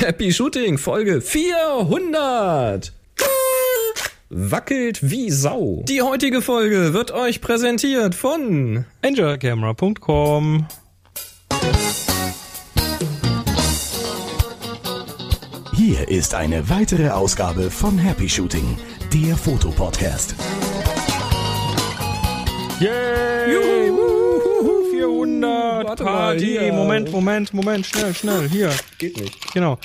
Happy Shooting, Folge 400! Wackelt wie Sau. Die heutige Folge wird euch präsentiert von AngelCamera.com. Hier ist eine weitere Ausgabe von Happy Shooting, der Fotopodcast. Yay! Juhu! 400 Warte mal, Party. hier. Moment, Moment, Moment, schnell, schnell, hier. Geht nicht. Genau.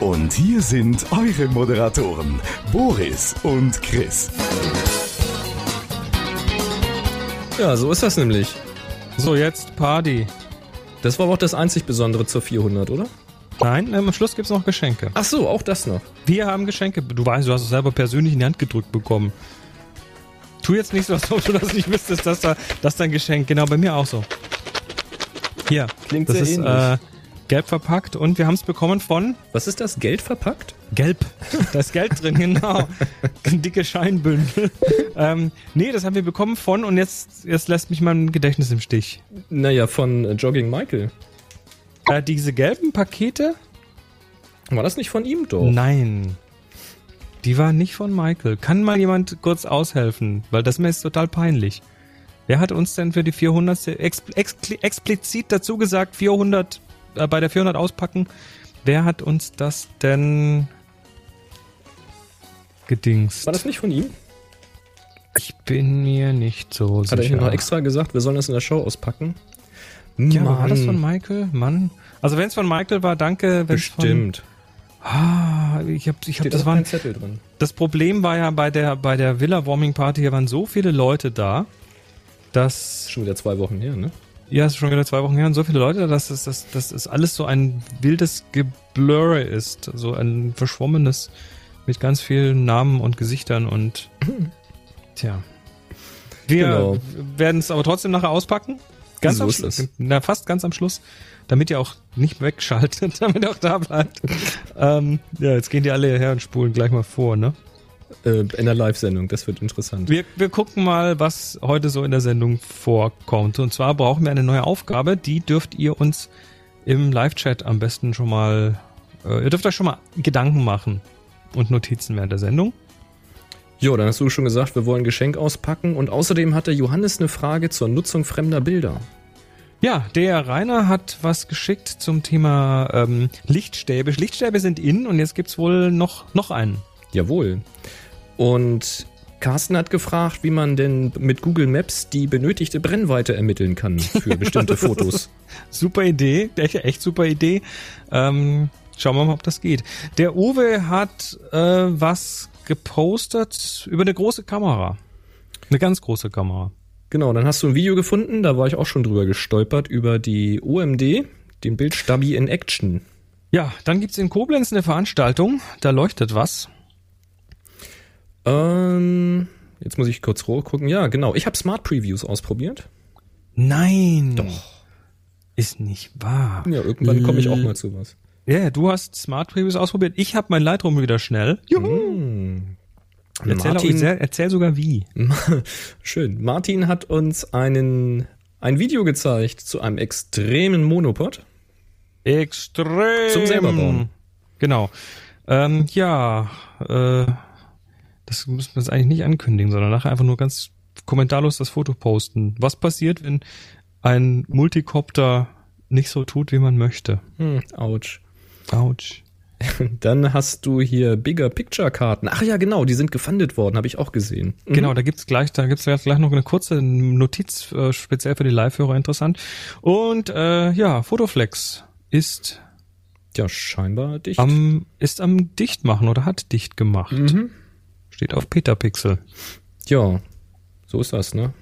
Und hier sind eure Moderatoren, Boris und Chris. Ja, so ist das nämlich. So, jetzt Party. Das war aber auch das einzig Besondere zur 400, oder? Nein, ähm, am Schluss gibt's noch Geschenke. Ach so, auch das noch. Wir haben Geschenke. Du weißt, du hast es selber persönlich in die Hand gedrückt bekommen. Tu jetzt nicht so, als ob du das nicht wüsstest, dass da, dass da ein Geschenk. Genau, bei mir auch so. Hier. Klingt das sehr ist ähnlich. äh, gelb verpackt und wir haben es bekommen von Was ist das? Geld verpackt? Gelb. Da ist Geld drin, genau. Dicke Scheinbündel. ähm, nee, das haben wir bekommen von und jetzt, jetzt lässt mich mein Gedächtnis im Stich. Naja, von äh, Jogging Michael. Äh, diese gelben Pakete? War das nicht von ihm doch? Nein. Die waren nicht von Michael. Kann mal jemand kurz aushelfen? Weil das mir ist total peinlich. Wer hat uns denn für die 400. Ex, ex, explizit dazu gesagt, 400 äh, bei der 400 auspacken? Wer hat uns das denn gedingst? War das nicht von ihm? Ich bin mir nicht so Hat er sicher. ihm noch extra gesagt, wir sollen das in der Show auspacken? Ja, war das von Michael? Mann. Also wenn es von Michael war, danke. Bestimmt. Von, ah, ich hab, ich hab, Steht das das waren kein Zettel drin. Das Problem war ja bei der, bei der Villa Warming Party, hier waren so viele Leute da, dass, Schon wieder zwei Wochen her, ne? ja, ist schon wieder zwei Wochen her, und so viele Leute, dass es, dass, dass es alles so ein wildes Geblurre ist. So ein verschwommenes mit ganz vielen Namen und Gesichtern und, tja. Wir Genau. werden es aber trotzdem nachher auspacken. Ganz So am Schluss. Na, fast ganz am Schluss. Damit ihr auch nicht wegschaltet, damit ihr auch da bleibt. ähm, ja, jetzt gehen die alle her und spulen gleich mal vor, ne? Äh, in der Live-Sendung, das wird interessant. Wir, wir gucken mal, was heute so in der Sendung vorkommt. Und zwar brauchen wir eine neue Aufgabe. Die dürft ihr uns im Live-Chat am besten schon mal, äh, ihr dürft euch schon mal Gedanken machen und Notizen während der Sendung. Jo, dann hast du schon gesagt, wir wollen Geschenk auspacken und außerdem hat der Johannes eine Frage zur Nutzung fremder Bilder. Ja, der Rainer hat was geschickt zum Thema ähm, Lichtstäbe. Lichtstäbe sind in und jetzt gibt's wohl noch, noch einen. Jawohl. Und Carsten hat gefragt, wie man denn mit Google Maps die benötigte Brennweite ermitteln kann für bestimmte Fotos. Super Idee, echt, echt super Idee. Ähm, schauen wir mal, ob das geht. Der Uwe hat äh, was gepostet über eine große Kamera. Eine ganz große Kamera. Genau, dann hast du ein Video gefunden, da war ich auch schon drüber gestolpert, über die OMD, den Bildstabi in Action. Ja, dann gibt's in Koblenz eine Veranstaltung, da leuchtet was. Ähm, jetzt muss ich kurz gucken. Ja, genau. Ich habe Smart Previews ausprobiert. Nein. Doch. Ist nicht wahr. Ja, irgendwann komme ich auch mal zu was. Ja, du hast Smart Previews ausprobiert. Ich habe mein Lightroom wieder schnell. Juhu. Hm. Erzähl, auch, Martin, erzähl, erzähl sogar wie. schön. Martin hat uns einen ein Video gezeigt zu einem extremen Monopod. Extrem. Zum selber bauen. Genau. Ähm, ja, äh, das müssen wir jetzt eigentlich nicht ankündigen, sondern nachher einfach nur ganz kommentarlos das Foto posten. Was passiert, wenn ein Multicopter nicht so tut, wie man möchte? Hm, ouch. Autsch. Dann hast du hier Bigger Picture Karten. Ach ja, genau, die sind gefundet worden, habe ich auch gesehen. Mhm. Genau, da gibt's gleich, da gibt's gleich noch eine kurze Notiz, äh, speziell für die Live-Hörer interessant. Und äh, ja, Fotoflex ist Ja, scheinbar dicht. am ist am Dichtmachen oder hat dicht gemacht. Mhm. Steht auf Petapixel. Ja, so ist das, ne?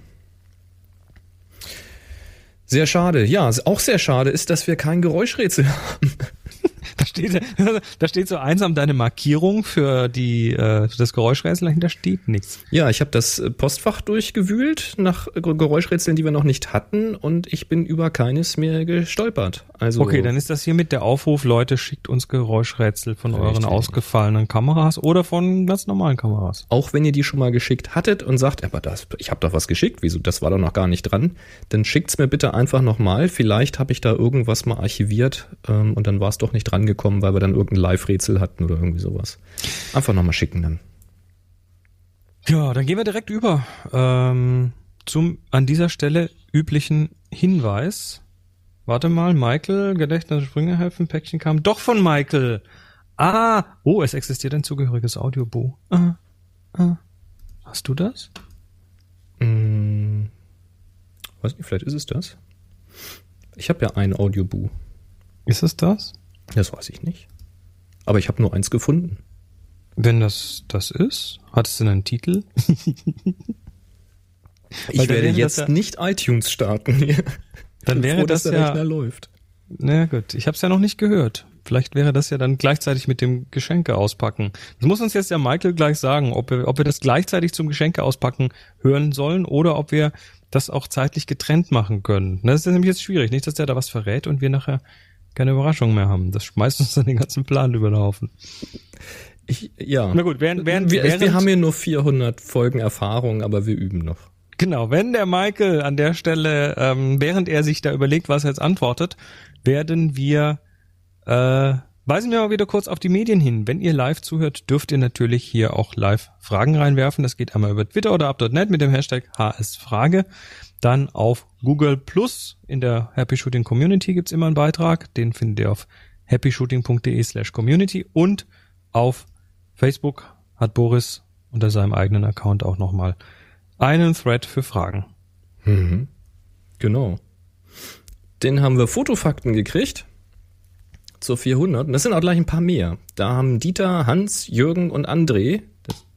Sehr schade. Ja, auch sehr schade ist, dass wir kein Geräuschrätsel haben. Das steht, da steht so einsam deine Markierung für die äh, für das Geräuschrätsel, dahinter steht nichts. Ja, ich habe das Postfach durchgewühlt nach Geräuschrätseln, die wir noch nicht hatten und ich bin über keines mehr gestolpert. Also Okay, dann ist das hier mit der Aufruf, Leute, schickt uns Geräuschrätsel von Richtig. euren ausgefallenen Kameras oder von ganz normalen Kameras. Auch wenn ihr die schon mal geschickt hattet und sagt, aber das, ich habe doch was geschickt, wieso, das war doch noch gar nicht dran, dann schickt's mir bitte einfach nochmal. Vielleicht habe ich da irgendwas mal archiviert ähm, und dann war es doch nicht dran gekommen, weil wir dann irgendein Live-Rätsel hatten oder irgendwie sowas. Einfach nochmal schicken dann. Ja, dann gehen wir direkt über ähm, zum an dieser Stelle üblichen Hinweis. Warte mal, Michael, Gedächtnis Sprünge helfen, Päckchen kam doch von Michael. Ah, oh, es existiert ein zugehöriges Audiobuch. Ah, ah. Hast du das? Hm, weiß nicht, vielleicht ist es das. Ich habe ja ein Audiobuch. Ist es das? Das weiß ich nicht. Aber ich habe nur eins gefunden. Wenn das das ist, hat es denn einen Titel? ich werde jetzt ja, nicht iTunes starten hier. Dann wäre froh, das dass der ja, Rechner läuft. Na gut, ich habe es ja noch nicht gehört. Vielleicht wäre das ja dann gleichzeitig mit dem Geschenke auspacken. Das muss uns jetzt der Michael gleich sagen, ob wir, ob wir das gleichzeitig zum Geschenke auspacken hören sollen oder ob wir das auch zeitlich getrennt machen können. Das ist nämlich jetzt schwierig. Nicht, dass der da was verrät und wir nachher keine Überraschung mehr haben. Das schmeißt uns dann den ganzen Plan über den Haufen. Ich, ja. Na gut, während, während, wir, während, wir haben hier nur 400 Folgen Erfahrung, aber wir üben noch. Genau, wenn der Michael an der Stelle, ähm, während er sich da überlegt, was er jetzt antwortet, werden wir, äh, weisen wir mal wieder kurz auf die Medien hin. Wenn ihr live zuhört, dürft ihr natürlich hier auch live Fragen reinwerfen. Das geht einmal über Twitter oder up.net mit dem Hashtag HSFrage. Dann auf Google Plus in der Happy Shooting Community gibt's immer einen Beitrag. Den findet ihr auf happyshooting.de slash community und auf Facebook hat Boris unter seinem eigenen Account auch nochmal einen Thread für Fragen. Mhm. Genau. Den haben wir Fotofakten gekriegt zur 400 und das sind auch gleich ein paar mehr. Da haben Dieter, Hans, Jürgen und André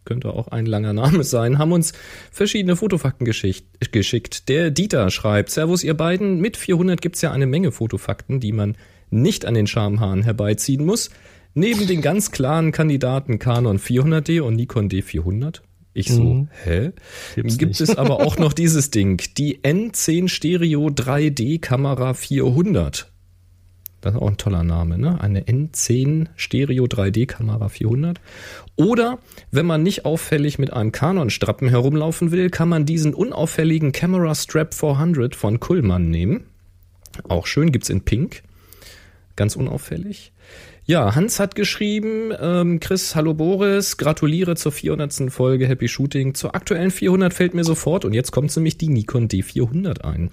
könnte auch ein langer Name sein, haben uns verschiedene Fotofakten geschickt. Der Dieter schreibt, Servus ihr beiden, mit 400 gibt's ja eine Menge Fotofakten, die man nicht an den Schamhaaren herbeiziehen muss. Neben den ganz klaren Kandidaten Canon 400D und Nikon D400. Ich so, mhm. hä? Gibt's Gibt nicht. es aber auch noch dieses Ding, die N10 Stereo 3D Kamera 400. Das ist auch ein toller Name, ne? Eine N10 Stereo 3D Kamera 400. Oder wenn man nicht auffällig mit einem Canon-Strappen herumlaufen will, kann man diesen unauffälligen Camera Strap 400 von Kullmann nehmen. Auch schön, gibt's in Pink. Ganz unauffällig. Ja, Hans hat geschrieben, ähm, Chris, hallo Boris, gratuliere zur 400. Folge Happy Shooting. Zur aktuellen 400 fällt mir sofort und jetzt kommt nämlich die Nikon D400 ein.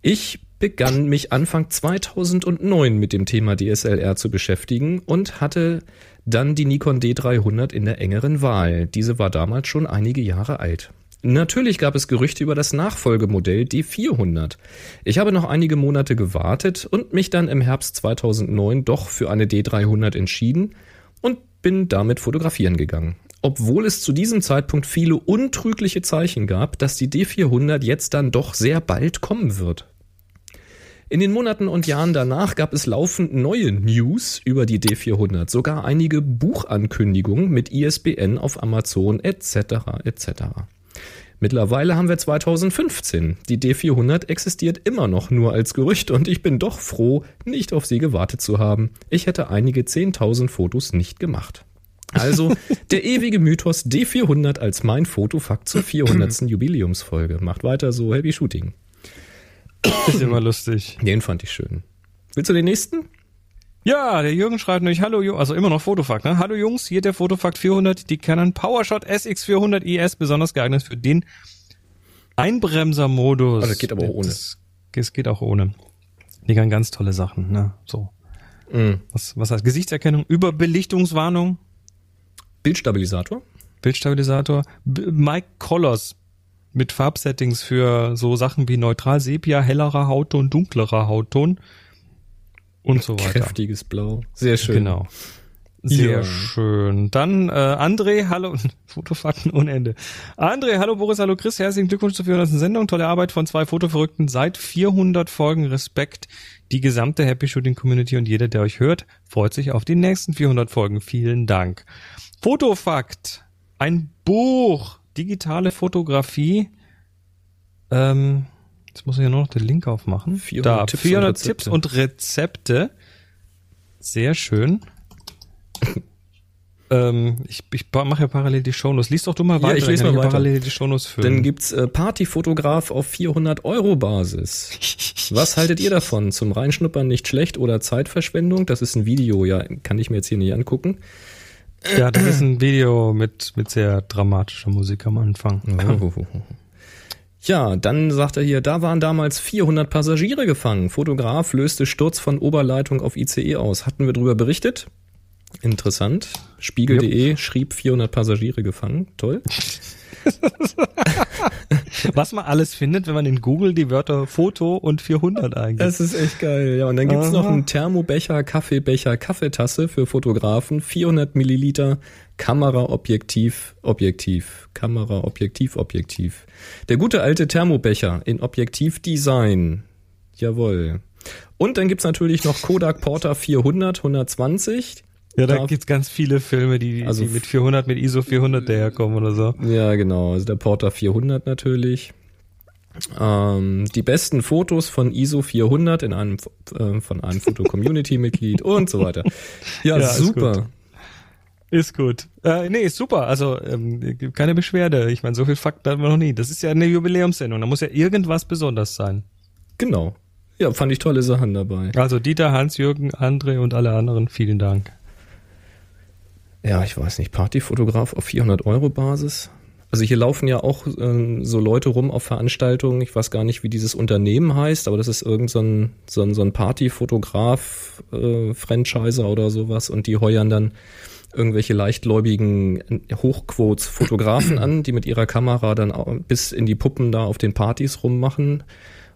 Ich begann mich Anfang 2009 mit dem Thema DSLR zu beschäftigen und hatte dann die Nikon D300 in der engeren Wahl. Diese war damals schon einige Jahre alt. Natürlich gab es Gerüchte über das Nachfolgemodell D400. Ich habe noch einige Monate gewartet und mich dann im Herbst 2009 doch für eine D300 entschieden und bin damit fotografieren gegangen. Obwohl es zu diesem Zeitpunkt viele untrügliche Zeichen gab, dass die D400 jetzt dann doch sehr bald kommen wird. In den Monaten und Jahren danach gab es laufend neue News über die D400, sogar einige Buchankündigungen mit ISBN auf Amazon etc. etc. Mittlerweile haben wir 2015. Die D400 existiert immer noch nur als Gerücht und ich bin doch froh, nicht auf sie gewartet zu haben. Ich hätte einige 10.000 Fotos nicht gemacht. Also der ewige Mythos D400 als mein Fotofakt zur 400. Jubiläumsfolge. Macht weiter so, Happy Shooting. Ist immer lustig. Den fand ich schön. Willst du den nächsten? Ja, der Jürgen schreibt nämlich, hallo Jungs, also immer noch Fotofakt, ne? Hallo Jungs, hier der Fotofakt 400, die Canon PowerShot SX400 IS, besonders geeignet für den Einbremser-Modus. Also geht aber auch ohne. Es geht auch ohne. Die kann ganz tolle Sachen, ne? So. Mm. Was, was heißt Gesichtserkennung? Überbelichtungswarnung? Bildstabilisator? Bildstabilisator. B Mike Colors mit Farbsettings für so Sachen wie neutral Sepia, hellerer Hautton, dunklerer Hautton und so weiter. Kräftiges Blau. Sehr schön. Genau. Sehr Ja. schön. Dann äh, André, hallo, Fotofakten ohne Ende. André, hallo Boris, hallo Chris, herzlichen Glückwunsch zur 400. Sendung. Tolle Arbeit von zwei Fotoverrückten seit 400 Folgen. Respekt. Die gesamte Happy Shooting Community und jeder, der euch hört, freut sich auf die nächsten 400 Folgen. Vielen Dank. Fotofakt. Ein Buch. Digitale Fotografie. Ähm, jetzt muss ich ja nur noch den Link aufmachen. 400 da, Tipps 400 und Rezepte. Tipps und Rezepte. Sehr schön. ähm, ich ich mache ja parallel die Shownotes. Lies doch du mal Ja, weiter. ich lese mal weiter. parallel die Shownotes füllen. Dann gibt's äh, Partyfotograf auf 400 Euro Basis. Was haltet ihr davon? Zum Reinschnuppern nicht schlecht oder Zeitverschwendung? Das ist ein Video, ja, kann ich mir jetzt hier nicht angucken. Ja, das ist ein Video mit, mit sehr dramatischer Musik am Anfang. Ja, dann sagt er hier, da waren damals 400 Passagiere gefangen. Fotograf löste Sturz von Oberleitung auf ICE aus. Hatten wir drüber berichtet? Interessant. Spiegel.de schrieb 400 Passagiere gefangen. Toll. Was man alles findet, wenn man in Google die Wörter Foto und 400 eingibt. Das ist echt geil. Ja, und dann gibt's Aha. noch einen Thermobecher, Kaffeebecher, Kaffeetasse für Fotografen, 400 Milliliter, Kameraobjektiv, Objektiv, Kameraobjektiv, Objektiv. Der gute alte Thermobecher in Objektivdesign. Jawohl. Und dann gibt's natürlich noch Kodak Porter 400, 120. ja, da Darf- gibt's ganz viele Filme, die, Also die mit 400, mit ISO 400 daherkommen oder so. Ja, genau. Also der Porter 400 natürlich. Ähm, die besten Fotos von ISO 400 in einem äh, von einem Foto-Community-Mitglied und so weiter. Ja, Ja, ist super. gut. Ist gut. Äh, nee, ist super. Also ähm, gibt keine Beschwerde. Ich meine, so viel Fakten hatten wir noch nie. Das ist ja eine Jubiläumssendung. Da muss ja irgendwas besonders sein. Genau. Ja, fand ich tolle Sachen dabei. Also Dieter, Hans, Jürgen, André und alle anderen, vielen Dank. Ja, ich weiß nicht, Partyfotograf auf 400 Euro Basis. Also hier laufen ja auch ähm, so Leute rum auf Veranstaltungen. Ich weiß gar nicht, wie dieses Unternehmen heißt, aber das ist irgend so ein, so ein, so ein Partyfotograf, äh, Franchiser oder sowas und die heuern dann irgendwelche leichtgläubigen Hochquotes Fotografen an, die mit ihrer Kamera dann bis in die Puppen da auf den Partys rummachen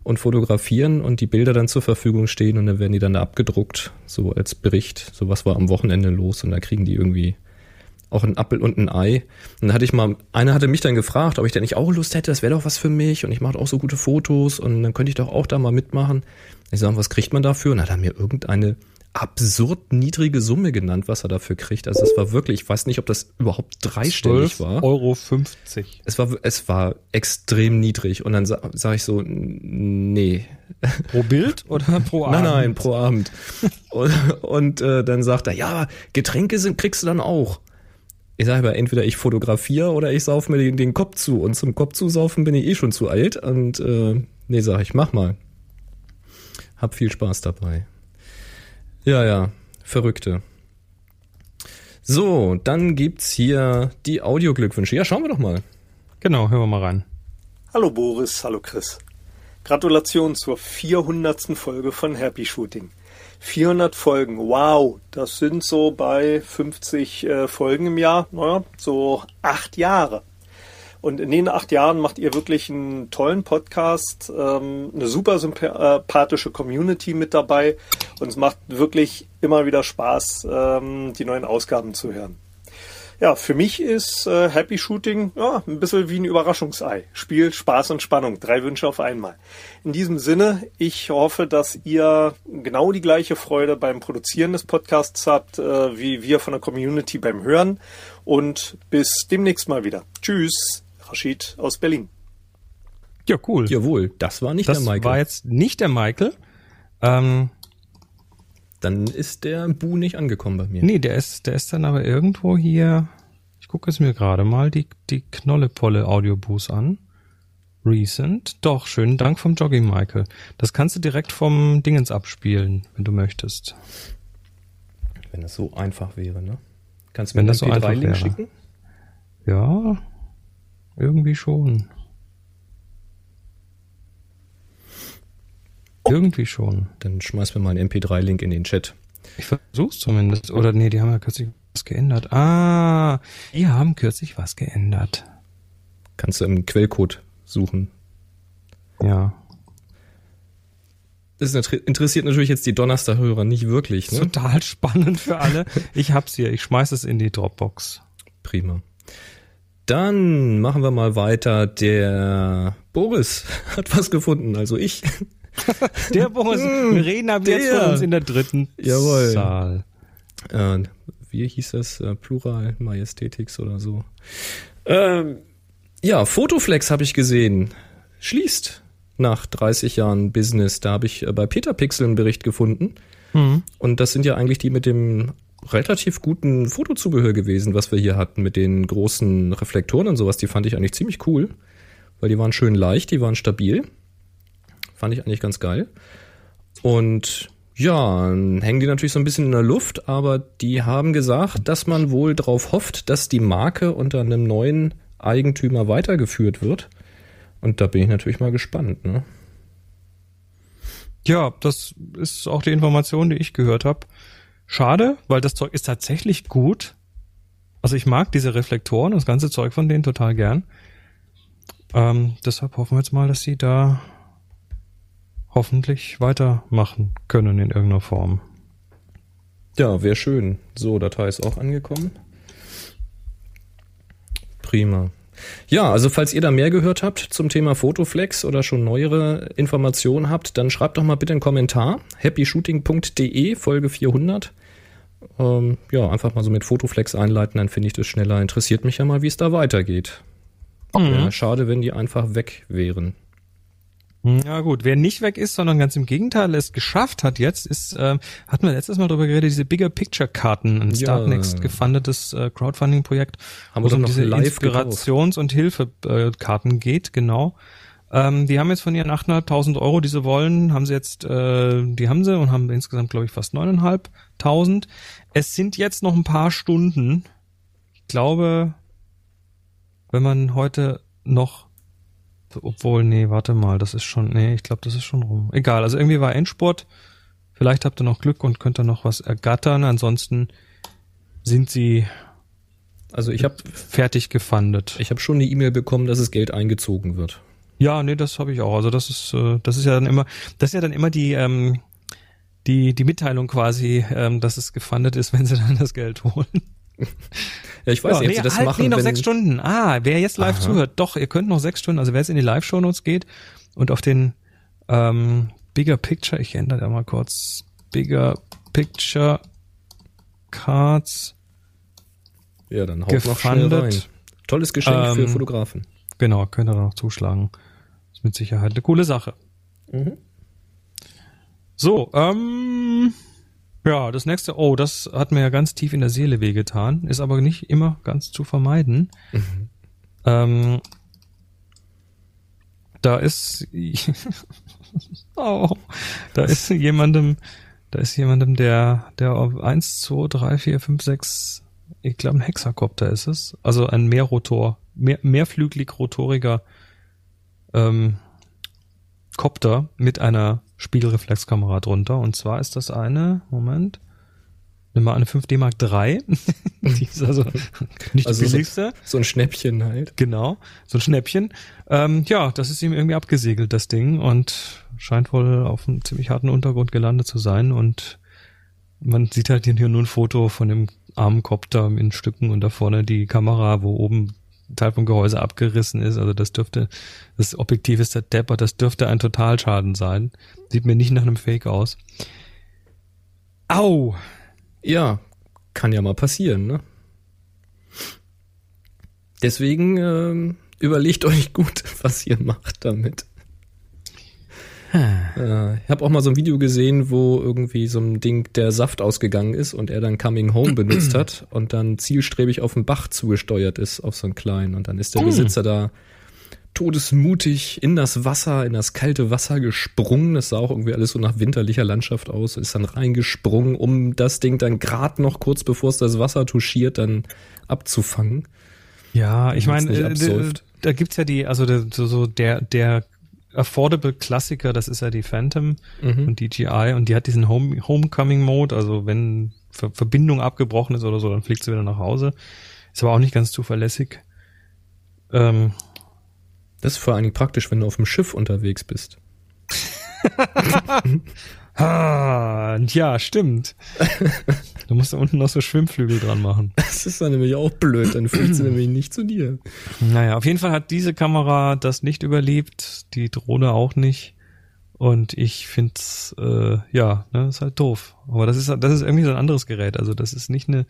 und fotografieren und die Bilder dann zur Verfügung stehen und dann werden die dann da abgedruckt, so als Bericht, so was war am Wochenende los und da kriegen die irgendwie auch ein Appel und ein Ei. Und dann hatte ich mal, einer hatte mich dann gefragt, ob ich denn nicht auch Lust hätte, das wäre doch was für mich und ich mache auch so gute Fotos und dann könnte ich doch auch da mal mitmachen. Ich sage, was kriegt man dafür? Und dann hat er mir irgendeine absurd niedrige Summe genannt, was er dafür kriegt. Also es war wirklich, ich weiß nicht, ob das überhaupt dreistellig war. Euro 50. Es war, es war extrem niedrig und dann sage sag ich so, nee, Pro Bild oder pro Nein, Abend? nein, pro Abend. und und äh, dann sagt er, ja, Getränke sind, kriegst du dann auch. Ich sage aber, entweder ich fotografiere oder ich sauf mir den, den Kopf zu. Und zum Kopf zu saufen bin ich eh schon zu alt. Und äh, nee, sag ich, mach mal. Hab viel Spaß dabei. Ja, ja, Verrückte. So, dann gibt's hier die Audioglückwünsche. Ja, schauen wir doch mal. Genau, hören wir mal rein. Hallo Boris, hallo Chris. Gratulation zur 400. Folge von Happy Shooting. 400 Folgen, wow, das sind so bei 50 äh, Folgen im Jahr, naja, so acht Jahre. Und in den acht Jahren macht ihr wirklich einen tollen Podcast, ähm, eine super sympathische Community mit dabei und es macht wirklich immer wieder Spaß, ähm, die neuen Ausgaben zu hören. Ja, für mich ist äh, Happy Shooting ja, ein bisschen wie ein Überraschungsei. Spiel, Spaß und Spannung. Drei Wünsche auf einmal. In diesem Sinne, ich hoffe, dass ihr genau die gleiche Freude beim Produzieren des Podcasts habt, äh, wie wir von der Community beim Hören. Und bis demnächst mal wieder. Tschüss, Rashid aus Berlin. Ja, cool. Jawohl, das war nicht das der Michael. war jetzt nicht der Michael. Ähm, Dann ist der Bu nicht angekommen bei mir. nee, der ist, der ist dann aber irgendwo hier. Ich gucke es mir gerade mal die, die Knollepolle Audioboost an. Recent. Doch, schönen Dank vom Jogging Michael. Das kannst du direkt vom Dingens abspielen, wenn du möchtest. Wenn das so einfach wäre, ne? Kannst du Wenn mir das so einfach MP3-Link wäre. schicken? Ja, irgendwie schon. Irgendwie schon. Dann schmeiß mir mal einen MP3-Link in den Chat. Ich versuch's zumindest. Oder nee, die haben ja kürzlich was geändert. Ah, die haben kürzlich was geändert. Kannst du im Quellcode suchen. Ja. Das interessiert natürlich jetzt die Donnerstag-Hörer nicht wirklich. Ne? Total spannend für alle. Ich hab's hier. Ich schmeiß es in die Dropbox. Prima. Dann machen wir mal weiter. Der Boris hat was gefunden, also ich. Der Boris. Wir reden ab jetzt von uns in der dritten Jawohl. Saal. Äh, wie hieß das? Äh, Plural Majestätix oder so. Ähm, ja, Fotoflex habe ich gesehen. Schließt nach 30 Jahren Business. Da habe ich äh, bei Peter Pixel einen Bericht gefunden. Mhm. Und das sind ja eigentlich die mit dem relativ guten Fotozubehör gewesen, was wir hier hatten, mit den großen Reflektoren und sowas. Die fand ich eigentlich ziemlich cool, weil die waren schön leicht, die waren stabil. Fand ich eigentlich ganz geil. Und ja, hängen die natürlich so ein bisschen in der Luft, aber die haben gesagt, dass man wohl darauf hofft, dass die Marke unter einem neuen Eigentümer weitergeführt wird. Und da bin ich natürlich mal gespannt. Ne? Ja, das ist auch die Information, die ich gehört habe. Schade, weil das Zeug ist tatsächlich gut. Also ich mag diese Reflektoren, das ganze Zeug von denen total gern. Ähm, deshalb hoffen wir jetzt mal, dass sie da hoffentlich weitermachen können in irgendeiner Form. Ja, wäre schön. So, Datei ist auch angekommen. Prima. Ja, also falls ihr da mehr gehört habt zum Thema Fotoflex oder schon neuere Informationen habt, dann schreibt doch mal bitte einen Kommentar. happyshooting.de, Folge 400. Ähm, ja, einfach mal so mit Fotoflex einleiten, dann finde ich das schneller. Interessiert mich ja mal, wie es da weitergeht. Mhm. Ja, schade, wenn die einfach weg wären. Ja gut, wer nicht weg ist, sondern ganz im Gegenteil es geschafft hat jetzt, ist, äh, hatten wir letztes Mal drüber geredet, diese Bigger Picture Karten, ein Startnext ja. gefundetes äh, Crowdfunding-Projekt, wo es um diese Inspirations- und Hilfekarten geht, genau. Ähm, die haben jetzt von ihren 8.500 Euro, die sie wollen, haben sie jetzt, äh, die haben sie und haben insgesamt, glaube ich, fast 9.500. Es sind jetzt noch ein paar Stunden. Ich glaube, wenn man heute noch obwohl, nee, warte mal, das ist schon, nee, ich glaube, das ist schon rum. Egal, also irgendwie war Endspurt. Vielleicht habt ihr noch Glück und könnt ihr noch was ergattern. Ansonsten sind sie also ich habe fertig gefundet. Ich habe schon eine E-Mail bekommen, dass es Geld eingezogen wird. Ja, nee, das habe ich auch. Also das ist äh, das ist ja dann immer das ist ja dann immer die ähm, die die Mitteilung quasi, ähm, dass es gefundet ist, wenn sie dann das Geld holen. Ja, ich weiß ja, nicht, ob nee, sie das halt, machen. Nee, noch wenn, sechs Stunden. Ah, wer jetzt live Aha. zuhört, doch, ihr könnt noch sechs Stunden, also wer jetzt in die Live-Show-Notes geht und auf den ähm, Bigger Picture, ich ändere da mal kurz, Bigger Picture Cards Ja, dann haut noch schnell rein. Tolles Geschenk für Ähm, Fotografen. Genau, könnt ihr da noch zuschlagen. Ist mit Sicherheit eine coole Sache. Mhm. So, ähm, ja, das nächste, oh, das hat mir ja ganz tief in der Seele wehgetan, ist aber nicht immer ganz zu vermeiden. Ähm, da ist, oh, da ist jemandem, da ist jemandem, der, der auf 1, 2, 3, 4, 5, 6, ich glaube ein Hexakopter ist es, also ein Mehrrotor, mehr, mehrflügelig rotoriger ähm, Kopter mit einer Spiegelreflexkamera drunter. Und zwar ist das eine, Moment, nimm mal eine 5D Mark III. die ist also nicht Also die so- billigste. So ein Schnäppchen halt. Genau, so ein Schnäppchen. Ähm, ja, das ist ihm irgendwie abgesegelt, das Ding, und scheint wohl auf einem ziemlich harten Untergrund gelandet zu sein. Und man sieht halt hier nur ein Foto von dem armen Kopter in Stücken und da vorne die Kamera, wo oben Teil vom Gehäuse abgerissen ist. Also das dürfte, das Objektiv ist der Depper, das dürfte ein Totalschaden sein. Sieht mir nicht nach einem Fake aus. Au! Ja, kann ja mal passieren, ne? Deswegen ähm, überlegt euch gut, was ihr macht damit. Äh, ich habe auch mal so ein Video gesehen, wo irgendwie so ein Ding der Saft ausgegangen ist und er dann Coming Home benutzt hat und dann zielstrebig auf den Bach zugesteuert ist, auf so einen kleinen. Und dann ist der Besitzer da todesmutig in das Wasser, in das kalte Wasser gesprungen. Das sah auch irgendwie alles so nach winterlicher Landschaft aus. Ist dann reingesprungen, um das Ding dann gerade noch kurz bevor es das Wasser touchiert, dann abzufangen. Ja, ich meine, äh, da gibt's ja die, also der, so, so der, der affordable Klassiker, das ist ja die Phantom Mhm. und DJI und die hat diesen Home, Homecoming Mode, also wenn Ver Verbindung abgebrochen ist oder so, dann fliegt sie wieder nach Hause. Ist aber auch nicht ganz zuverlässig. Ähm, Das ist vor allen Dingen praktisch, wenn du auf dem Schiff unterwegs bist. ah, ja, stimmt. Du musst da unten noch so Schwimmflügel dran machen. Das ist dann nämlich auch blöd, dann fliegt sie nämlich nicht zu dir. Naja, auf jeden Fall hat diese Kamera das nicht überlebt, die Drohne auch nicht. Und ich find's, äh, ja, ne, ist halt doof. Aber das ist, das ist irgendwie so ein anderes Gerät. Also das ist nicht eine,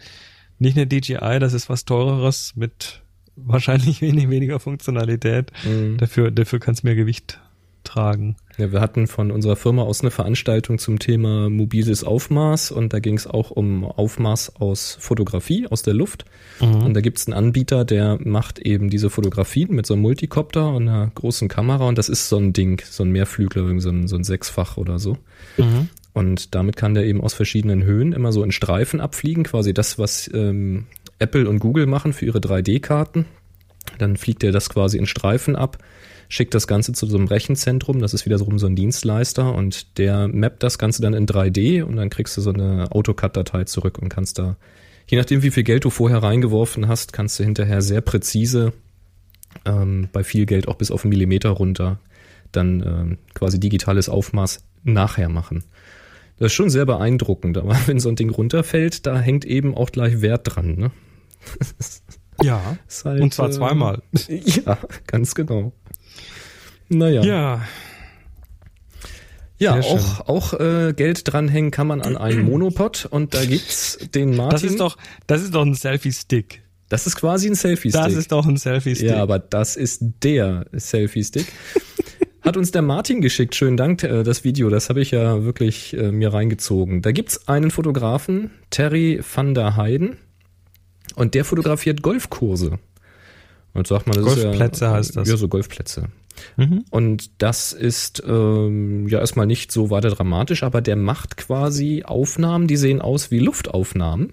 nicht eine DJI, das ist was teureres mit wahrscheinlich wenig weniger Funktionalität. Mhm. Dafür, dafür kann's mehr Gewicht tragen. Ja, wir hatten von unserer Firma aus eine Veranstaltung zum Thema mobiles Aufmaß und da ging es auch um Aufmaß aus Fotografie, aus der Luft. Und da gibt's einen Anbieter, der macht eben diese Fotografien mit so einem Multicopter und einer großen Kamera und das ist so ein Ding, so ein Mehrflügler, so ein, so ein Sechsfach oder so. Mhm. Und damit kann der eben aus verschiedenen Höhen immer so in Streifen abfliegen, quasi das, was ähm, Apple und Google machen für ihre 3D-Karten. Dann fliegt er das quasi in Streifen ab, schickt das Ganze zu so einem Rechenzentrum, das ist wieder so ein Dienstleister und der mappt das Ganze dann in 3D und dann kriegst du so eine AutoCAD-Datei zurück und kannst da, je nachdem wie viel Geld du vorher reingeworfen hast, kannst du hinterher sehr präzise, ähm, bei viel Geld auch bis auf einen Millimeter runter, dann ähm, quasi digitales Aufmaß nachher machen. Das ist schon sehr beeindruckend, aber wenn so ein Ding runterfällt, da hängt eben auch gleich Wert dran. Ne? Ja. Halt, Und zwar äh, zweimal. Ja, ganz genau. Naja. Ja. Ja, Sehr schön. auch, auch äh, Geld dranhängen kann man an einen Monopod und da gibt's den Martin. Das ist doch, das ist doch ein Selfie-Stick. das ist quasi ein Selfie-Stick. Das ist doch ein Selfie-Stick. ja, aber das ist der Selfie-Stick. Hat uns der Martin geschickt. Schönen Dank, äh, das Video. Das habe ich ja wirklich äh, mir reingezogen. Da gibt's einen Fotografen, Terry van der Heiden, und der fotografiert Golfkurse. Und sagt man, das Golfplätze ist ja, heißt das. Ja, so Golfplätze. Mhm. Und das ist ähm, ja erstmal nicht so weiter dramatisch, aber der macht quasi Aufnahmen, die sehen aus wie Luftaufnahmen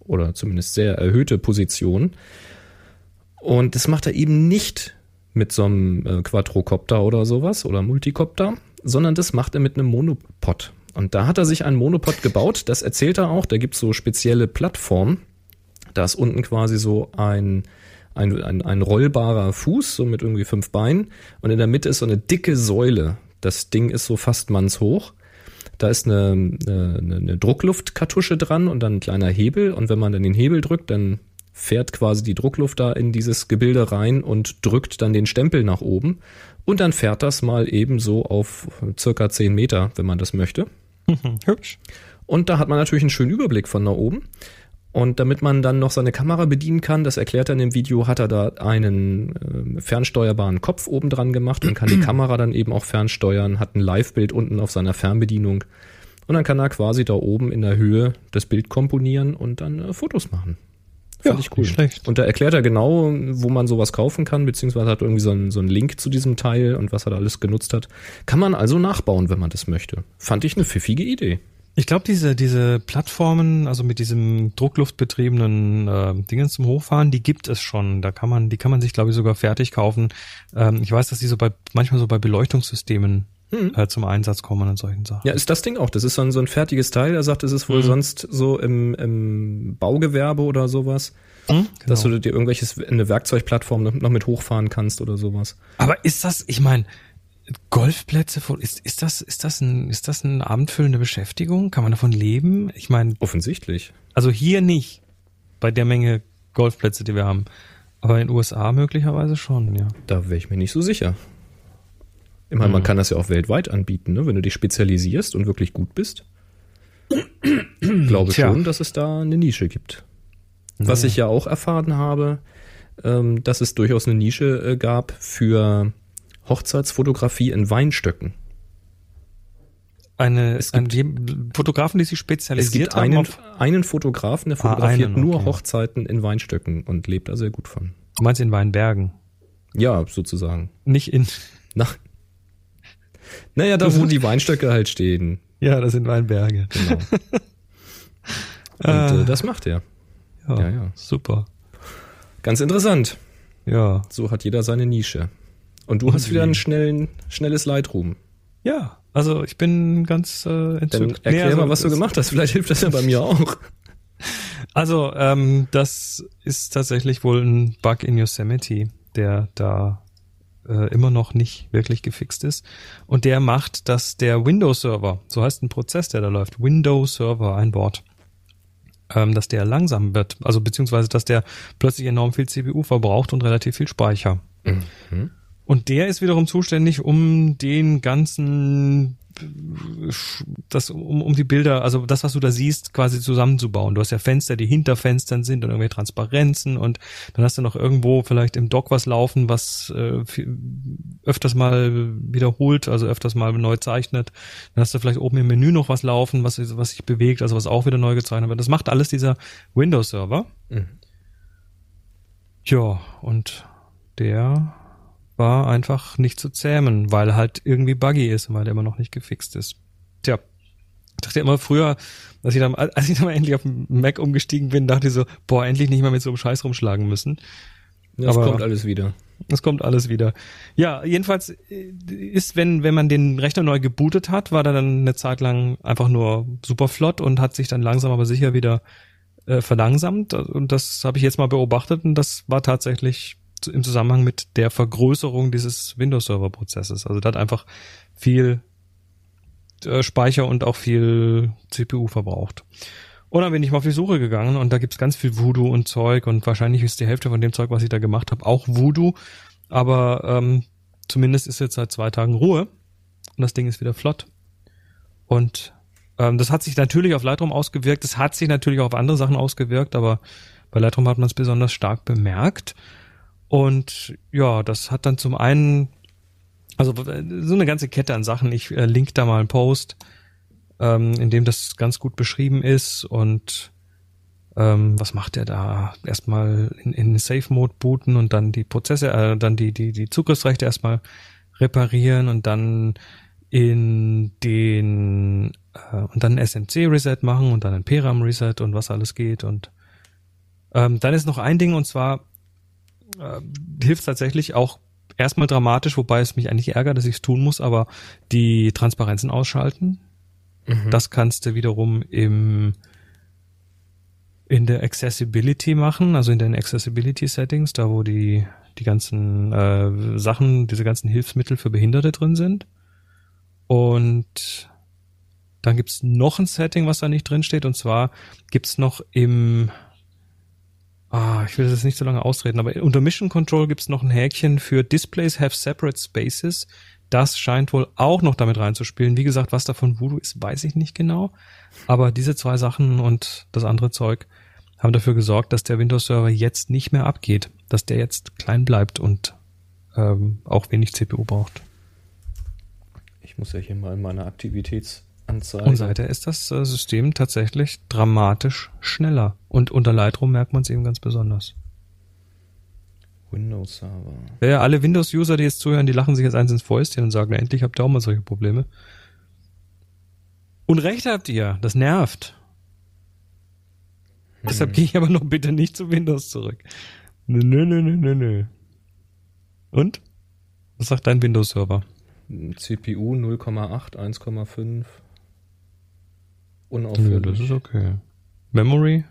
oder zumindest sehr erhöhte Positionen. Und das macht er eben nicht mit so einem äh, Quadrocopter oder sowas oder Multicopter, sondern das macht er mit einem Monopod. Und da hat er sich einen Monopod gebaut, das erzählt er auch, da gibt's so spezielle Plattformen. Da ist unten quasi so ein, ein, ein, ein rollbarer Fuß, so mit irgendwie fünf Beinen. Und in der Mitte ist so eine dicke Säule. Das Ding ist so fast mannshoch. Da ist eine, eine, eine Druckluftkartusche dran und dann ein kleiner Hebel. Und wenn man dann den Hebel drückt, dann fährt quasi die Druckluft da in dieses Gebilde rein und drückt dann den Stempel nach oben. Und dann fährt das mal eben so auf circa 10 Meter, wenn man das möchte. Hübsch. Und da hat man natürlich einen schönen Überblick von da oben. Und damit man dann noch seine Kamera bedienen kann, das erklärt er in dem Video, hat er da einen äh, fernsteuerbaren Kopf oben dran gemacht und kann die Kamera dann eben auch fernsteuern, hat ein Live-Bild unten auf seiner Fernbedienung. Und dann kann er quasi da oben in der Höhe das Bild komponieren und dann äh, Fotos machen. Fand Ja, ich cool. nicht schlecht. Und da erklärt er genau, wo man sowas kaufen kann, beziehungsweise hat irgendwie so einen, so einen Link zu diesem Teil und was er da alles genutzt hat. Kann man also nachbauen, wenn man das möchte. Fand ich eine pfiffige Idee. Ich glaube, diese, diese Plattformen, also mit diesem druckluftbetriebenen äh, Dingen zum Hochfahren, die gibt es schon. Da kann man, die kann man sich, glaube ich, sogar fertig kaufen. Ähm, ich weiß, dass die so bei manchmal so bei Beleuchtungssystemen äh, zum Einsatz kommen und solchen Sachen. Ja, ist das Ding auch. Das ist so ein, so ein fertiges Teil. Er sagt, es ist wohl Mhm. sonst so im, im Baugewerbe oder sowas, Hm? dass Genau. du dir irgendwelches, eine Werkzeugplattform noch noch mit hochfahren kannst oder sowas. Aber ist das, ich meine, Golfplätze, ist, ist das, ist das ein, ist das eine abendfüllende Beschäftigung? Kann man davon leben? Ich meine, Offensichtlich. also hier nicht, bei der Menge Golfplätze, die wir haben. Aber in den USA möglicherweise schon, ja. Da wäre ich mir nicht so sicher. Ich meine, man kann das ja auch weltweit anbieten, ne? wenn du dich spezialisierst und wirklich gut bist. glaube Tja. schon, dass es da eine Nische gibt. Was ich ja auch erfahren habe, ähm, dass es durchaus eine Nische äh, gab für Hochzeitsfotografie in Weinstöcken. Eine, Es ein, die Fotografen, die sich Es spezialisiert gibt haben einen, auf, einen Fotografen, der Ah, fotografiert einen, nur okay. Hochzeiten in Weinstöcken und lebt da sehr gut von. du meinst in Weinbergen, Ja, sozusagen. nicht in, Nach, naja, da wo die Weinstöcke halt stehen. ja, das sind Weinberge. Genau. Und Ah. äh, das macht er. Ja, Ja, ja. super. Ganz interessant. Ja. So hat jeder seine Nische. Und du hast wieder ein schnellen, schnelles Lightroom. Ja, also ich bin ganz äh, Dann entzückt. erklär Nee, also mal, was du gemacht hast. Vielleicht hilft das ja bei mir auch. Also, ähm, das ist tatsächlich wohl ein Bug in Yosemite, der da äh, immer noch nicht wirklich gefixt ist. Und der macht, dass der Windows-Server, so heißt ein Prozess, der da läuft, Windows-Server, ein Wort, ähm, dass der langsam wird. Also beziehungsweise, dass der plötzlich enorm viel CPU verbraucht und relativ viel Speicher. Mhm. Und der ist wiederum zuständig, um den ganzen das, um, um die Bilder, also das, was du da siehst, quasi zusammenzubauen. Du hast ja Fenster, die hinter Fenstern sind und irgendwelche Transparenzen und dann hast du noch irgendwo vielleicht im Dock was laufen, was äh, öfters mal wiederholt, also öfters mal neu zeichnet. Dann hast du vielleicht oben im Menü noch was laufen, was, was sich bewegt, also was auch wieder neu gezeichnet wird. Das macht alles dieser Windows-Server. Mhm. Ja, und der war einfach nicht zu zähmen, weil halt irgendwie buggy ist und weil der immer noch nicht gefixt ist. Tja, ich dachte immer früher, als ich dann, als ich dann mal endlich auf den Mac umgestiegen bin, dachte ich so, boah, endlich nicht mehr mit so einem Scheiß rumschlagen müssen. Das Aber kommt alles wieder. Das kommt alles wieder. Ja, jedenfalls äh, ist, wenn, wenn man den Rechner neu gebootet hat, war der dann eine Zeit lang einfach nur super flott und hat sich dann langsam aber sicher wieder äh, verlangsamt. Und das habe ich jetzt mal beobachtet und das war tatsächlich im Zusammenhang mit der Vergrößerung dieses Windows-Server-Prozesses. Also da hat einfach viel äh, Speicher und auch viel CPU verbraucht. Und dann bin ich mal auf die Suche gegangen und da gibt's ganz viel Voodoo und Zeug und wahrscheinlich ist die Hälfte von dem Zeug, was ich da gemacht habe, auch Voodoo. Aber ähm, zumindest ist jetzt seit zwei Tagen Ruhe und das Ding ist wieder flott. Und ähm, das hat sich natürlich auf Lightroom ausgewirkt, das hat sich natürlich auch auf andere Sachen ausgewirkt, aber bei Lightroom hat man es besonders stark bemerkt. Und ja, das hat dann zum einen, also so eine ganze Kette an Sachen. Ich äh, link da mal einen Post, ähm, in dem das ganz gut beschrieben ist und ähm, was macht er da? Erstmal in, in Safe Mode booten und dann die Prozesse, äh, dann die, die, die Zugriffsrechte erstmal reparieren und dann in den äh, und dann SMC Reset machen und dann ein PRAM Reset und was alles geht und ähm, dann ist noch ein Ding und zwar äh, hilft tatsächlich auch erstmal dramatisch, wobei es mich eigentlich ärgert, dass ich es tun muss, aber die Transparenzen ausschalten. Mhm. Das kannst du wiederum im in der Accessibility machen, also in den Accessibility Settings, da wo die die ganzen äh, Sachen, diese ganzen Hilfsmittel für Behinderte drin sind. Und dann gibt's noch ein Setting, was da nicht drin steht, und zwar gibt's noch im Ah, ich will das nicht so lange ausreden, aber unter Mission Control gibt's noch ein Häkchen für Displays have separate spaces. Das scheint wohl auch noch damit reinzuspielen. Wie gesagt, was davon Voodoo ist, weiß ich nicht genau. Aber diese zwei Sachen und das andere Zeug haben dafür gesorgt, dass der Windows-Server jetzt nicht mehr abgeht, dass der jetzt klein bleibt und ähm, auch wenig CPU braucht. Ich muss ja hier mal meine Aktivitäts Anzeige. Und seither ist das äh, System tatsächlich dramatisch schneller. Und unter Lightroom merkt man es eben ganz besonders. Windows Server. Ja, alle Windows-User, die jetzt zuhören, die lachen sich jetzt eins ins Fäustchen und sagen, endlich habt ihr auch mal solche Probleme. Und recht habt ihr, das nervt. Hm. Deshalb gehe ich aber noch bitte nicht zu Windows zurück. Nö, nö, nö, nö, nö. Und? Was sagt dein Windows-Server? CPU 0,8, 1,5. Unauffällig. Ja, das ist okay. Memory?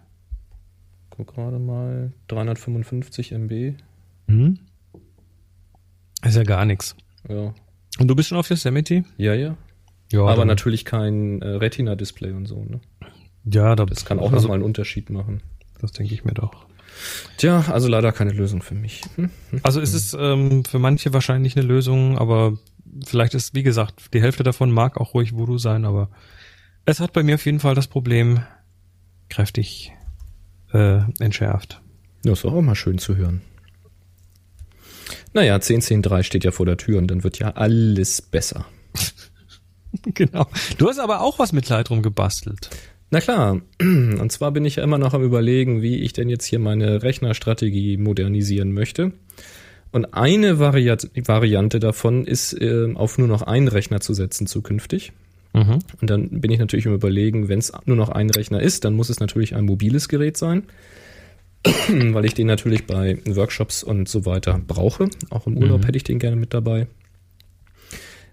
Guck gerade mal. 355 MB. Mhm. Ist ja gar nichts. Ja. Und du bist schon auf Yosemite? Ja, ja. Ja, aber natürlich kein äh, Retina-Display und so, ne? Ja, da das kann auch also, nochmal einen Unterschied machen. Das denke ich mir doch. Tja, also leider keine Lösung für mich. Hm? Also ist es ähm, für manche wahrscheinlich eine Lösung, aber vielleicht ist, wie gesagt, die Hälfte davon mag auch ruhig Voodoo sein, aber es hat bei mir auf jeden Fall das Problem kräftig äh, entschärft. Das ist auch immer schön zu hören. Naja, 10.10.3 steht ja vor der Tür und dann wird ja alles besser. genau. Du hast aber auch was mit Lightroom gebastelt. Na klar. Und zwar bin ich ja immer noch am überlegen, wie ich denn jetzt hier meine Rechnerstrategie modernisieren möchte. Und eine Variante davon ist, äh, auf nur noch einen Rechner zu setzen zukünftig. Mhm. Und dann bin ich natürlich im Überlegen, wenn es nur noch ein Rechner ist, dann muss es natürlich ein mobiles Gerät sein, weil ich den natürlich bei Workshops und so weiter brauche. Auch im Urlaub mhm. hätte ich den gerne mit dabei.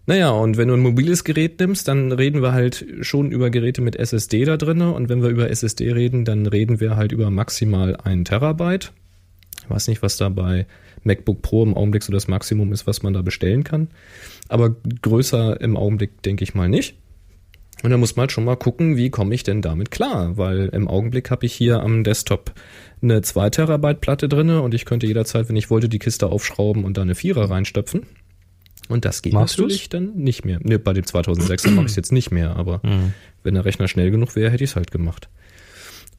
Naja, und wenn du ein mobiles Gerät nimmst, dann reden wir halt schon über Geräte mit SSD da drinne. Und wenn wir über SSD reden, dann reden wir halt über maximal ein Terabyte. Ich weiß nicht, was da bei MacBook Pro im Augenblick so das Maximum ist, was man da bestellen kann. Aber größer im Augenblick denke ich mal nicht. Und da muss man halt schon mal gucken, wie komme ich denn damit klar? Weil im Augenblick habe ich hier am Desktop eine 2 Terabyte Platte drinne und ich könnte jederzeit, wenn ich wollte, die Kiste aufschrauben und da eine Vierer reinstöpfen. Und das geht Machst natürlich dann nicht mehr. Ne, bei dem 2006er mache ich es jetzt nicht mehr, aber Mhm. wenn der Rechner schnell genug wäre, hätte ich es halt gemacht.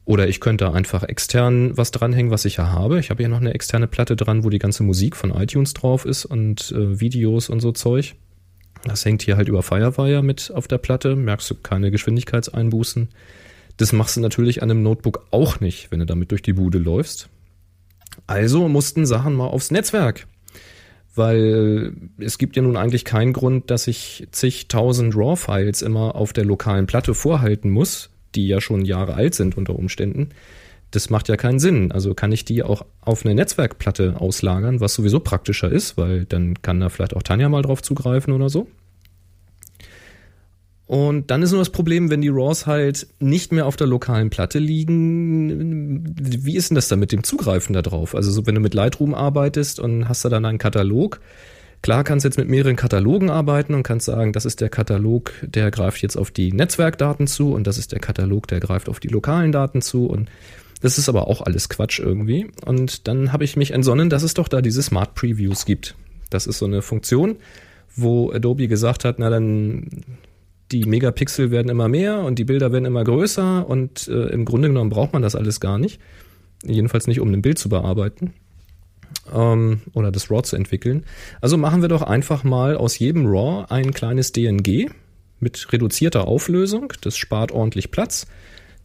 Oder ich könnte einfach extern was dranhängen, was ich ja habe. Ich habe hier noch eine externe Platte dran, wo die ganze Musik von iTunes drauf ist und äh, Videos und so Zeug. Das hängt hier halt über Firewire mit auf der Platte. Merkst du keine Geschwindigkeitseinbußen. Das machst du natürlich an einem Notebook auch nicht, wenn du damit durch die Bude läufst. Also mussten Sachen mal aufs Netzwerk. Weil es gibt ja nun eigentlich keinen Grund, dass ich zigtausend RAW-Files immer auf der lokalen Platte vorhalten muss, die ja schon Jahre alt sind unter Umständen. Das macht ja keinen Sinn. Also kann ich die auch auf eine Netzwerkplatte auslagern, was sowieso praktischer ist, weil dann kann da vielleicht auch Tanja mal drauf zugreifen oder so. Und dann ist nur das Problem, wenn die RAWs halt nicht mehr auf der lokalen Platte liegen, wie ist denn das dann mit dem Zugreifen da drauf? Also so, wenn du mit Lightroom arbeitest und hast da dann einen Katalog, klar kannst du jetzt mit mehreren Katalogen arbeiten und kannst sagen, das ist der Katalog, der greift jetzt auf die Netzwerkdaten zu und das ist der Katalog, der greift auf die lokalen Daten zu und das ist aber auch alles Quatsch irgendwie. Und dann habe ich mich entsonnen, dass es doch da diese Smart Previews gibt. Das ist so eine Funktion, wo Adobe gesagt hat, na dann die Megapixel werden immer mehr und die Bilder werden immer größer und äh, im Grunde genommen braucht man das alles gar nicht. Jedenfalls nicht, um ein Bild zu bearbeiten ähm, oder das RAW zu entwickeln. Also machen wir doch einfach mal aus jedem RAW ein kleines DNG mit reduzierter Auflösung. Das spart ordentlich Platz.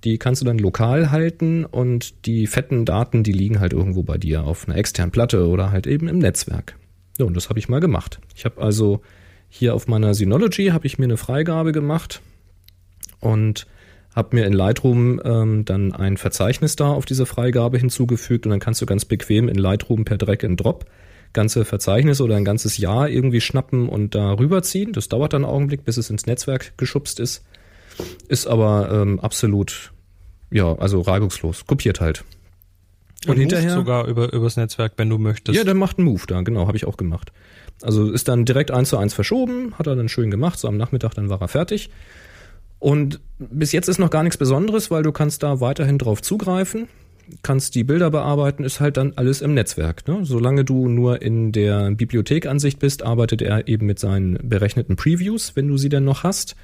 Die kannst du dann lokal halten und die fetten Daten, die liegen halt irgendwo bei dir auf einer externen Platte oder halt eben im Netzwerk. Ja, und das habe ich mal gemacht. Ich habe also hier auf meiner Synology habe ich mir eine Freigabe gemacht und habe mir in Lightroom ähm, dann ein Verzeichnis da auf diese Freigabe hinzugefügt und dann kannst du ganz bequem in Lightroom per Drag and Drop ganze Verzeichnisse oder ein ganzes Jahr irgendwie schnappen und da rüberziehen. Das dauert dann einen Augenblick, bis es ins Netzwerk geschubst ist. Ist aber ähm, absolut, ja, also reibungslos. Kopiert halt. Und hinterher sogar über übers Netzwerk, wenn du möchtest. Ja, der macht einen Move da, genau, habe ich auch gemacht. Also ist dann direkt eins zu eins verschoben, hat er dann schön gemacht, so am Nachmittag, dann war er fertig. Und bis jetzt ist noch gar nichts Besonderes, weil du kannst da weiterhin drauf zugreifen, kannst die Bilder bearbeiten, ist halt dann alles im Netzwerk. Ne? Solange du nur in der Bibliothekansicht bist, arbeitet er eben mit seinen berechneten Previews, wenn du sie denn noch hast.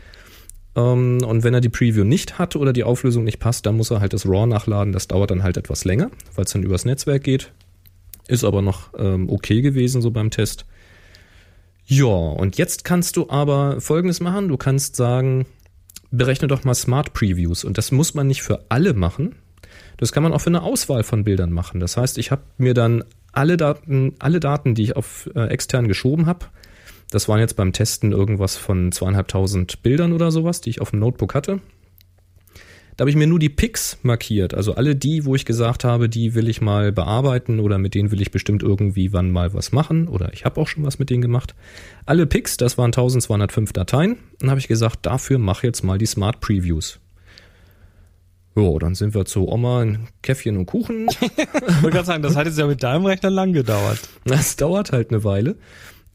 Ähm, und wenn er die Preview nicht hat oder die Auflösung nicht passt, dann muss er halt das RAW nachladen. Das dauert dann halt etwas länger, weil es dann übers Netzwerk geht. Ist aber noch ähm, okay gewesen so beim Test. Ja, und jetzt kannst du aber Folgendes machen. Du kannst sagen, berechne doch mal Smart Previews. Und das muss man nicht für alle machen. Das kann man auch für eine Auswahl von Bildern machen. Das heißt, ich habe mir dann alle Daten, alle Daten, die ich auf äh, extern geschoben habe, das waren jetzt beim Testen irgendwas von zweieinhalbtausend Bildern oder sowas, die ich auf dem Notebook hatte. Da habe ich mir nur die Picks markiert, also alle die, wo ich gesagt habe, die will ich mal bearbeiten oder mit denen will ich bestimmt irgendwie wann mal was machen oder ich habe auch schon was mit denen gemacht. Alle Picks, das waren 1205 Dateien, dann habe ich gesagt, dafür mach jetzt mal die Smart Previews. Jo, dann sind wir zu Oma, ein Käffchen und Kuchen. Ich wollte gerade sagen, das hat jetzt ja mit deinem Rechner lang gedauert. Das dauert halt eine Weile.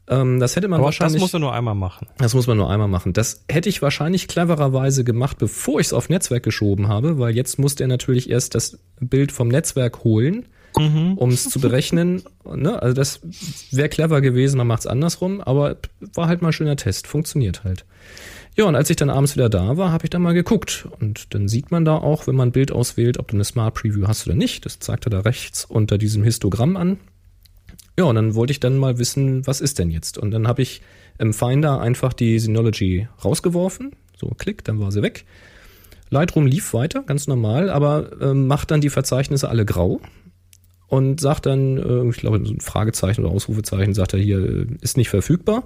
Ähm, das hätte man Aber wahrscheinlich. das musst du nur einmal machen. Das muss man nur einmal machen. Das hätte ich wahrscheinlich clevererweise gemacht, bevor ich es auf Netzwerk geschoben habe, weil jetzt musste er natürlich erst das Bild vom Netzwerk holen, um es zu berechnen. Ne? Also das wäre clever gewesen, man macht es andersrum, aber war halt mal ein schöner Test, funktioniert halt. Ja, und als ich dann abends wieder da war, habe ich dann mal geguckt. Und dann sieht man da auch, wenn man ein Bild auswählt, ob du eine Smart Preview hast oder nicht. Das zeigt er da rechts unter diesem Histogramm an. Ja, und dann wollte ich dann mal wissen, was ist denn jetzt? Und dann habe ich im Finder einfach die Synology rausgeworfen. So, klick, dann war sie weg. Lightroom lief weiter, ganz normal, aber äh, macht dann die Verzeichnisse alle grau und sagt dann, äh, ich glaube, ein Fragezeichen oder Ausrufezeichen, sagt er hier, äh, ist nicht verfügbar.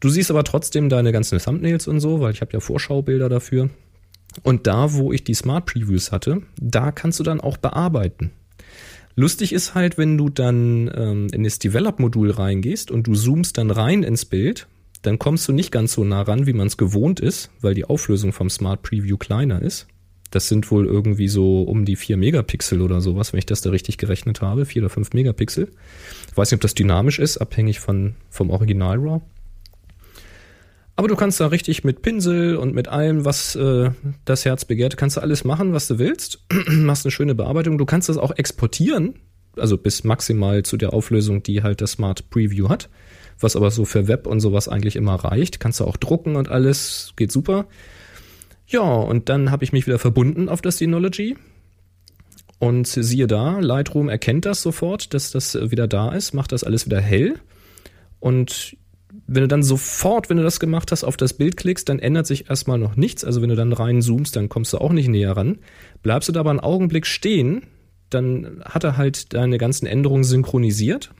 Du siehst aber trotzdem deine ganzen Thumbnails und so, weil ich habe ja Vorschaubilder dafür. Und da, wo ich die Smart Previews hatte, da kannst du dann auch bearbeiten. Lustig ist halt, wenn du dann ähm, in das Develop-Modul reingehst und du zoomst dann rein ins Bild, dann kommst du nicht ganz so nah ran, wie man es gewohnt ist, weil die Auflösung vom Smart Preview kleiner ist. Das sind wohl irgendwie so um die 4 Megapixel oder sowas, wenn ich das da richtig gerechnet habe. 4 oder 5 Megapixel. Ich weiß nicht, ob das dynamisch ist, abhängig von, vom Original RAW. Aber du kannst da richtig mit Pinsel und mit allem, was äh, das Herz begehrt, kannst du alles machen, was du willst. Machst eine schöne Bearbeitung. Du kannst das auch exportieren, also bis maximal zu der Auflösung, die halt das Smart Preview hat. Was aber so für Web und sowas eigentlich immer reicht. Kannst du auch drucken und alles, geht super. Ja, und dann habe ich mich wieder verbunden auf das Synology. Und siehe da, Lightroom erkennt das sofort, dass das wieder da ist, macht das alles wieder hell. Und wenn du dann sofort, wenn du das gemacht hast, auf das Bild klickst, dann ändert sich erstmal noch nichts. Also wenn du dann reinzoomst, dann kommst du auch nicht näher ran. Bleibst du da aber einen Augenblick stehen, dann hat er halt deine ganzen Änderungen synchronisiert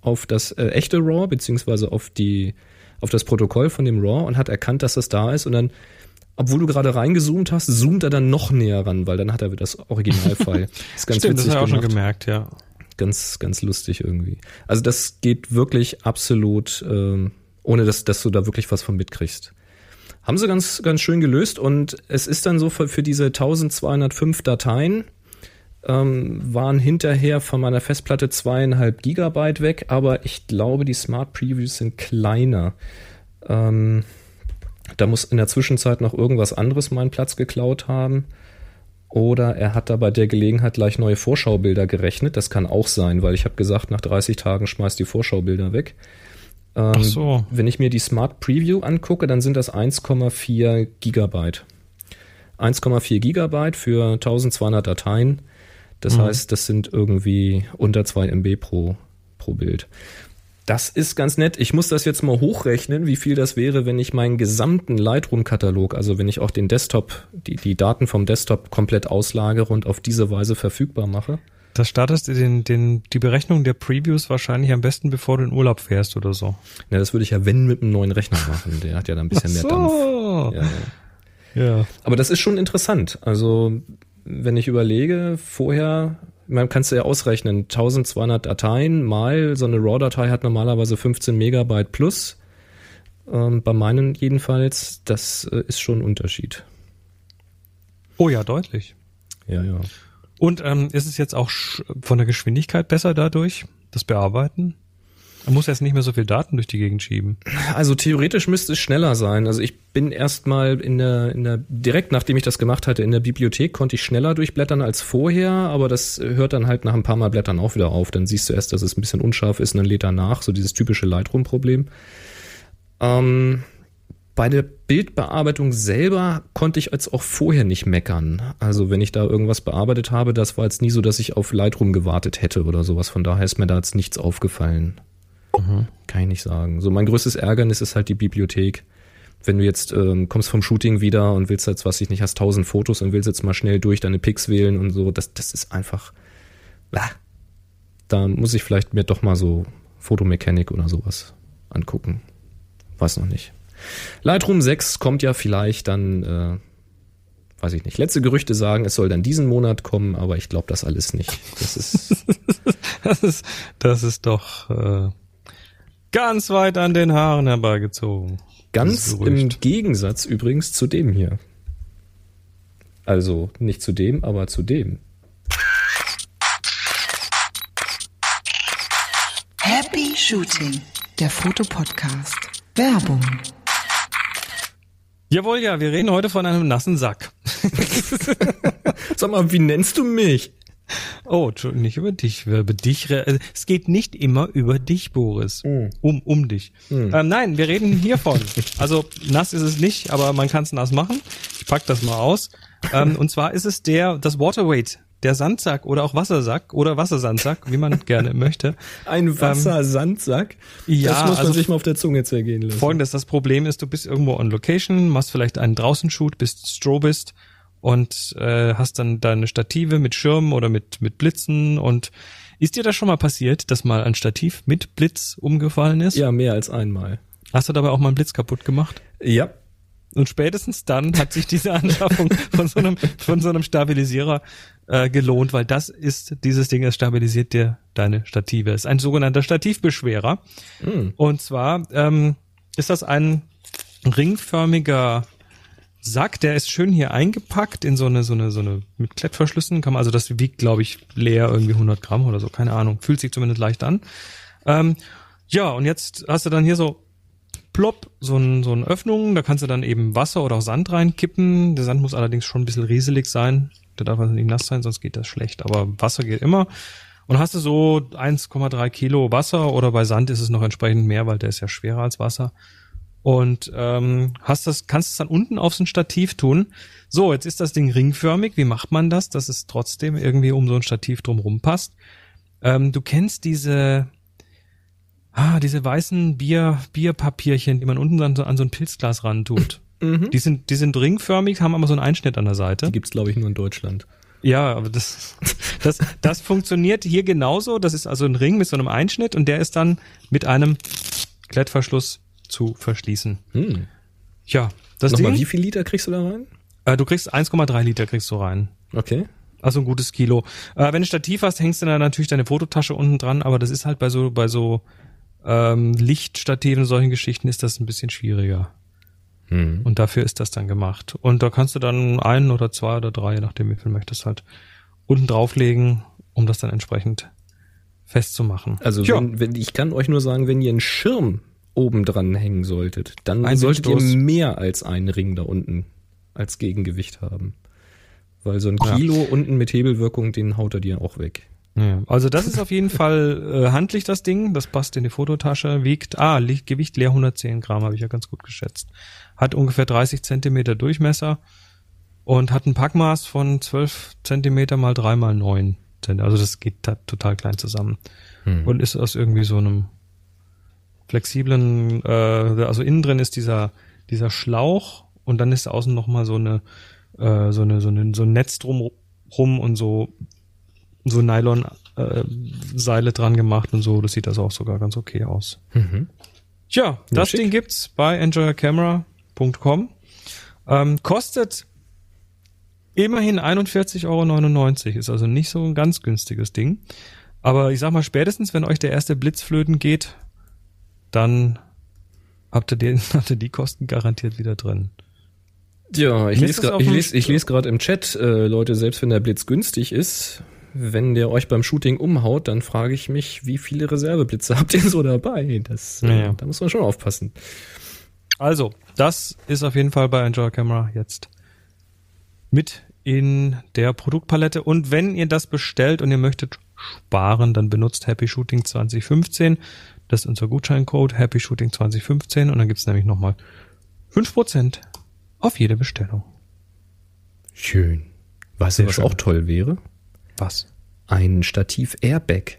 auf das äh, echte RAW, beziehungsweise auf die, auf das Protokoll von dem RAW und hat erkannt, dass das da ist und dann obwohl du gerade reingezoomt hast, zoomt er dann noch näher ran, weil dann hat er wieder das Originalfile. Das ist ganz Stimmt, witzig das habe ich auch schon gemerkt, ja. Ganz, ganz lustig irgendwie. Also das geht wirklich absolut ähm, ohne dass, dass du da wirklich was von mitkriegst. Haben sie ganz, ganz schön gelöst und es ist dann so für, für diese 1205 Dateien ähm, waren hinterher von meiner Festplatte zweieinhalb Gigabyte weg, aber ich glaube, die Smart Previews sind kleiner. Ähm, da muss in der Zwischenzeit noch irgendwas anderes meinen Platz geklaut haben. Oder er hat da bei der Gelegenheit gleich neue Vorschaubilder gerechnet. Das kann auch sein, weil ich habe gesagt, nach 30 Tagen schmeißt die Vorschaubilder weg. Ähm, Ach so. Wenn ich mir die Smart Preview angucke, dann sind das 1,4 Gigabyte. 1,4 Gigabyte für 1200 Dateien. Das mhm. heißt, das sind irgendwie unter 2 MB pro, pro Bild. Das ist ganz nett. Ich muss das jetzt mal hochrechnen, wie viel das wäre, wenn ich meinen gesamten Lightroom-Katalog, also wenn ich auch den Desktop, die, die Daten vom Desktop komplett auslagere und auf diese Weise verfügbar mache. Da startest du den, den, die Berechnung der Previews wahrscheinlich am besten, bevor du in Urlaub fährst oder so. Ja, das würde ich ja wenn mit einem neuen Rechner machen. Der hat ja dann ein bisschen so. mehr Dampf. Ja, ja. ja. Aber das ist schon interessant. Also, wenn ich überlege, vorher, man kannst du ja ausrechnen, 1200 Dateien mal, so eine RAW-Datei hat normalerweise 15 Megabyte plus. Ähm, bei meinen jedenfalls, das äh, ist schon ein Unterschied. Oh ja, deutlich. Ja, ja. Und ähm, ist es jetzt auch von der Geschwindigkeit besser dadurch, das Bearbeiten? Man muss jetzt nicht mehr so viel Daten durch die Gegend schieben. Also theoretisch müsste es schneller sein. Also ich bin erstmal in der, in der, direkt nachdem ich das gemacht hatte, in der Bibliothek konnte ich schneller durchblättern als vorher, aber das hört dann halt nach ein paar Mal Blättern auch wieder auf. Dann siehst du erst, dass es ein bisschen unscharf ist und dann lädt er nach, so dieses typische Lightroom-Problem. Ähm, bei der Bildbearbeitung selber konnte ich jetzt auch vorher nicht meckern. Also wenn ich da irgendwas bearbeitet habe, das war jetzt nie so, dass ich auf Lightroom gewartet hätte oder sowas. Von daher ist mir da jetzt nichts aufgefallen. Mhm. Kann ich nicht sagen. So mein größtes Ärgernis ist halt die Bibliothek. Wenn du jetzt ähm, kommst vom Shooting wieder und willst jetzt, was ich nicht, hast tausend Fotos und willst jetzt mal schnell durch deine Picks wählen und so, das, das ist einfach. Ah, da muss ich vielleicht mir doch mal so Fotomechanik oder sowas angucken. Weiß noch nicht. Lightroom 6 kommt ja vielleicht dann, äh, weiß ich nicht. Letzte Gerüchte sagen, es soll dann diesen Monat kommen, aber ich glaube das alles nicht. Das ist, das ist, das ist doch äh, ganz weit an den Haaren herbeigezogen. Ganz im Gegensatz übrigens zu dem hier. Also nicht zu dem, aber zu dem. Happy Shooting, der Fotopodcast. Werbung. Jawohl, ja, wir reden heute von einem nassen Sack. Sag mal, wie nennst du mich? Oh, nicht über dich. Über dich. Also, es geht nicht immer über dich, Boris. Mm. Um, um dich. Mm. Ähm, nein, wir reden hiervon. Also nass ist es nicht, aber man kann es nass machen. Ich pack das mal aus. Ähm, und zwar ist es der, das Waterweight der Sandsack oder auch Wassersack oder Wassersandsack, wie man gerne möchte. Ein ähm, Wassersandsack? Ähm, ja, das muss man also sich mal auf der Zunge zergehen lassen. Folgendes, das Problem ist, du bist irgendwo on Location, machst vielleicht einen Draußenshoot, bist Strobist und äh, hast dann deine Stative mit Schirmen oder mit, mit Blitzen und ist dir das schon mal passiert, dass mal ein Stativ mit Blitz umgefallen ist? Ja, mehr als einmal. Hast du dabei auch mal einen Blitz kaputt gemacht? Ja, und spätestens dann hat sich diese Anschaffung von so einem, von so einem Stabilisierer äh, gelohnt, weil das ist, dieses Ding, das stabilisiert dir deine Stative. Das ist ein sogenannter Stativbeschwerer. Mm. Und zwar ähm, ist das ein ringförmiger Sack, der ist schön hier eingepackt in so eine, so eine, so eine, mit Klettverschlüssen kann man, also das wiegt, glaube ich, leer irgendwie 100 Gramm oder so, keine Ahnung, fühlt sich zumindest leicht an. Ähm, ja, und jetzt hast du dann hier so plopp, so, ein, so eine Öffnung, da kannst du dann eben Wasser oder auch Sand reinkippen. Der Sand muss allerdings schon ein bisschen rieselig sein. Der darf also nicht nass sein, sonst geht das schlecht. Aber Wasser geht immer. Und hast du so 1,3 Kilo Wasser oder bei Sand ist es noch entsprechend mehr, weil der ist ja schwerer als Wasser. Und ähm, hast das, kannst es dann unten auf so ein Stativ tun. So, jetzt ist das Ding ringförmig. Wie macht man das, dass es trotzdem irgendwie um so ein Stativ drumrum passt? Ähm, du kennst diese, ah, diese weißen Bier, Bierpapierchen, die man unten dann so an so ein Pilzglas ran tut. Die sind, die sind ringförmig, haben aber so einen Einschnitt an der Seite. Die gibt's glaube ich nur in Deutschland. Ja, aber das, das, das funktioniert hier genauso. Das ist also ein Ring mit so einem Einschnitt und der ist dann mit einem Klettverschluss zu verschließen. Hm. Ja, das Nochmal, Ding, wie viel Liter kriegst du da rein? äh, du kriegst 1,3 Liter kriegst du rein. Okay. Also ein gutes Kilo. Äh, wenn du Stativ hast, hängst du dann natürlich deine Fototasche unten dran, aber das ist halt bei so, bei so ähm, Lichtstativen, solchen Geschichten ist das ein bisschen schwieriger. Hm. Und dafür ist das dann gemacht. Und da kannst du dann einen oder zwei oder drei, je nachdem wie viel möchtest, halt unten drauflegen, um das dann entsprechend festzumachen. Also Tja. wenn, wenn, ich kann euch nur sagen, wenn ihr einen Schirm oben dran hängen solltet, dann Ein solltet Windstoß. ihr mehr als einen Ring da unten als Gegengewicht haben. Weil so ein Ja. Kilo unten mit Hebelwirkung, den haut er dir auch weg. Ja, also das ist auf jeden Fall äh, handlich das Ding, das passt in die Fototasche, wiegt, ah, Gewicht leer 110 Gramm, habe ich ja ganz gut geschätzt. Hat ungefähr 30 Zentimeter Durchmesser und hat ein Packmaß von 12 Zentimeter mal 3 mal 9 Zentimeter. Also das geht da total klein zusammen. Hm. Und ist aus irgendwie so einem flexiblen, äh, also innen drin ist dieser, dieser Schlauch und dann ist außen nochmal so eine, äh, so eine, so eine, so ein Netz drum rum und so so Nylon äh, Seile dran gemacht und so. Das sieht also auch sogar ganz okay aus. Mhm. Ja, das schick. Ding gibt's bei enjoycamera.com. Ähm, kostet immerhin 41,99 Euro. Ist also nicht so ein ganz günstiges Ding. Aber ich sag mal, spätestens, wenn euch der erste Blitzflöten geht, dann habt ihr, den, habt ihr die Kosten garantiert wieder drin. Ja, ich lese gerade ich lese, ich lese gerade im Chat, äh, Leute, selbst wenn der Blitz günstig ist, wenn der euch beim Shooting umhaut, dann frage ich mich, wie viele Reserveblitze habt ihr so dabei? Das, äh, Ja, ja. Da muss man schon aufpassen. Also, das ist auf jeden Fall bei Enjoy Camera jetzt mit in der Produktpalette. Und wenn ihr das bestellt und ihr möchtet sparen, dann benutzt Happy Shooting 2015. Das ist unser Gutscheincode Happy Shooting 2015 und dann gibt's nämlich nochmal 5% auf jede Bestellung. Schön. Was schön. auch toll wäre? Was? Ein Stativ Airbag.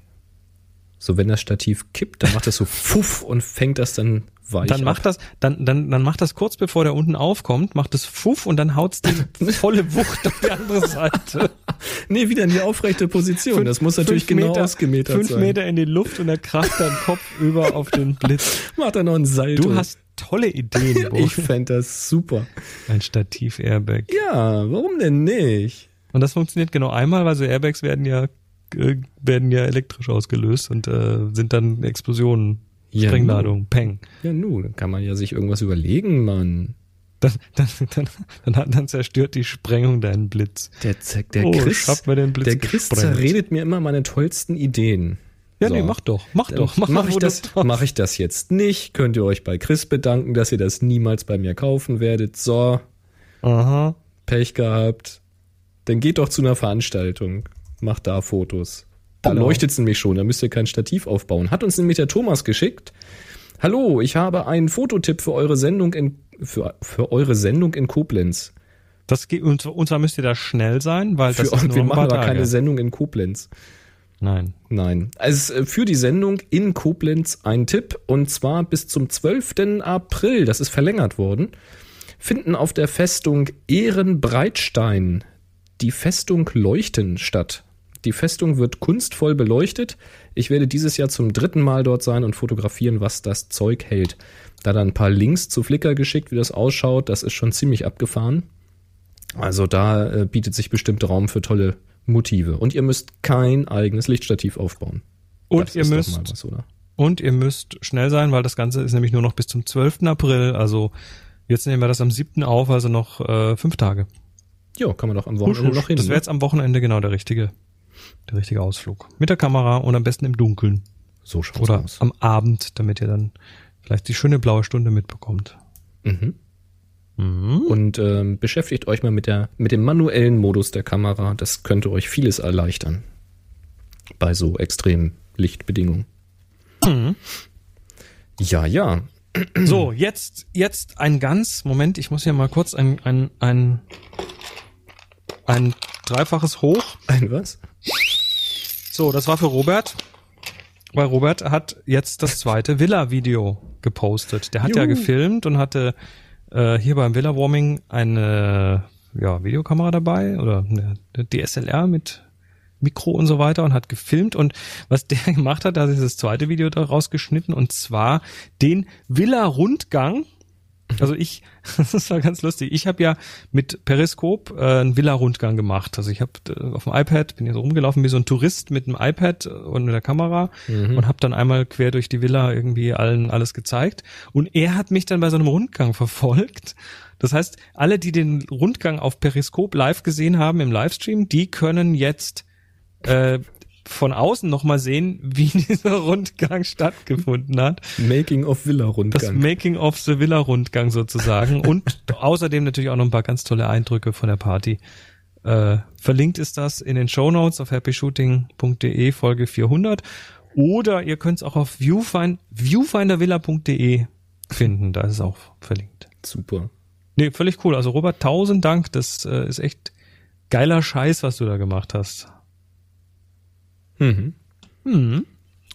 So, wenn das Stativ kippt, dann macht das so fuff und fängt das dann weich Dann macht das, dann, dann, dann macht das kurz bevor der unten aufkommt, macht es Fuff und dann haut's die volle Wucht auf die andere Seite. Nee, wieder in die aufrechte Position. das muss natürlich Fünf genau Meter, ausgemetert fünf sein. Meter in die Luft und er kracht dein Kopf über auf den Blitz. Macht er noch ein Salto. Du hast tolle Ideen, Bo. ich fände das super. Ein Stativ-Airbag. Ja, warum denn nicht? Und das funktioniert genau einmal, weil so Airbags werden ja äh, werden ja elektrisch ausgelöst und äh, sind dann Explosionen, Ja, Sprengladung, Peng. Ja, nu, dann kann man ja sich irgendwas überlegen, Mann. Dann, dann, dann, dann, hat- dann zerstört die Sprengung deinen Blitz. Der, der Oh, Chris, mir den Blitz der Chris gesprengt. zerredet mir immer meine tollsten Ideen. Ja, So. nee, mach doch, mach Dann doch. mach, Mach, ich das, mach ich das jetzt nicht. Könnt ihr euch bei Chris bedanken, dass ihr das niemals bei mir kaufen werdet. So, Aha. Pech gehabt. Dann geht doch zu einer Veranstaltung. Macht da Fotos. Da Genau. leuchtet es nämlich schon, da müsst ihr kein Stativ aufbauen. Hat uns nämlich der Thomas geschickt. Hallo, ich habe einen Fototipp für eure Sendung in, für, für eure Sendung in Koblenz. Das geht, und, und zwar müsst ihr da schnell sein, weil das Für, ist nur wir machen aber keine Sendung in Koblenz. Nein. Nein. Also für die Sendung in Koblenz ein Tipp und zwar bis zum 12. April, das ist verlängert worden, finden auf der Festung Ehrenbreitstein die Festung Leuchten statt. Die Festung wird kunstvoll beleuchtet. Ich werde dieses Jahr zum dritten Mal dort sein und fotografieren, was das Zeug hält. Da dann ein paar Links zu Flickr geschickt, wie das ausschaut. Das ist schon ziemlich abgefahren. Also da äh, bietet sich bestimmt Raum für tolle Motive. Und ihr müsst kein eigenes Lichtstativ aufbauen. Und Das ihr müsst was? Und ihr müsst schnell sein, weil das Ganze ist nämlich nur noch bis zum 12. April. Also Jetzt nehmen wir das am 7. auf, also noch äh, fünf Tage. Ja, kann man doch am Wochenende Husch, husch. noch hin. Das wäre ne? jetzt am Wochenende genau der richtige, der richtige Ausflug. Mit der Kamera und am besten im Dunkeln. so schaut's Oder aus. am Abend, damit ihr dann vielleicht die schöne blaue Stunde mitbekommt. Mhm. Und ähm, beschäftigt euch mal mit der mit dem manuellen Modus der Kamera. Das könnte euch vieles erleichtern bei so extremen Lichtbedingungen. Ja, ja. So, jetzt, jetzt ein ganz, Moment, ich muss hier mal kurz ein, ein, ein, ein dreifaches Hoch. Ein was? So, das war für Robert. Weil Robert hat jetzt das zweite Villa-Video gepostet. Der hat ja Juhu. gefilmt und hatte äh, hier beim Villa Warming eine ja, Videokamera dabei oder eine, DSLR mit Mikro und so weiter und hat gefilmt und was der gemacht hat, da er dieses zweite Video daraus geschnitten und zwar den Villa-Rundgang. Also ich, das war ganz lustig. Ich habe ja mit Periskop äh, einen Villa-Rundgang gemacht. Also ich habe äh, auf dem iPad, bin hier so rumgelaufen wie so ein Tourist mit einem iPad und mit der Kamera und habe dann einmal quer durch die Villa irgendwie allen alles gezeigt. Und er hat mich dann bei so einem Rundgang verfolgt. Das heißt, alle, die den Rundgang auf Periskop live gesehen haben im Livestream, die können jetzt äh, von außen nochmal sehen, wie dieser Rundgang stattgefunden hat. Making of Villa Das Rundgang. Making of the Villa Rundgang sozusagen und außerdem natürlich auch noch ein paar ganz tolle Eindrücke von der Party. Äh, verlinkt ist das in den Show Notes auf happyshooting.de Folge 400 oder ihr könnt es auch auf viewfind, viewfindervilla.de finden, da ist es auch verlinkt. Super. Nee, völlig cool. Also Robert, tausend Dank, das äh, ist echt geiler Scheiß, was du da gemacht hast. Mhm. Hm.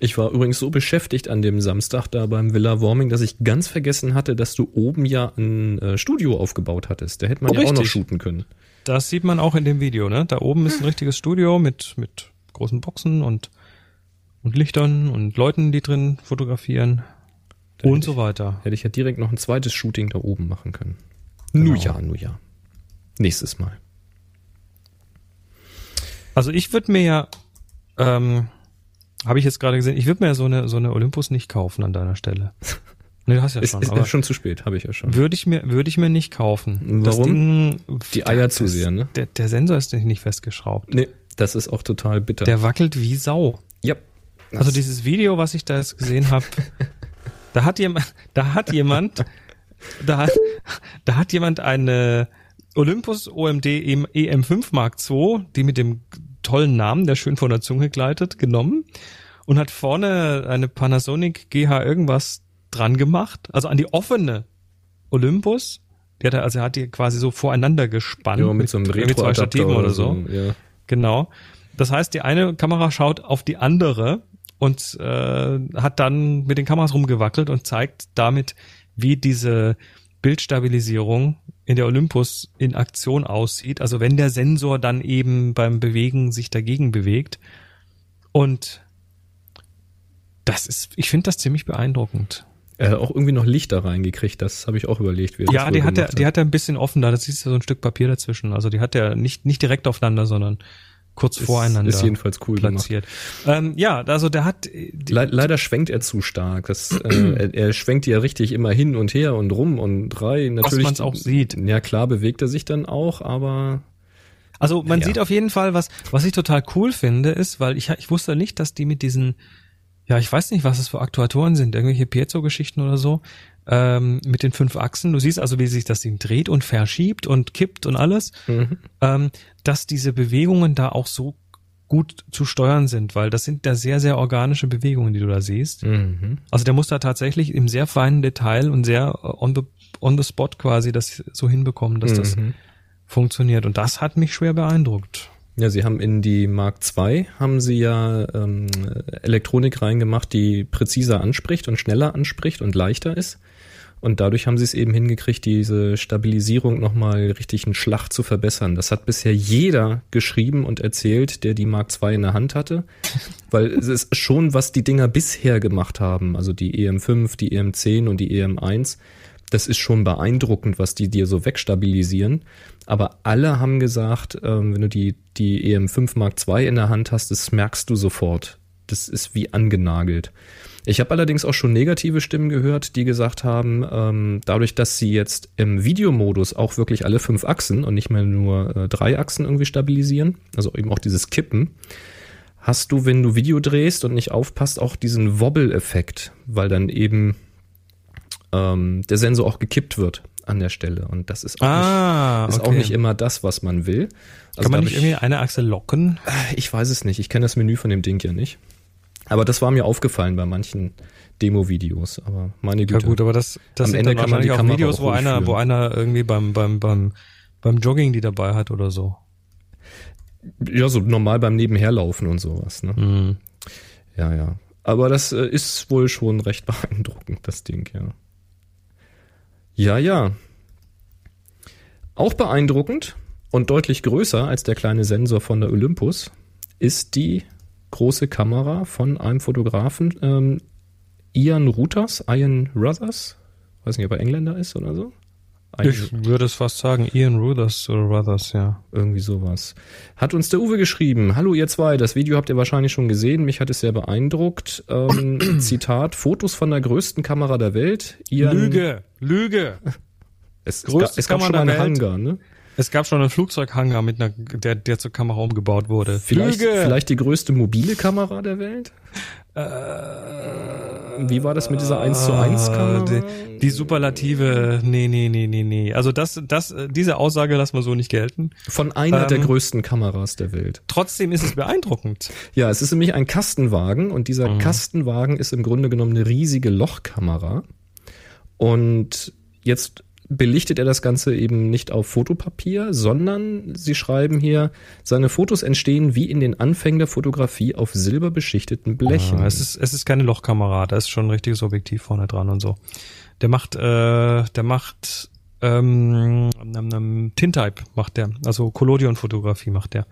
Ich war übrigens so beschäftigt an dem Samstag da beim Villa Warming, dass ich ganz vergessen hatte, dass du oben ja ein äh, Studio aufgebaut hattest. Da hätte man Oh, ja auch noch richtig. shooten können. Das sieht man auch in dem Video, ne? Da oben ist ein richtiges Studio mit, mit großen Boxen und, und Lichtern und Leuten, die drin fotografieren Da und so weiter. Hätte ich ja direkt noch ein zweites Shooting da oben machen können. Genau. Nu ja, nu ja. Nächstes Mal. Also ich würde mir ja, ähm, habe ich jetzt gerade gesehen, ich würde mir so eine, so eine Olympus nicht kaufen an deiner Stelle. Nee, du hast ja Ist, schon, ist aber schon zu spät, habe ich ja schon. würde ich mir, würde ich mir nicht kaufen. Warum? Ding, Die Eier zu sehr, ne? Der, der Sensor ist nicht festgeschraubt. Nee, das ist auch total bitter. Der wackelt wie Sau. ja. Also dieses Video, was ich da jetzt gesehen habe, da hat jemand, da hat jemand, da hat, da hat jemand eine Olympus OMD EM5 Mark II, die mit dem tollen Namen, der schön von der Zunge gleitet, genommen und hat vorne eine Panasonic GH irgendwas dran gemacht, also an die offene Olympus. Die hat er, also er hat die quasi so voreinander gespannt. ja, mit so einem irgendwie zwei Stativen oder so. Ja. Genau. Das heißt, die eine Kamera schaut auf die andere und äh, hat dann mit den Kameras rumgewackelt und zeigt damit, wie diese Bildstabilisierung in der Olympus in Aktion aussieht. Also wenn der Sensor dann eben beim Bewegen sich dagegen bewegt. Und das ist, ich finde das ziemlich beeindruckend. Er hat auch irgendwie noch Licht da reingekriegt, das habe ich auch überlegt. Wie Ja, die hat er, die hat er ein bisschen offen da. Das ist ja so ein Stück Papier dazwischen. Also die hat er nicht, nicht direkt aufeinander, sondern kurz Ist- voreinander. Ist jedenfalls cool platziert. Ähm, ja, also der hat Le leider schwenkt er zu stark. Das, äh, er, er schwenkt ja richtig immer hin und her und rum und rein. Natürlich, man's auch sieht. Ja, klar bewegt er sich dann auch, aber Also man Ja. sieht auf jeden Fall, was, was ich total cool finde, ist, weil ich, ich wusste nicht, dass die mit diesen, ja, ich weiß nicht, was es für Aktuatoren sind, irgendwelche Piezo-Geschichten oder so, ähm, mit den fünf Achsen. Du siehst also, wie sich das Ding dreht und verschiebt und kippt und alles, ähm, dass diese Bewegungen da auch so gut zu steuern sind, weil das sind da sehr, sehr organische Bewegungen, die du da siehst. mhm. Also der muss da tatsächlich im sehr feinen Detail und sehr äh, on the, on the spot quasi das so hinbekommen, dass das Mhm. funktioniert. Und das hat mich schwer beeindruckt. Ja, sie haben in die Mark II haben sie ja ähm, Elektronik reingemacht, die präziser anspricht und schneller anspricht und leichter ist. Und dadurch haben sie es eben hingekriegt, diese Stabilisierung nochmal richtig einen Schlag zu verbessern. Das hat bisher jeder geschrieben und erzählt, der die Mark II in der Hand hatte. Weil es ist schon, was die Dinger bisher gemacht haben, also die EM5, die EM10 und die EM1, das ist schon beeindruckend, was die dir so wegstabilisieren. Aber alle haben gesagt, ähm, wenn du die, die EM5 Mark II in der Hand hast, das merkst du sofort. das ist wie angenagelt. Ich habe allerdings auch schon negative Stimmen gehört, die gesagt haben, ähm, dadurch, dass sie jetzt im Videomodus auch wirklich alle fünf Achsen und nicht mehr nur äh, drei Achsen irgendwie stabilisieren, also eben auch dieses Kippen, hast du, wenn du Video drehst und nicht aufpasst, auch diesen Wobble-Effekt, weil dann eben ähm, der Sensor auch gekippt wird an der Stelle. Und das ist auch, Ah, nicht, ist auch okay. nicht immer das, was man will. Also Kann man nicht irgendwie eine Achse locken? ich weiß es nicht. Ich kenne das Menü von dem Ding ja nicht. Aber das war mir aufgefallen bei manchen Demo-Videos. Aber meine Ja Güte. gut, aber das, das Am sind Ende dann kann man die auch Videos, auch wo einer, wo einer irgendwie beim, beim, beim, beim Jogging die dabei hat oder so. ja, so normal beim Nebenherlaufen und sowas. Ne? Mhm. Ja, ja. Aber das äh, ist wohl schon recht beeindruckend, das Ding, ja. Ja, ja. Auch beeindruckend und deutlich größer als der kleine Sensor von der Olympus ist die große Kamera von einem Fotografen, ähm, Ian Ruthers, Ian Ruthers, weiß nicht, ob er Engländer ist oder so. Ian- Ich würde es fast sagen, Ian Ruthers oder Ruthers, ja. irgendwie sowas. Hat uns der Uwe geschrieben. Hallo ihr zwei, das Video habt ihr wahrscheinlich schon gesehen. Mich hat es sehr beeindruckt. Ähm, Zitat, Fotos von der größten Kamera der Welt. Ian, Lüge, Lüge. Es, es, gab, es gab schon mal einen Welt. Hangar, ne? Es gab schon einen Flugzeughanger mit einer, der, der zur Kamera umgebaut wurde. Vielleicht, vielleicht die größte mobile Kamera der Welt? Wie war das mit dieser 1 zu 1 Kamera? Ah, Die, die Superlative, nee, nee, nee, nee, nee. Also das, das, äh, diese Aussage lassen wir so nicht gelten. Von einer der Ähm, größten Kameras der Welt. Trotzdem ist es beeindruckend. Ja, es ist nämlich ein Kastenwagen und dieser Mhm. Kastenwagen ist im Grunde genommen eine riesige Lochkamera. Und jetzt belichtet er das Ganze eben nicht auf Fotopapier, sondern sie schreiben hier, seine Fotos entstehen wie in den Anfängen der Fotografie auf silberbeschichteten Blechen. Ja, es ist, es ist keine Lochkamera, da ist schon ein richtiges Objektiv vorne dran und so. Der macht, äh, der macht, ähm, ähm, Tintype macht der, also Collodion-Fotografie macht der.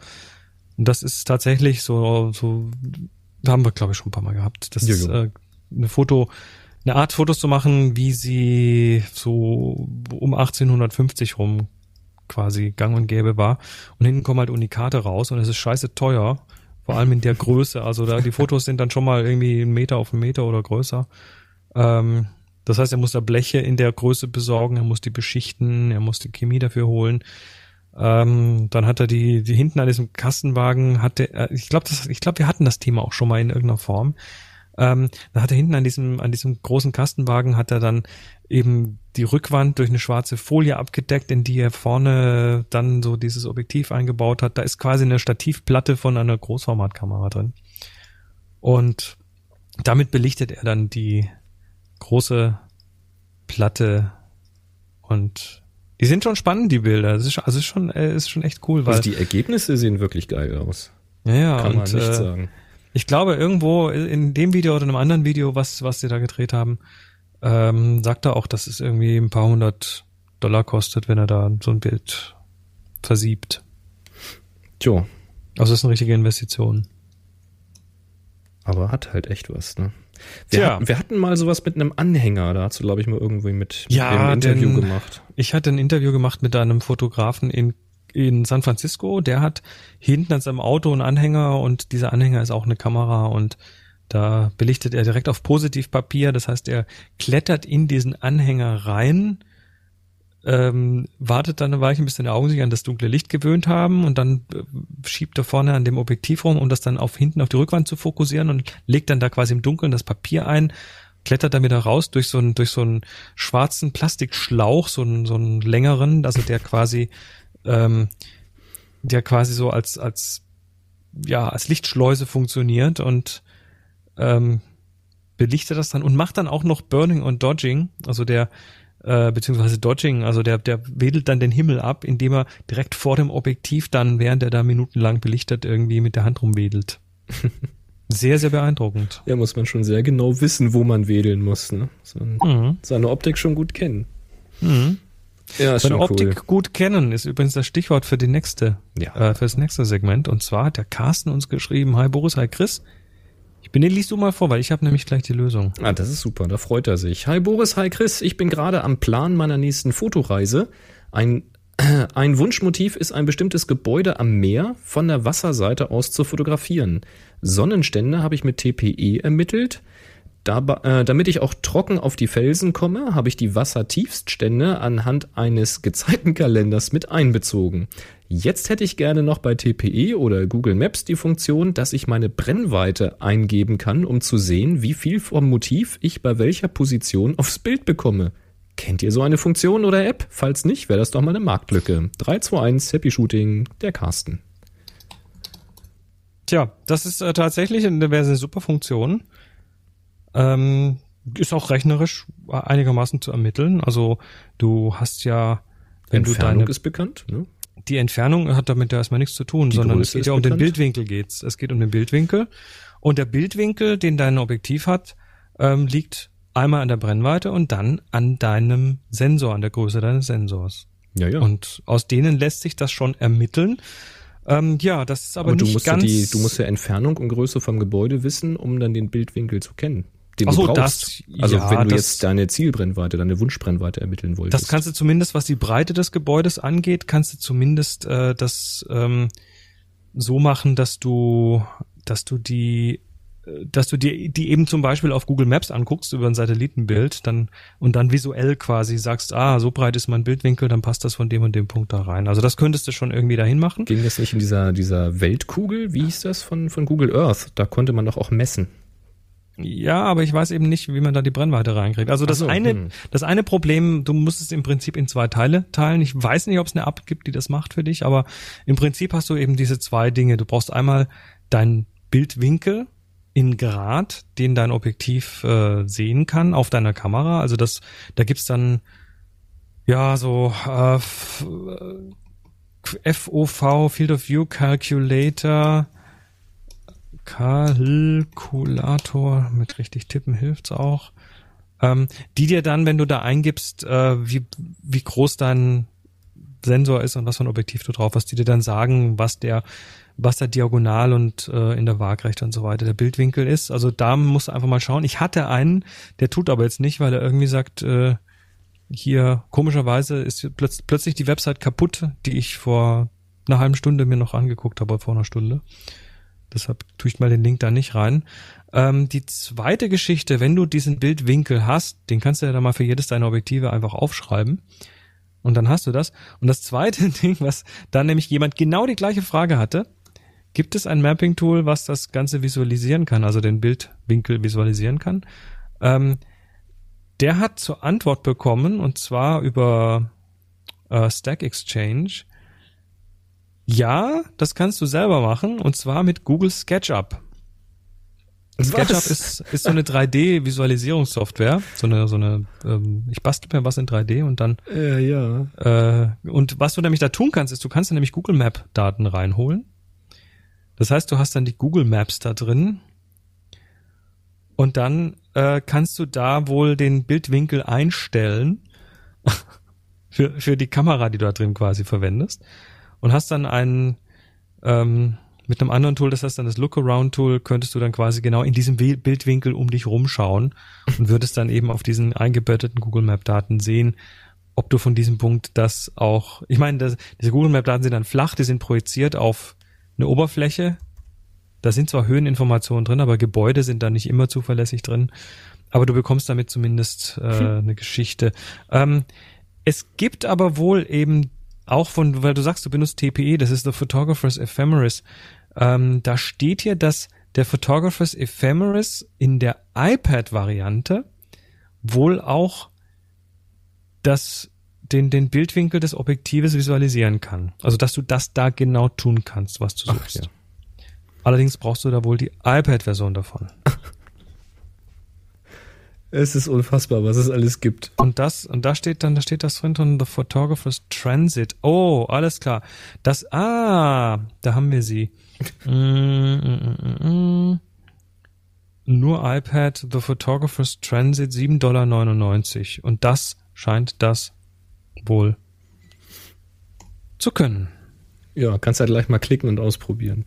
Und das ist tatsächlich so, so, haben wir glaube ich schon ein paar Mal gehabt. Das ist Jojo. äh, eine Foto, eine Art Fotos zu machen, wie sie so um 1850 rum quasi gang und gäbe war. Und hinten kommen halt Unikate raus und es ist scheiße teuer. Vor allem in der Größe. Also da die Fotos sind dann schon mal irgendwie einen Meter auf einen Meter oder größer. Ähm, das heißt, er muss da Bleche in der Größe besorgen, er muss die beschichten, er muss die Chemie dafür holen. Ähm, dann hat er die, die hinten an diesem Kastenwagen hatte, äh, ich glaube, ich glaube, wir hatten das Thema auch schon mal in irgendeiner Form. Ähm, da hat er hinten an diesem, an diesem großen Kastenwagen hat er dann eben die Rückwand durch eine schwarze Folie abgedeckt, in die er vorne dann so dieses Objektiv eingebaut hat. Da ist quasi eine Stativplatte von einer Großformatkamera drin. Und damit belichtet er dann die große Platte und die sind schon spannend, die Bilder. Das ist, also ist schon, äh, ist schon echt cool, weil also die Ergebnisse sehen wirklich geil aus. ja, ja, Kann man und, nicht äh, sagen. Ich glaube, irgendwo in dem Video oder in einem anderen Video, was, was sie da gedreht haben, ähm, sagt er auch, dass es irgendwie ein paar hundert Dollar kostet, wenn er da so ein Bild versiebt. Tjo, Also das ist eine richtige Investition. aber hat halt echt was, ne? Wir, Tja. hatten, wir hatten mal sowas mit einem Anhänger, da hast du, glaube ich, mal irgendwie mit, Ja, mit dem Interview denn- gemacht. Ich hatte ein Interview gemacht mit einem Fotografen in, in San Francisco. Der hat hinten an seinem Auto einen Anhänger und dieser Anhänger ist auch eine Kamera und da belichtet er direkt auf Positivpapier. Das heißt, er klettert in diesen Anhänger rein, ähm, wartet dann eine Weile, bis seine Augen sich an das dunkle Licht gewöhnt haben und dann äh, schiebt er vorne an dem Objektiv rum, um das dann auf hinten auf die Rückwand zu fokussieren und legt dann da quasi im Dunkeln das Papier ein, klettert dann wieder raus durch so einen, durch so einen schwarzen Plastikschlauch, so einen, so einen längeren, also der quasi, ähm, der quasi so als, als, ja, als Lichtschleuse funktioniert und ähm, belichtet das dann und macht dann auch noch Burning und Dodging, also der, äh, beziehungsweise Dodging, also der, der wedelt dann den Himmel ab, indem er direkt vor dem Objektiv dann, während er da minutenlang belichtet, irgendwie mit der Hand rumwedelt. Sehr, sehr beeindruckend. Ja, muss man schon sehr genau wissen, wo man wedeln muss, ne? So, Mhm. seine Optik schon gut kennen. Mhm. Ja, Seine Optik cool. gut kennen ist übrigens das Stichwort für die nächste, Ja. äh, für das nächste Segment. Und zwar hat der Carsten uns geschrieben, hi Boris, hi Chris. Ich bin den liest du mal vor, weil ich habe nämlich gleich die Lösung. Ah, das ist super, da freut er sich. Hi Boris, hi Chris, ich bin gerade am Plan meiner nächsten Fotoreise. Ein Ein Wunschmotiv ist ein bestimmtes Gebäude am Meer von der Wasserseite aus zu fotografieren. Sonnenstände habe ich mit TPE ermittelt. Äh, damit ich auch trocken auf die Felsen komme, habe ich die Wassertiefststände anhand eines Gezeitenkalenders mit einbezogen. Jetzt hätte ich gerne noch bei TPE oder Google Maps die Funktion, dass ich meine Brennweite eingeben kann, um zu sehen, wie viel vom Motiv ich bei welcher Position aufs Bild bekomme. Kennt ihr so eine Funktion oder App? Falls nicht, wäre das doch mal eine Marktlücke. 321 Happy Shooting, der Carsten. Tja, das ist äh, tatsächlich eine, wäre eine super Funktion. Ähm, ist auch rechnerisch einigermaßen zu ermitteln. Also du hast ja, wenn Entfernung du deine ist bekannt, ne? die Entfernung hat damit ja erstmal nichts zu tun, Die sondern es Größe geht ist ja um den bekannt. Bildwinkel geht's. Es geht um den Bildwinkel und der Bildwinkel, den dein Objektiv hat, ähm, liegt einmal an der Brennweite und dann an deinem Sensor, an der Größe deines Sensors. Ja, ja. Und aus denen lässt sich das schon ermitteln. Ähm, ja, das ist aber, aber du nicht musst, ja ganz. die, du musst ja Entfernung und Größe vom Gebäude wissen, um dann den Bildwinkel zu kennen. Den so, du brauchst. das- also ja, wenn du das- jetzt deine Zielbrennweite, deine Wunschbrennweite ermitteln wolltest. Das kannst du zumindest, was die Breite des Gebäudes angeht, kannst du zumindest äh, das ähm, so machen, dass du, dass du die, äh, dass du die, die eben zum Beispiel auf Google Maps anguckst über ein Satellitenbild, dann und dann visuell quasi sagst, ah, so breit ist mein Bildwinkel, dann passt das von dem und dem Punkt da rein. Also das könntest du schon irgendwie dahin machen. Ging das nicht in dieser, dieser Weltkugel? Wie hieß das von, von Google Earth? Da konnte man doch auch messen. Ja, aber ich weiß eben nicht, wie man da die Brennweite reinkriegt. Also das so, eine, hm. das eine Problem, du musst es im Prinzip in zwei Teile teilen. Ich weiß nicht, ob es eine App gibt, die das macht für dich, aber im Prinzip hast du eben diese zwei Dinge. Du brauchst einmal deinen Bildwinkel in Grad, den dein Objektiv äh, sehen kann auf deiner Kamera. Also das, da gibt's dann ja so äh, F- äh, FOV Field of View Calculator Kalkulator, mit richtig tippen hilft's auch. Ähm, die dir dann, wenn du da eingibst, äh, wie, wie groß dein Sensor ist und was für ein Objektiv du drauf hast, die dir dann sagen, was der, was da diagonal und äh, in der Waagrechte und so weiter der Bildwinkel ist. Also da musst du einfach mal schauen. Ich hatte einen, der tut aber jetzt nicht, weil er irgendwie sagt, äh, hier komischerweise ist plötz plötzlich die Website kaputt, die ich vor einer halben Stunde mir noch angeguckt habe, vor einer Stunde. Deshalb tue ich mal den Link da nicht rein. Ähm, die zweite Geschichte, wenn du diesen Bildwinkel hast, den kannst du ja dann mal für jedes deiner Objektive einfach aufschreiben. Und dann hast du das. Und das zweite Ding, was dann nämlich jemand genau die gleiche Frage hatte, gibt es ein Mapping-Tool, was das Ganze visualisieren kann, also den Bildwinkel visualisieren kann? Ähm, der hat zur Antwort bekommen, und zwar über äh, Stack Exchange, ja, das kannst du selber machen, und zwar mit Google SketchUp. SketchUp Was? ist, ist so eine 3D-Visualisierungssoftware, so eine, so eine, ähm, ich bastel mir was in 3D und dann Äh, ja. äh, und was du nämlich da tun kannst, ist, du kannst da nämlich Google Map Daten reinholen. Das heißt, du hast dann die Google Maps da drin und dann äh, kannst du da wohl den Bildwinkel einstellen für, für die Kamera, die du da drin quasi verwendest und hast dann einen ähm, mit einem anderen Tool, das heißt dann das Look-Around-Tool, könntest du dann quasi genau in diesem Wi- Bildwinkel um dich rumschauen und würdest dann eben auf diesen eingebetteten Google Map-Daten sehen, ob du von diesem Punkt das auch, ich meine, das, diese Google Map-Daten sind dann flach, die sind projiziert auf eine Oberfläche. Da sind zwar Höheninformationen drin, aber Gebäude sind da nicht immer zuverlässig drin. Aber du bekommst damit zumindest äh, eine Geschichte. Ähm, es gibt aber wohl eben auch von, weil du sagst, du benutzt TPE, das ist der Photographer's Ephemeris. Ähm, da steht hier, dass der Photographer's Ephemeris in der iPad-Variante wohl auch das, den, den Bildwinkel des Objektives visualisieren kann. Also, dass du das da genau tun kannst, was du Ach, suchst. ja. Allerdings brauchst du da wohl die iPad-Version davon. Es ist unfassbar, was es alles gibt. Und das, und da steht dann, da steht das drin von The Photographer's Transit. Oh, alles klar. Das, ah, da haben wir sie. Mm, mm, mm, mm, mm. Nur iPad, The Photographer's Transit, 7,99 Dollar. Und das scheint das wohl zu können. Ja, kannst halt gleich mal klicken und ausprobieren.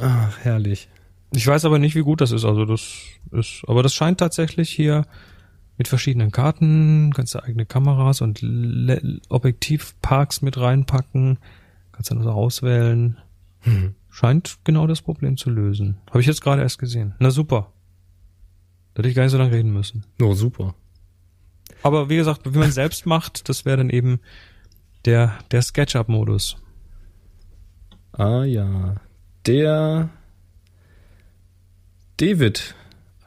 Ach, herrlich. Ich weiß aber nicht, wie gut das ist. Also das ist, aber das scheint tatsächlich hier mit verschiedenen Karten, kannst du eigene Kameras und Le Objektivparks mit reinpacken, kannst dann so auswählen. Hm. Scheint genau das Problem zu lösen. Habe ich jetzt gerade erst gesehen. Na super. Da hätte ich gar nicht so lange reden müssen. Oh, super. Aber wie gesagt, wie man selbst macht, das wäre dann eben der, der SketchUp-Modus. Ah ja. Der David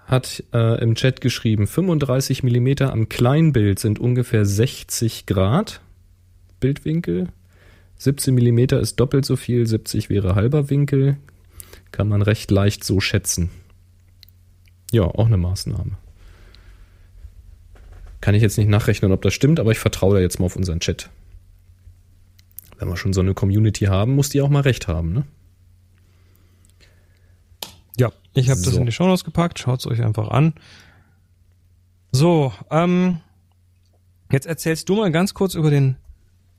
hat äh, im Chat geschrieben, 35 Millimeter am Kleinbild sind ungefähr 60 Grad Bildwinkel. 17 Millimeter ist doppelt so viel, 70 wäre halber Winkel. Kann man recht leicht so schätzen. Ja, auch eine Maßnahme. Kann ich jetzt nicht nachrechnen, ob das stimmt, aber ich vertraue da jetzt mal auf unseren Chat. Wenn wir schon so eine Community haben, muss die auch mal recht haben, ne? Ja, ich habe das So. in die Shownotes gepackt. Schaut's euch einfach an. So, ähm, jetzt erzählst du mal ganz kurz über den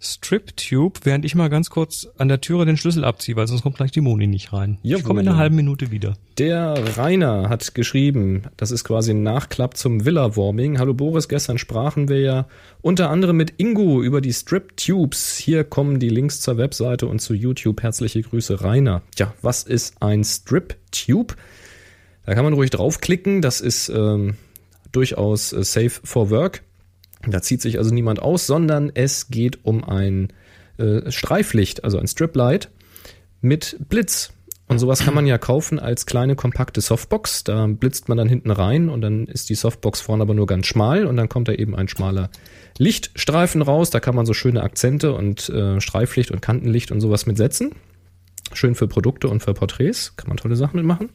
Strip-Tube, während ich mal ganz kurz an der Türe den Schlüssel abziehe, weil sonst kommt gleich die Moni nicht rein. ich komme in einer halben Minute wieder. Der Rainer hat geschrieben, das ist quasi ein Nachklapp zum Villa-Warming. Hallo Boris, gestern sprachen wir ja unter anderem mit Ingo über die Strip-Tubes. Hier kommen die Links zur Webseite und zu YouTube. Herzliche Grüße, Rainer. Tja, was ist ein Strip-Tube? Da kann man ruhig draufklicken. Das ist ähm, durchaus äh, safe for work. Da zieht sich also niemand aus, sondern es geht um ein äh, Streiflicht, also ein Striplight mit Blitz. Und sowas kann man ja kaufen als kleine kompakte Softbox. Da blitzt man dann hinten rein und dann ist die Softbox vorne aber nur ganz schmal und dann kommt da eben ein schmaler Lichtstreifen raus. Da kann man so schöne Akzente und äh, Streiflicht und Kantenlicht und sowas mitsetzen. Schön für Produkte und für Porträts. Kann man tolle Sachen mitmachen.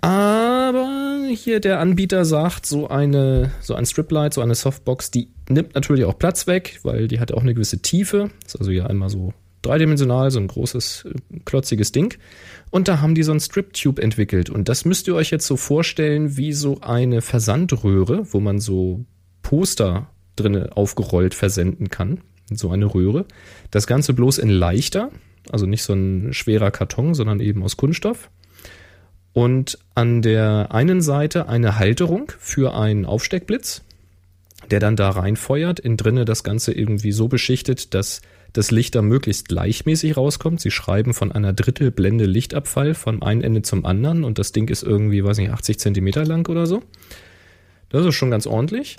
Aber hier der Anbieter sagt, so eine, so ein Striplight, so eine Softbox, die nimmt natürlich auch Platz weg, weil die hat auch eine gewisse Tiefe. Ist also ja einmal so dreidimensional, so ein großes, äh, klotziges Ding. Und da haben die so ein Strip-Tube entwickelt. Und das müsst ihr euch jetzt so vorstellen wie so eine Versandröhre, wo man so Poster drinne aufgerollt versenden kann. So eine Röhre. Das Ganze bloß in leichter, also nicht so ein schwerer Karton, sondern eben aus Kunststoff und an der einen Seite eine Halterung für einen Aufsteckblitz, der dann da reinfeuert, in drinne das Ganze irgendwie so beschichtet, dass das Licht da möglichst gleichmäßig rauskommt. Sie schreiben von einer Drittelblende Lichtabfall vom einen Ende zum anderen und das Ding ist irgendwie, weiß nicht, 80 Zentimeter lang oder so. Das ist schon ganz ordentlich.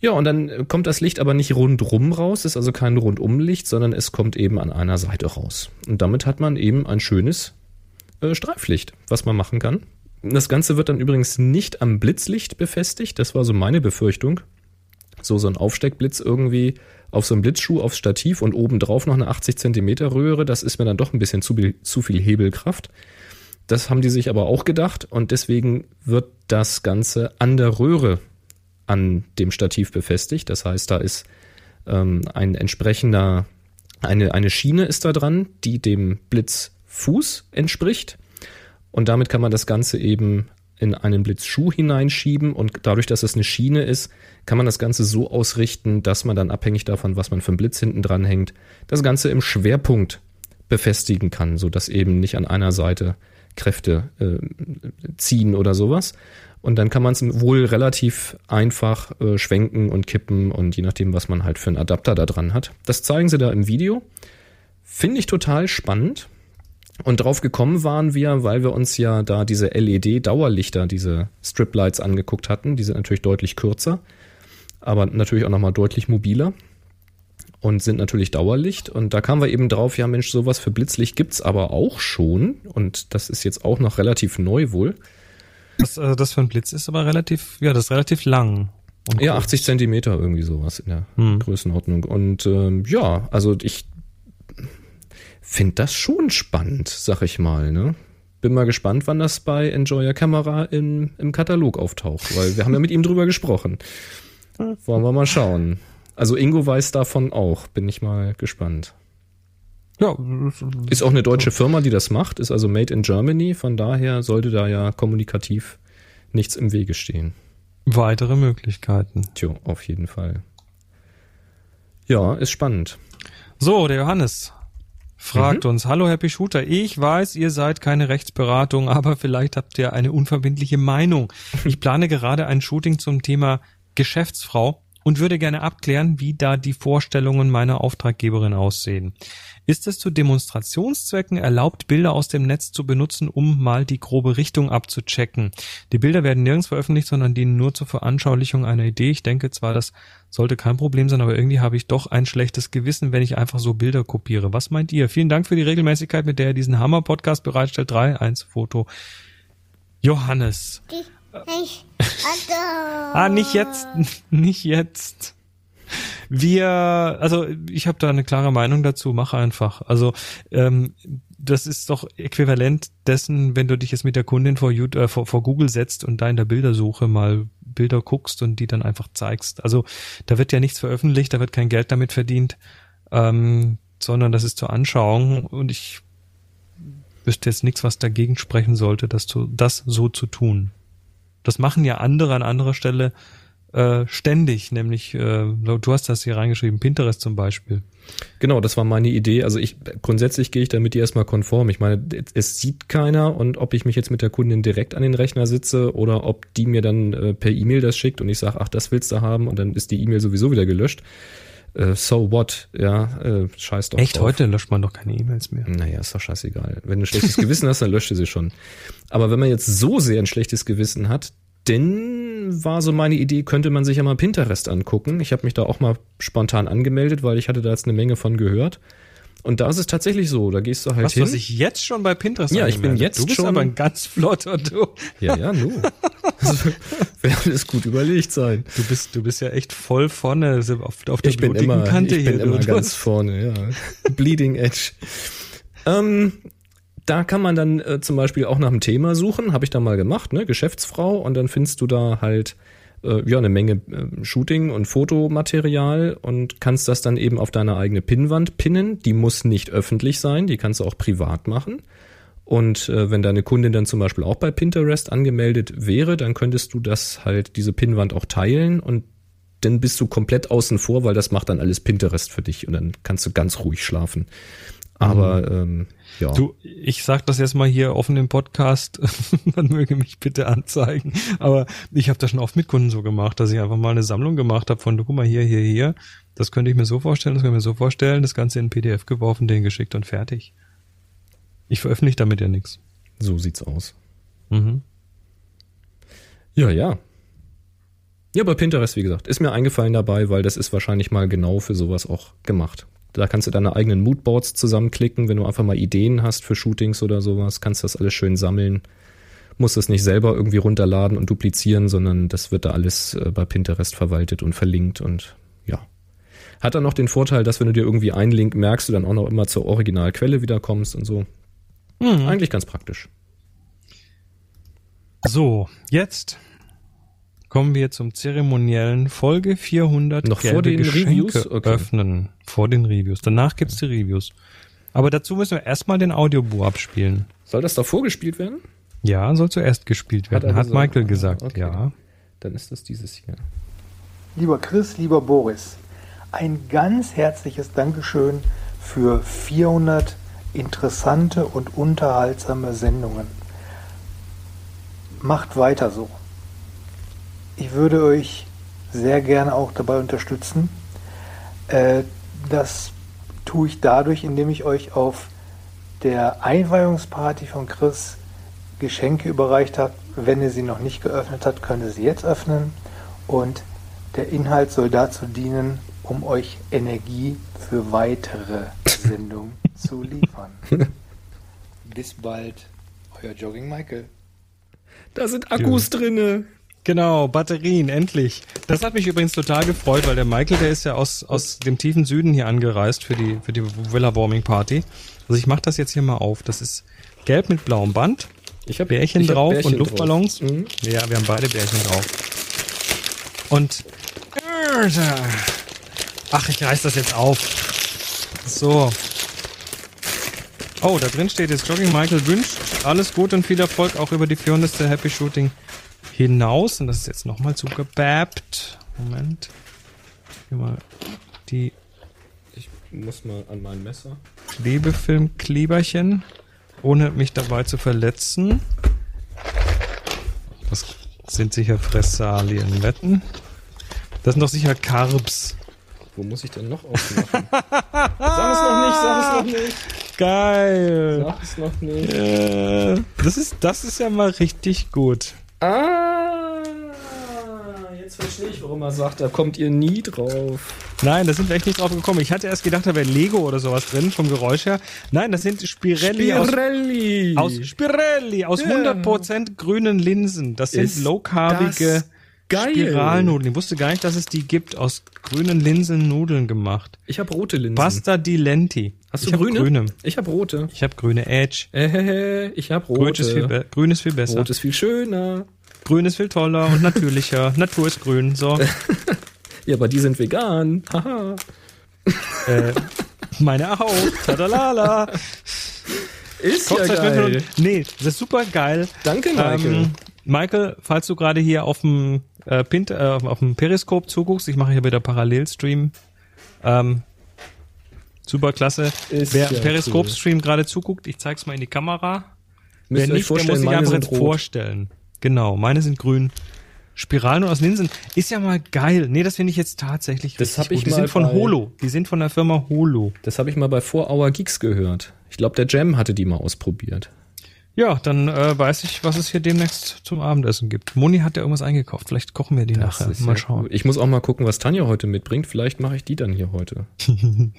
Ja, und dann kommt das Licht aber nicht rundrum raus, ist also kein Rundumlicht, sondern es kommt eben an einer Seite raus. Und damit hat man eben ein schönes äh, Streiflicht, was man machen kann. Das Ganze wird dann übrigens nicht am Blitzlicht befestigt. Das war so meine Befürchtung. So, so ein Aufsteckblitz irgendwie auf so einem Blitzschuh aufs Stativ und obendrauf noch eine 80 Zentimeter Röhre. Das ist mir dann doch ein bisschen zu, viel- zu viel Hebelkraft. Das haben die sich aber auch gedacht und deswegen wird das Ganze an der Röhre an dem Stativ befestigt. Das heißt, da ist ähm, ein entsprechender, eine, eine Schiene ist da dran, die dem Blitzfuß entspricht. Und damit kann man das Ganze eben in einen Blitzschuh hineinschieben und dadurch, dass es eine Schiene ist, kann man das Ganze so ausrichten, dass man dann abhängig davon, was man für einen Blitz hinten dran hängt, das Ganze im Schwerpunkt befestigen kann, so dass eben nicht an einer Seite Kräfte äh, ziehen oder sowas. Und dann kann man es wohl relativ einfach äh, schwenken und kippen und je nachdem, was man halt für einen Adapter da dran hat. Das zeigen sie da im Video. Finde ich total spannend. Und drauf gekommen waren wir, weil wir uns ja da diese LED-Dauerlichter, diese Striplights angeguckt hatten. Die sind natürlich deutlich kürzer, aber natürlich auch nochmal deutlich mobiler und sind natürlich Dauerlicht. Und da kamen wir eben drauf, ja Mensch, sowas für Blitzlicht gibt's aber auch schon. Und das ist jetzt auch noch relativ neu wohl. Das, äh, das für ein Blitz ist aber relativ, ja, das ist relativ lang. Ja, groß. 80 Zentimeter irgendwie sowas in der Hm. Größenordnung. Und ähm, ja, also ich finde das schon spannend, sag ich mal. Ne? Bin mal gespannt, wann das bei Enjoy Your Camera im, im Katalog auftaucht, weil wir haben ja mit ihm drüber gesprochen. Wollen wir mal schauen. Also Ingo weiß davon auch, bin ich mal gespannt. Ja, Ist auch eine deutsche Firma, die das macht, ist also made in Germany, von daher sollte da ja kommunikativ nichts im Wege stehen. weitere Möglichkeiten. Tja, auf jeden Fall. Ja, ist spannend. So, der Johannes fragt uns, hallo Happy Shooter, ich weiß, ihr seid keine Rechtsberatung, aber vielleicht habt ihr eine unverbindliche Meinung. Ich plane gerade ein Shooting zum Thema Geschäftsfrau und würde gerne abklären, wie da die Vorstellungen meiner Auftraggeberin aussehen. Ist es zu Demonstrationszwecken erlaubt, Bilder aus dem Netz zu benutzen, um mal die grobe Richtung abzuchecken? Die Bilder werden nirgends veröffentlicht, sondern dienen nur zur Veranschaulichung einer Idee. Ich denke zwar, das sollte kein Problem sein, aber irgendwie habe ich doch ein schlechtes Gewissen, wenn ich einfach so Bilder kopiere. Was meint ihr? Vielen Dank für die Regelmäßigkeit, mit der ihr diesen Hammer-Podcast bereitstellt. 3, 1, Foto. Johannes. Ich, Ah, nicht jetzt, nicht jetzt. Wir, also ich habe da eine klare Meinung dazu, mach einfach. Also ähm, das ist doch äquivalent dessen, wenn du dich jetzt mit der Kundin vor, YouTube, äh, vor, vor Google setzt und da in der Bildersuche mal Bilder guckst und die dann einfach zeigst. Also da wird ja nichts veröffentlicht, da wird kein Geld damit verdient, ähm, sondern das ist zur Anschauung und ich wüsste jetzt nichts, was dagegen sprechen sollte, das, zu, das so zu tun. Das machen ja andere an anderer Stelle äh, ständig, nämlich äh, du hast das hier reingeschrieben, Pinterest zum Beispiel. Genau, das war meine Idee. Also ich grundsätzlich gehe ich damit erstmal konform. Ich meine, es sieht keiner und ob ich mich jetzt mit der Kundin direkt an den Rechner sitze oder ob die mir dann äh, per E-Mail das schickt und ich sage, ach, das willst du haben und dann ist die E-Mail sowieso wieder gelöscht. Äh, so what, ja, äh, scheiß doch. Echt, drauf. heute löscht man doch keine E-Mails mehr. Naja, ist doch scheißegal. Wenn du ein schlechtes Gewissen hast, dann löscht du sie schon. Aber wenn man jetzt so sehr ein schlechtes Gewissen hat, dann war so meine Idee, könnte man sich ja mal Pinterest angucken. Ich habe mich da auch mal spontan angemeldet, weil ich hatte da jetzt eine Menge von gehört. Und da ist es tatsächlich so, da gehst du halt Was, hin. was ich jetzt schon bei Pinterest Ja, ich bin jetzt Du bist schon- aber ein ganz flotter, du. ja, ja, nu. Also, wird alles gut überlegt sein. Du bist, du bist ja echt voll vorne also auf, auf der Ich bin immer, Kante ich hier. bin immer du. ganz vorne, ja. Bleeding Edge. Ähm, da kann man dann äh, zum Beispiel auch nach einem Thema suchen, habe ich da mal gemacht, ne, Geschäftsfrau, und dann findest du da halt äh, ja eine Menge äh, Shooting und Fotomaterial und kannst das dann eben auf deine eigene Pinnwand pinnen. Die muss nicht öffentlich sein, die kannst du auch privat machen. Und äh, wenn deine Kundin dann zum Beispiel auch bei Pinterest angemeldet wäre, dann könntest du das halt, diese Pinnwand auch teilen und dann bist du komplett außen vor, weil das macht dann alles Pinterest für dich und dann kannst du ganz ruhig schlafen. Aber ähm, ja. Du, ich sag das jetzt mal hier offen im Podcast, man möge mich bitte anzeigen, aber ich habe das schon oft mit Kunden so gemacht, dass ich einfach mal eine Sammlung gemacht habe von, du guck mal hier, hier, hier, das könnte ich mir so vorstellen, das könnte ich mir so vorstellen, das Ganze in PDF geworfen, den geschickt und fertig. Ich veröffentliche damit ja nichts. So sieht's aus. Mhm. Ja, ja. Ja, bei Pinterest, wie gesagt, ist mir eingefallen dabei, weil das ist wahrscheinlich mal genau für sowas auch gemacht. Da kannst du deine eigenen Moodboards zusammenklicken, wenn du einfach mal Ideen hast für Shootings oder sowas, kannst das alles schön sammeln. Musst es nicht selber irgendwie runterladen und duplizieren, sondern das wird da alles äh, bei Pinterest verwaltet und verlinkt und ja. Hat dann noch den Vorteil, dass wenn du dir irgendwie einen Link merkst, du dann auch noch immer zur Originalquelle wiederkommst und so. Mhm. Eigentlich ganz praktisch. So, jetzt kommen wir zum zeremoniellen Folge 400 Noch vor den Geschenke Reviews? Okay. öffnen. Vor den Reviews. Danach gibt's die Reviews. Aber dazu müssen wir erstmal den Audiobu abspielen. Soll das davor gespielt werden? Ja, soll zuerst gespielt werden, er hat, gesagt? Michael gesagt. Okay. Ja. Dann ist das dieses hier. Lieber Chris, lieber Boris, ein ganz herzliches Dankeschön für 400 interessante und unterhaltsame Sendungen. Macht weiter so. Ich würde euch sehr gerne auch dabei unterstützen. Äh, Das tue ich dadurch, indem ich euch auf der Einweihungsparty von Chris Geschenke überreicht habe. Wenn ihr sie noch nicht geöffnet habt, könnt ihr sie jetzt öffnen. Und der Inhalt soll dazu dienen, um euch Energie für weitere Sendungen zu liefern. Bis bald, euer Jogging Michael. Da sind Akkus drinne. Genau, Batterien, endlich. Das hat mich übrigens total gefreut, weil der Michael, der ist ja aus, aus dem tiefen Süden hier angereist für die, für die Villa Warming Party. Also ich mache das jetzt hier mal auf. Das ist gelb mit blauem Band, Ich hab, Bärchen ich hab drauf Bärchen und Luftballons. drauf. Mhm. Ja, wir haben beide Bärchen drauf. Und ach, ich reiß das jetzt auf. So. Oh, da drin steht jetzt Jogging Michael wünscht alles Gute und viel Erfolg auch über die 400. Happy Shooting hinaus. Und das ist jetzt nochmal zugebabt. Moment. Hier mal die Ich muss mal an mein Messer. Klebefilmkleberchen, ohne mich dabei zu verletzen. Das sind sicher Fressalien wetten. Das sind doch sicher Carbs. Wo muss ich denn noch aufmachen? sag es noch nicht, sag es noch nicht. Geil. Sag es noch nicht. Äh, das ist, das ist ja mal richtig gut. Ah, jetzt verstehe ich, warum er sagt, da kommt ihr nie drauf. Nein, da sind wir echt nicht drauf gekommen. Ich hatte erst gedacht, da wäre Lego oder sowas drin, vom Geräusch her. Nein, das sind Spirelli, Spirelli. aus, aus Spirelli, aus Ja. 100% grünen Linsen. Das sind low-carbige. Spiralnudeln. Ich wusste gar nicht, dass es die gibt. Aus grünen Linsen Nudeln gemacht. Ich habe rote Linsen. Pasta di Lenti. Hast ich du hab grüne? grüne. Ich habe rote. Ich habe grüne Edge. Äh, ich habe rote. Grün ist, viel, grün ist viel besser. Rot ist viel schöner. Grün ist viel toller und natürlicher. Natur ist grün. So, Ja, aber die sind vegan. Haha. äh, meine auch. Tadalala. Ist ja Kochzeit fünf geil. Minuten. Nee, das ist super geil. Danke, Michael. Ähm, Michael, falls du gerade hier auf dem äh, Pint, äh, auf dem Periskop zuguckst, ich mache hier wieder Parallelstream. Ähm, super klasse. Ist Wer ja Periskop-Stream gerade zuguckt, ich zeig's mal in die Kamera. Müsst Wer nicht, der muss sich einfach jetzt rot. vorstellen. Genau, meine sind grün. Spiralen aus Linsen ist ja mal geil. Nee, das finde ich jetzt tatsächlich Das richtig hab ich gut. Die sind von bei- Holo. Die sind von der Firma Holo. Das habe ich mal bei 4 Hour Geeks gehört. Ich glaube, der Jam hatte die mal ausprobiert. Ja, dann äh, weiß ich, was es hier demnächst zum Abendessen gibt. Moni hat ja irgendwas eingekauft. Vielleicht kochen wir die nachher. ist Mal ja schauen. Ich muss auch mal gucken, was Tanja heute mitbringt. Vielleicht mache ich die dann hier heute.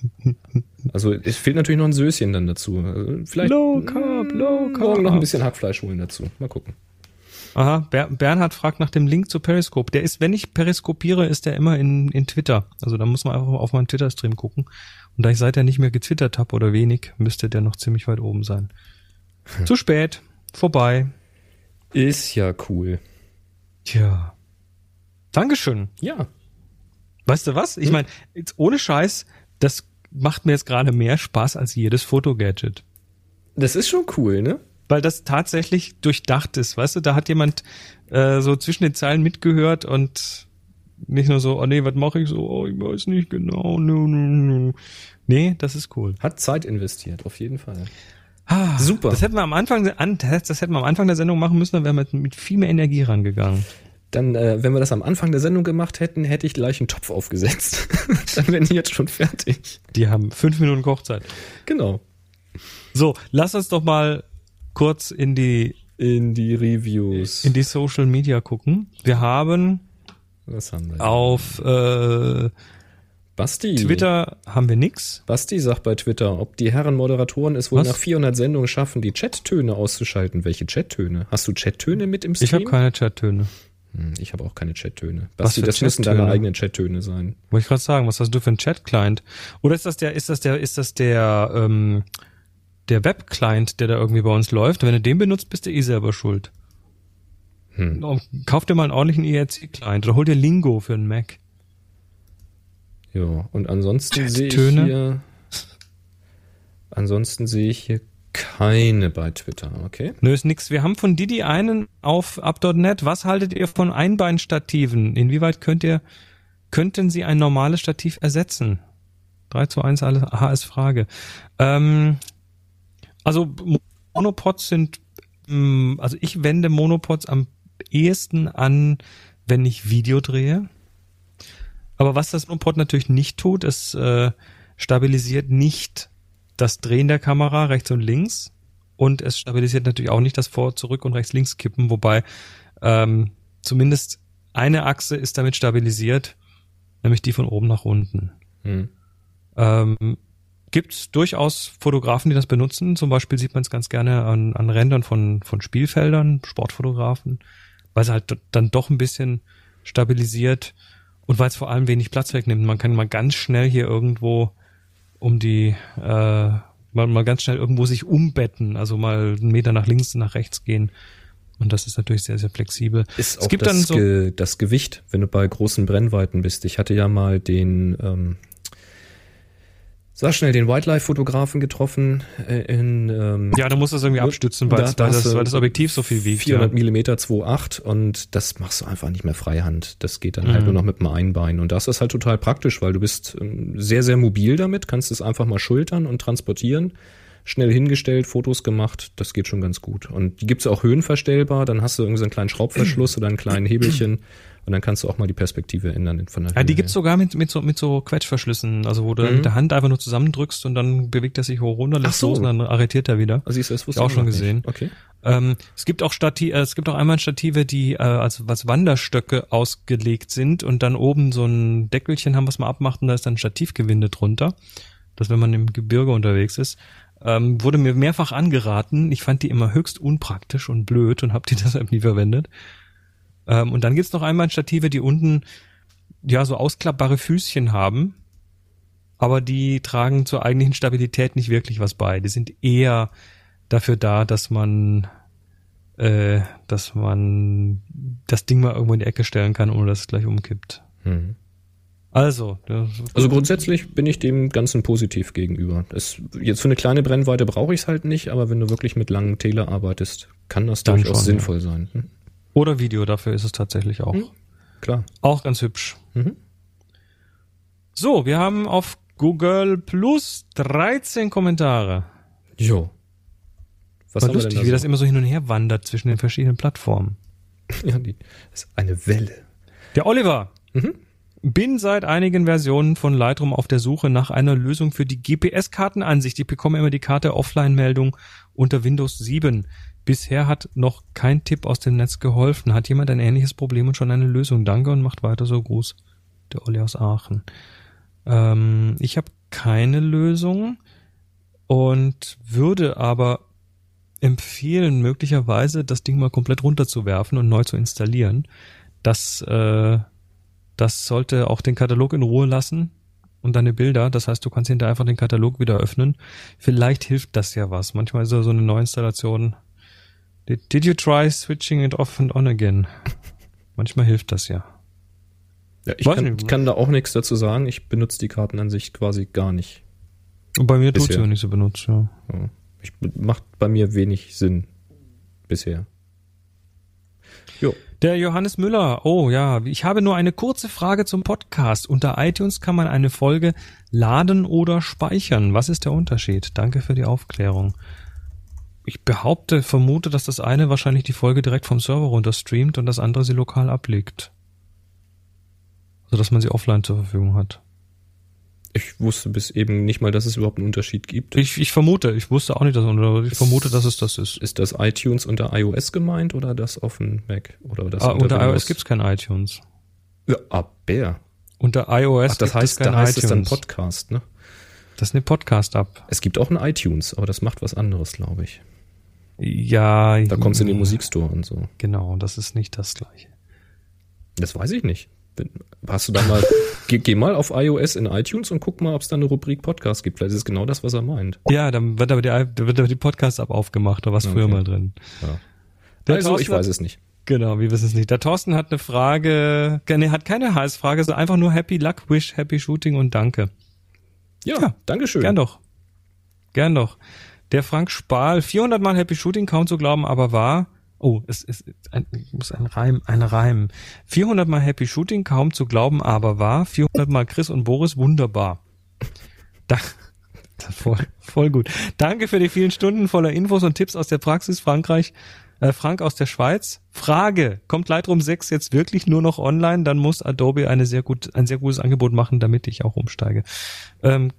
also es fehlt natürlich noch ein Söschen dann dazu. Vielleicht Low Carb, Low Carb. morgen noch ein bisschen Hackfleisch holen dazu. Mal gucken. Aha, Ber Bernhard fragt nach dem Link zu Periscope. Der ist, wenn ich periskopiere, ist der immer in, in Twitter. Also da muss man einfach auf meinen Twitter-Stream gucken. Und da ich seither nicht mehr getwittert habe oder wenig, müsste der noch ziemlich weit oben sein. Zu spät. Vorbei. Ist ja cool. Tja. Dankeschön. Ja. Weißt du was? Ich meine, jetzt ohne Scheiß, das macht mir jetzt gerade mehr Spaß als jedes Fotogadget. Das ist schon cool, ne? Weil das tatsächlich durchdacht ist, weißt du, da hat jemand äh, so zwischen den Zeilen mitgehört und nicht nur so, oh nee, was mache ich so, oh, ich weiß nicht genau, no, no, no. Nee, das ist cool. Hat Zeit investiert, auf jeden Fall. Ah, Super. Das hätten wir am Anfang, an, das, hätten wir am Anfang der Sendung machen müssen, dann wären wir mit, mit viel mehr Energie rangegangen. Dann, äh, wenn wir das am Anfang der Sendung gemacht hätten, hätte ich gleich einen Topf aufgesetzt. dann wären die jetzt schon fertig. Die haben fünf Minuten Kochzeit. Genau. So, lass uns doch mal kurz in die In die Reviews. in die Social Media gucken. Wir haben Was haben wir? auf äh, Basti. Twitter haben wir nix. Basti sagt bei Twitter, ob die Herren Moderatoren es wohl Was? nach 400 Sendungen schaffen, die Chattöne auszuschalten. Welche Chattöne? Hast du Chattöne mit im Stream? Ich habe keine Chattöne. Hm, ich habe auch keine Chattöne. Was Basti, das müssen deine eigenen Chattöne sein. Wollte ich gerade sagen, was hast du für ein Chat-Client? Oder ist das der, ist das der, ist das der, ähm, der Web-Client, der da irgendwie bei uns läuft? Wenn du den benutzt, bist du eh selber schuld. Hm. Kauf dir mal einen ordentlichen IRC-Client oder hol dir Lingo für einen Mac. Ja, und ansonsten sehe ich hier. Ansonsten sehe ich hier keine bei Twitter, okay? Nö, ist nix. Wir haben von Didi einen auf up.net. Was haltet ihr von Einbeinstativen? Inwieweit könnt ihr, könnten sie ein normales Stativ ersetzen? 3 zu 1, alles, ist Frage. Ähm, also Monopods sind, mh, also ich wende Monopods am ehesten an, wenn ich Video drehe. Aber was das Monopod natürlich nicht tut, es äh, stabilisiert nicht das Drehen der Kamera rechts und links und es stabilisiert natürlich auch nicht das Vor-, Zurück- und Rechts-Links-Kippen, wobei ähm, zumindest eine Achse ist damit stabilisiert, nämlich die von oben nach unten. Hm. Ähm, Gibt es durchaus Fotografen, die das benutzen. Zum Beispiel sieht man es ganz gerne an, an Rändern von, von Spielfeldern, Sportfotografen, weil es halt dann doch ein bisschen stabilisiert und weil es vor allem wenig Platz wegnimmt. Man kann mal ganz schnell hier irgendwo um die, äh, mal, mal ganz schnell irgendwo sich umbetten, also mal einen Meter nach links, nach rechts gehen. Und das ist natürlich sehr, sehr flexibel. Ist es gibt das, dann so, Ge das Gewicht, wenn du bei großen Brennweiten bist. Ich hatte ja mal den, ähm, sag schnell, den Wildlife-Fotografen getroffen äh, in ähm, ja, du musst das irgendwie abstützen, weil, Da- das, du weil das Objektiv so viel wiegt. 400 ja. Millimeter 2,8 und das machst du einfach nicht mehr freihand. Das geht dann halt Mhm. nur noch mit dem Einbein und das ist halt total praktisch, weil du bist ähm, sehr, sehr mobil damit, kannst es einfach mal schultern und transportieren. Schnell hingestellt, Fotos gemacht, das geht schon ganz gut. Und die gibt's auch höhenverstellbar, dann hast du irgendwie so einen kleinen Schraubverschluss oder einen kleinen Hebelchen Und dann kannst du auch mal die Perspektive ändern von der Ja, die gibt's her. sogar mit, mit so, mit so Quetschverschlüssen, also wo du Mhm. mit der Hand einfach nur zusammendrückst und dann bewegt er sich hoch runter, lässt so. los und dann arretiert er wieder. Also du, das wusste ich auch ich schon noch nicht. gesehen. Okay. Ähm, es gibt auch Stati äh, es gibt auch einmal Stative, die äh, als, als Wanderstöcke ausgelegt sind und dann oben so ein Deckelchen haben, was man abmacht und da ist dann ein Stativgewinde drunter. Das, wenn man im Gebirge unterwegs ist, ähm, wurde mir mehrfach angeraten. Ich fand die immer höchst unpraktisch und blöd und habe die deshalb nie verwendet. Ähm, und dann gibt's noch einmal Stative, die unten ja so ausklappbare Füßchen haben, aber die tragen zur eigentlichen Stabilität nicht wirklich was bei. Die sind eher dafür da, dass man äh, dass man das Ding mal irgendwo in die Ecke stellen kann, ohne dass es gleich umkippt. Mhm. Also, Also grundsätzlich bin ich dem Ganzen positiv gegenüber. Es, jetzt für eine kleine Brennweite brauche ich es halt nicht, aber wenn du wirklich mit langen Tele arbeitest, kann das durchaus schon, sinnvoll sein. Hm? Oder Video, dafür ist es tatsächlich auch. Hm. Klar. Auch ganz hübsch. Mhm. So, wir haben auf Google Plus 13 Kommentare. Jo. Was War lustig, denn wie da das immer so hin und her wandert zwischen den verschiedenen Plattformen. so? Ja, die, das ist eine Welle. Der Oliver. Mhm. Bin seit einigen Versionen von Lightroom auf der Suche nach einer Lösung für die GPS-Kartenansicht. Ich bekomme immer die Karte Offline-Meldung unter Windows 7. Bisher hat noch kein Tipp aus dem Netz geholfen. Hat jemand ein ähnliches Problem und schon eine Lösung? Danke und macht weiter so. Gruß. Der Olli aus Aachen. Ähm, ich habe keine Lösung und würde aber empfehlen, möglicherweise das Ding mal komplett runterzuwerfen und neu zu installieren. Das, äh, das sollte auch den Katalog in Ruhe lassen und deine Bilder. Das heißt, du kannst hinterher einfach den Katalog wieder öffnen. Vielleicht hilft das ja was. Manchmal ist ja so eine Neuinstallation. Did, did you try switching it off and on again? Manchmal hilft das ja. Ja, ich kann, ich kann da auch nichts dazu sagen. Ich benutze die Kartenansicht quasi gar nicht. Und bei mir tut's Bisher. ja nicht so benutzt, ja. Ja. Ich, macht bei mir wenig Sinn bisher. Jo. Der Johannes Müller. Oh ja, ich habe nur eine kurze Frage zum Podcast. Unter iTunes kann man eine Folge laden oder speichern. Was ist der Unterschied? Danke für die Aufklärung. Ich behaupte, vermute, dass das eine wahrscheinlich die Folge direkt vom Server runter streamt und das andere sie lokal ablegt. Also dass man sie offline zur Verfügung hat. Ich wusste bis eben nicht mal, dass es überhaupt einen Unterschied gibt. Ich, ich vermute, ich wusste auch nicht, dass aber ich vermute, dass es das ist. Ist das iTunes unter iOS gemeint oder das auf dem Mac? Oder das Ah, unter Windows? iOS gibt's kein iTunes. Ja, aber. Unter iOS Ach, das heißt, da heißt es dann iTunes. Podcast, ne? das ist eine Podcast-App. Es gibt auch ein iTunes, aber das macht was anderes, glaube ich. Ja, Da kommst du in den Musikstore und so. Genau, das ist nicht das gleiche. Das weiß ich nicht. Hast du da mal, geh, geh mal auf iOS in iTunes und guck mal, ob es da eine Rubrik Podcast gibt. Vielleicht ist es genau das, was er meint. Ja, dann wird aber die, wird aber die Podcast-App aufgemacht, da war es früher Okay. mal drin. Ja. Der also, Thorsten ich weiß es nicht. Genau, wir wissen es nicht. Der Thorsten hat eine Frage, nee, hat keine Heißfrage, sondern einfach nur Happy Luck, Wish, Happy Shooting und Danke. Ja, Ja, Dankeschön. Gern doch. Gern doch. Der Frank Spahl, 400 Mal Happy Shooting, kaum zu glauben, aber war. Oh, es ist ein, ich muss ein Reim, ein Reim. 400 Mal Happy Shooting, kaum zu glauben, aber war. 400 Mal Chris und Boris, wunderbar. Da, voll, voll gut. Danke für die vielen Stunden voller Infos und Tipps aus der Praxis Frankreich. Äh, Frank aus der Schweiz. Frage: Kommt Lightroom 6 jetzt wirklich nur noch online? Dann muss Adobe eine sehr gut, ein sehr gutes Angebot machen, damit ich auch umsteige. Ähm,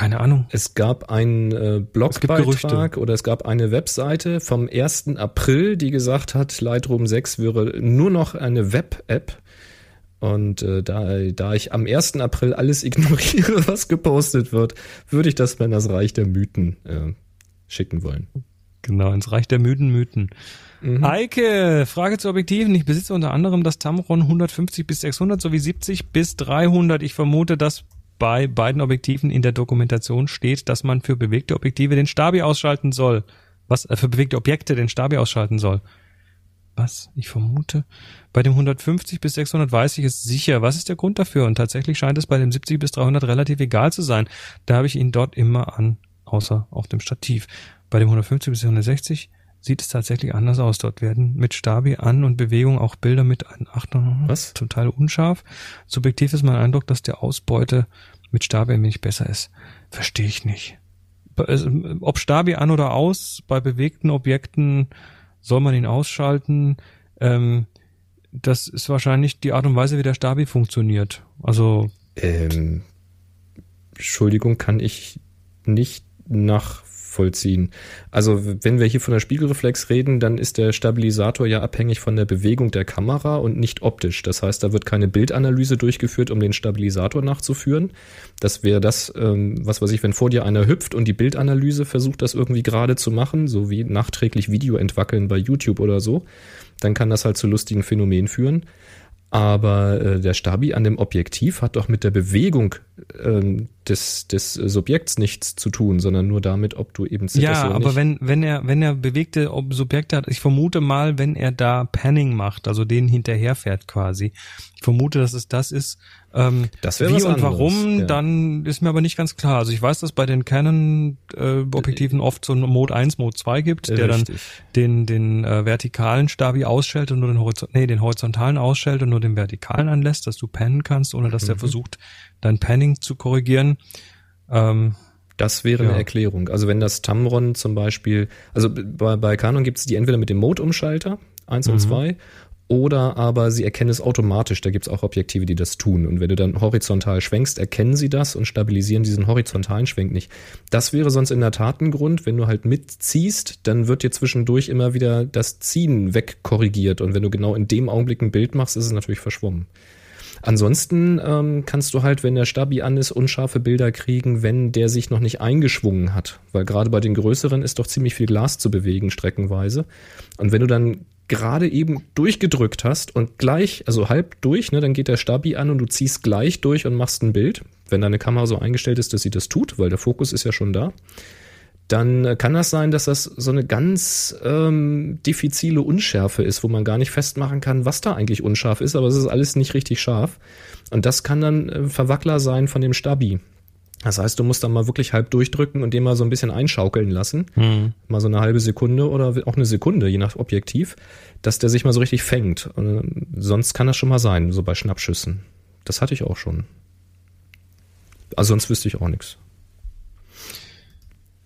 keine Ahnung. Es gab einen äh, Blogbeitrag oder es gab eine Webseite vom 1. April, die gesagt hat, Lightroom 6 wäre nur noch eine Web-App. Und äh, da, da ich am 1. April alles ignoriere, was gepostet wird, würde ich das mal in das Reich der Mythen äh, schicken wollen. Genau, ins Reich der müden Mythen. Mhm. Eike, Frage zu Objektiven. Ich besitze unter anderem das Tamron 150 bis 600 sowie 70 bis 300. Ich vermute, dass bei beiden Objektiven in der Dokumentation steht, dass man für bewegte Objektive den Stabi ausschalten soll. Was, äh, für bewegte Objekte den Stabi ausschalten soll. Was? Ich vermute. Bei dem 150 bis 600 weiß ich es sicher. Was ist der Grund dafür? Und tatsächlich scheint es bei dem 70 bis 300 relativ egal zu sein. Da habe ich ihn dort immer an, außer auf dem Stativ. Bei dem 150 bis 160 sieht es tatsächlich anders aus. Dort werden mit Stabi an und Bewegung auch Bilder mit an Achtung, Was? zum Teil unscharf. Subjektiv ist mein Eindruck, dass der Ausbeute mit Stabi ein wenig besser ist. Verstehe ich nicht. Ob Stabi an oder aus, bei bewegten Objekten soll man ihn ausschalten. Ähm, das ist wahrscheinlich die Art und Weise, wie der Stabi funktioniert. Also Ähm, Entschuldigung, kann ich nicht nachvollziehen. Also wenn wir hier von der Spiegelreflex reden, dann ist der Stabilisator ja abhängig von der Bewegung der Kamera und nicht optisch. Das heißt, da wird keine Bildanalyse durchgeführt, um den Stabilisator nachzuführen. Das wäre das, ähm, was weiß ich, wenn vor dir einer hüpft und die Bildanalyse versucht, das irgendwie gerade zu machen, so wie nachträglich Video entwackeln bei YouTube oder so, dann kann das halt zu lustigen Phänomenen führen. Aber äh, der Stabi an dem Objektiv hat doch mit der Bewegung ähm, des, des Subjekts nichts zu tun, sondern nur damit, ob du eben zitterst ja, oder aber nicht. wenn wenn er wenn er bewegte Subjekte hat, ich vermute mal, wenn er da Panning macht, also den hinterherfährt quasi. Ich vermute, dass es das ist. Ähm, Das wäre wie und anderes, warum, ja. dann ist mir aber nicht ganz klar. Also ich weiß, dass bei den Canon äh, Objektiven oft so einen Mode 1, Mode 2 gibt, der dann Richtig. den den äh, vertikalen Stabi ausschaltet und nur den Horizont nee, den horizontalen ausschaltet und nur den vertikalen anlässt, dass du pannen kannst, ohne dass der Mhm. versucht, dein Panning zu korrigieren. Ähm, Das wäre Ja. eine Erklärung. Also wenn das Tamron zum Beispiel, also bei, bei Canon gibt es die entweder mit dem Mode-Umschalter, 1 und Mhm. 2, oder aber sie erkennen es automatisch. Da gibt es auch Objektive, die das tun. Und wenn du dann horizontal schwenkst, erkennen sie das und stabilisieren diesen horizontalen Schwenk nicht. Das wäre sonst in der Tat ein Grund, wenn du halt mitziehst, dann wird dir zwischendurch immer wieder das Ziehen wegkorrigiert. Und wenn du genau in dem Augenblick ein Bild machst, ist es natürlich verschwommen. Ansonsten ähm, kannst du halt, wenn der Stabi an ist, unscharfe Bilder kriegen, wenn der sich noch nicht eingeschwungen hat. Weil gerade bei den größeren ist doch ziemlich viel Glas zu bewegen, streckenweise. Und wenn du dann gerade eben durchgedrückt hast und gleich, also halb durch, ne, dann geht der Stabi an und du ziehst gleich durch und machst ein Bild. Wenn deine Kamera so eingestellt ist, dass sie das tut, weil der Fokus ist ja schon da dann äh, kann das sein, dass das so eine ganz ähm, diffizile Unschärfe ist, wo man gar nicht festmachen kann, was da eigentlich unscharf ist, aber es ist alles nicht richtig scharf. Und das kann dann äh, Verwackler sein von dem Stabi. Das heißt, du musst dann mal wirklich halb durchdrücken und den mal so ein bisschen einschaukeln lassen. Mal so eine halbe Sekunde oder auch eine Sekunde, je nach Objektiv, dass der sich mal so richtig fängt. Und, äh, sonst kann das schon mal sein, so bei Schnappschüssen. Das hatte ich auch schon. Also sonst wüsste ich auch nichts.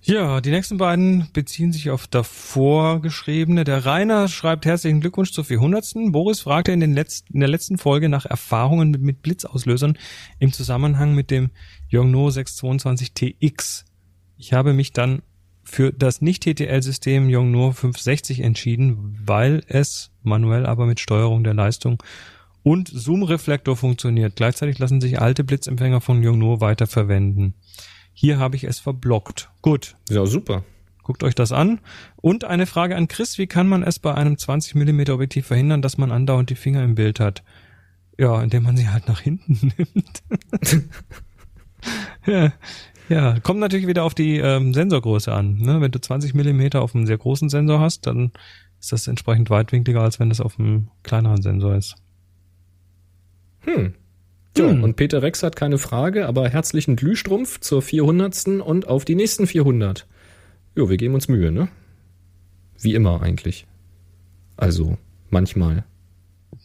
Ja, die nächsten beiden beziehen sich auf davor geschriebene. Der Rainer schreibt herzlichen Glückwunsch zur 400. Boris fragte in, den letzten, in der letzten Folge nach Erfahrungen mit, mit Blitzauslösern im Zusammenhang mit dem Yongnuo 622TX. Ich habe mich dann für das Nicht-TTL-System Yongnuo 560 entschieden, weil es manuell aber mit Steuerung der Leistung und Zoom-Reflektor funktioniert. Gleichzeitig lassen sich alte Blitzempfänger von Yongnuo weiterverwenden. Hier habe ich es verblockt. Gut, Ja, super. guckt euch das an. Und eine Frage an Chris, wie kann man es bei einem 20 mm Objektiv verhindern, dass man andauernd die Finger im Bild hat? Ja, indem man sie halt nach hinten nimmt. ja, ja, kommt natürlich wieder auf die ähm, Sensorgröße an. Ne? Wenn du 20 mm auf einem sehr großen Sensor hast, dann ist das entsprechend weitwinkliger, als wenn das auf einem kleineren Sensor ist. Hm. Ja, Hm. und Peter Rex hat keine Frage, aber herzlichen Glühstrumpf zur 400. und auf die nächsten 400. Jo, wir geben uns Mühe, ne? Wie immer eigentlich. Also, manchmal.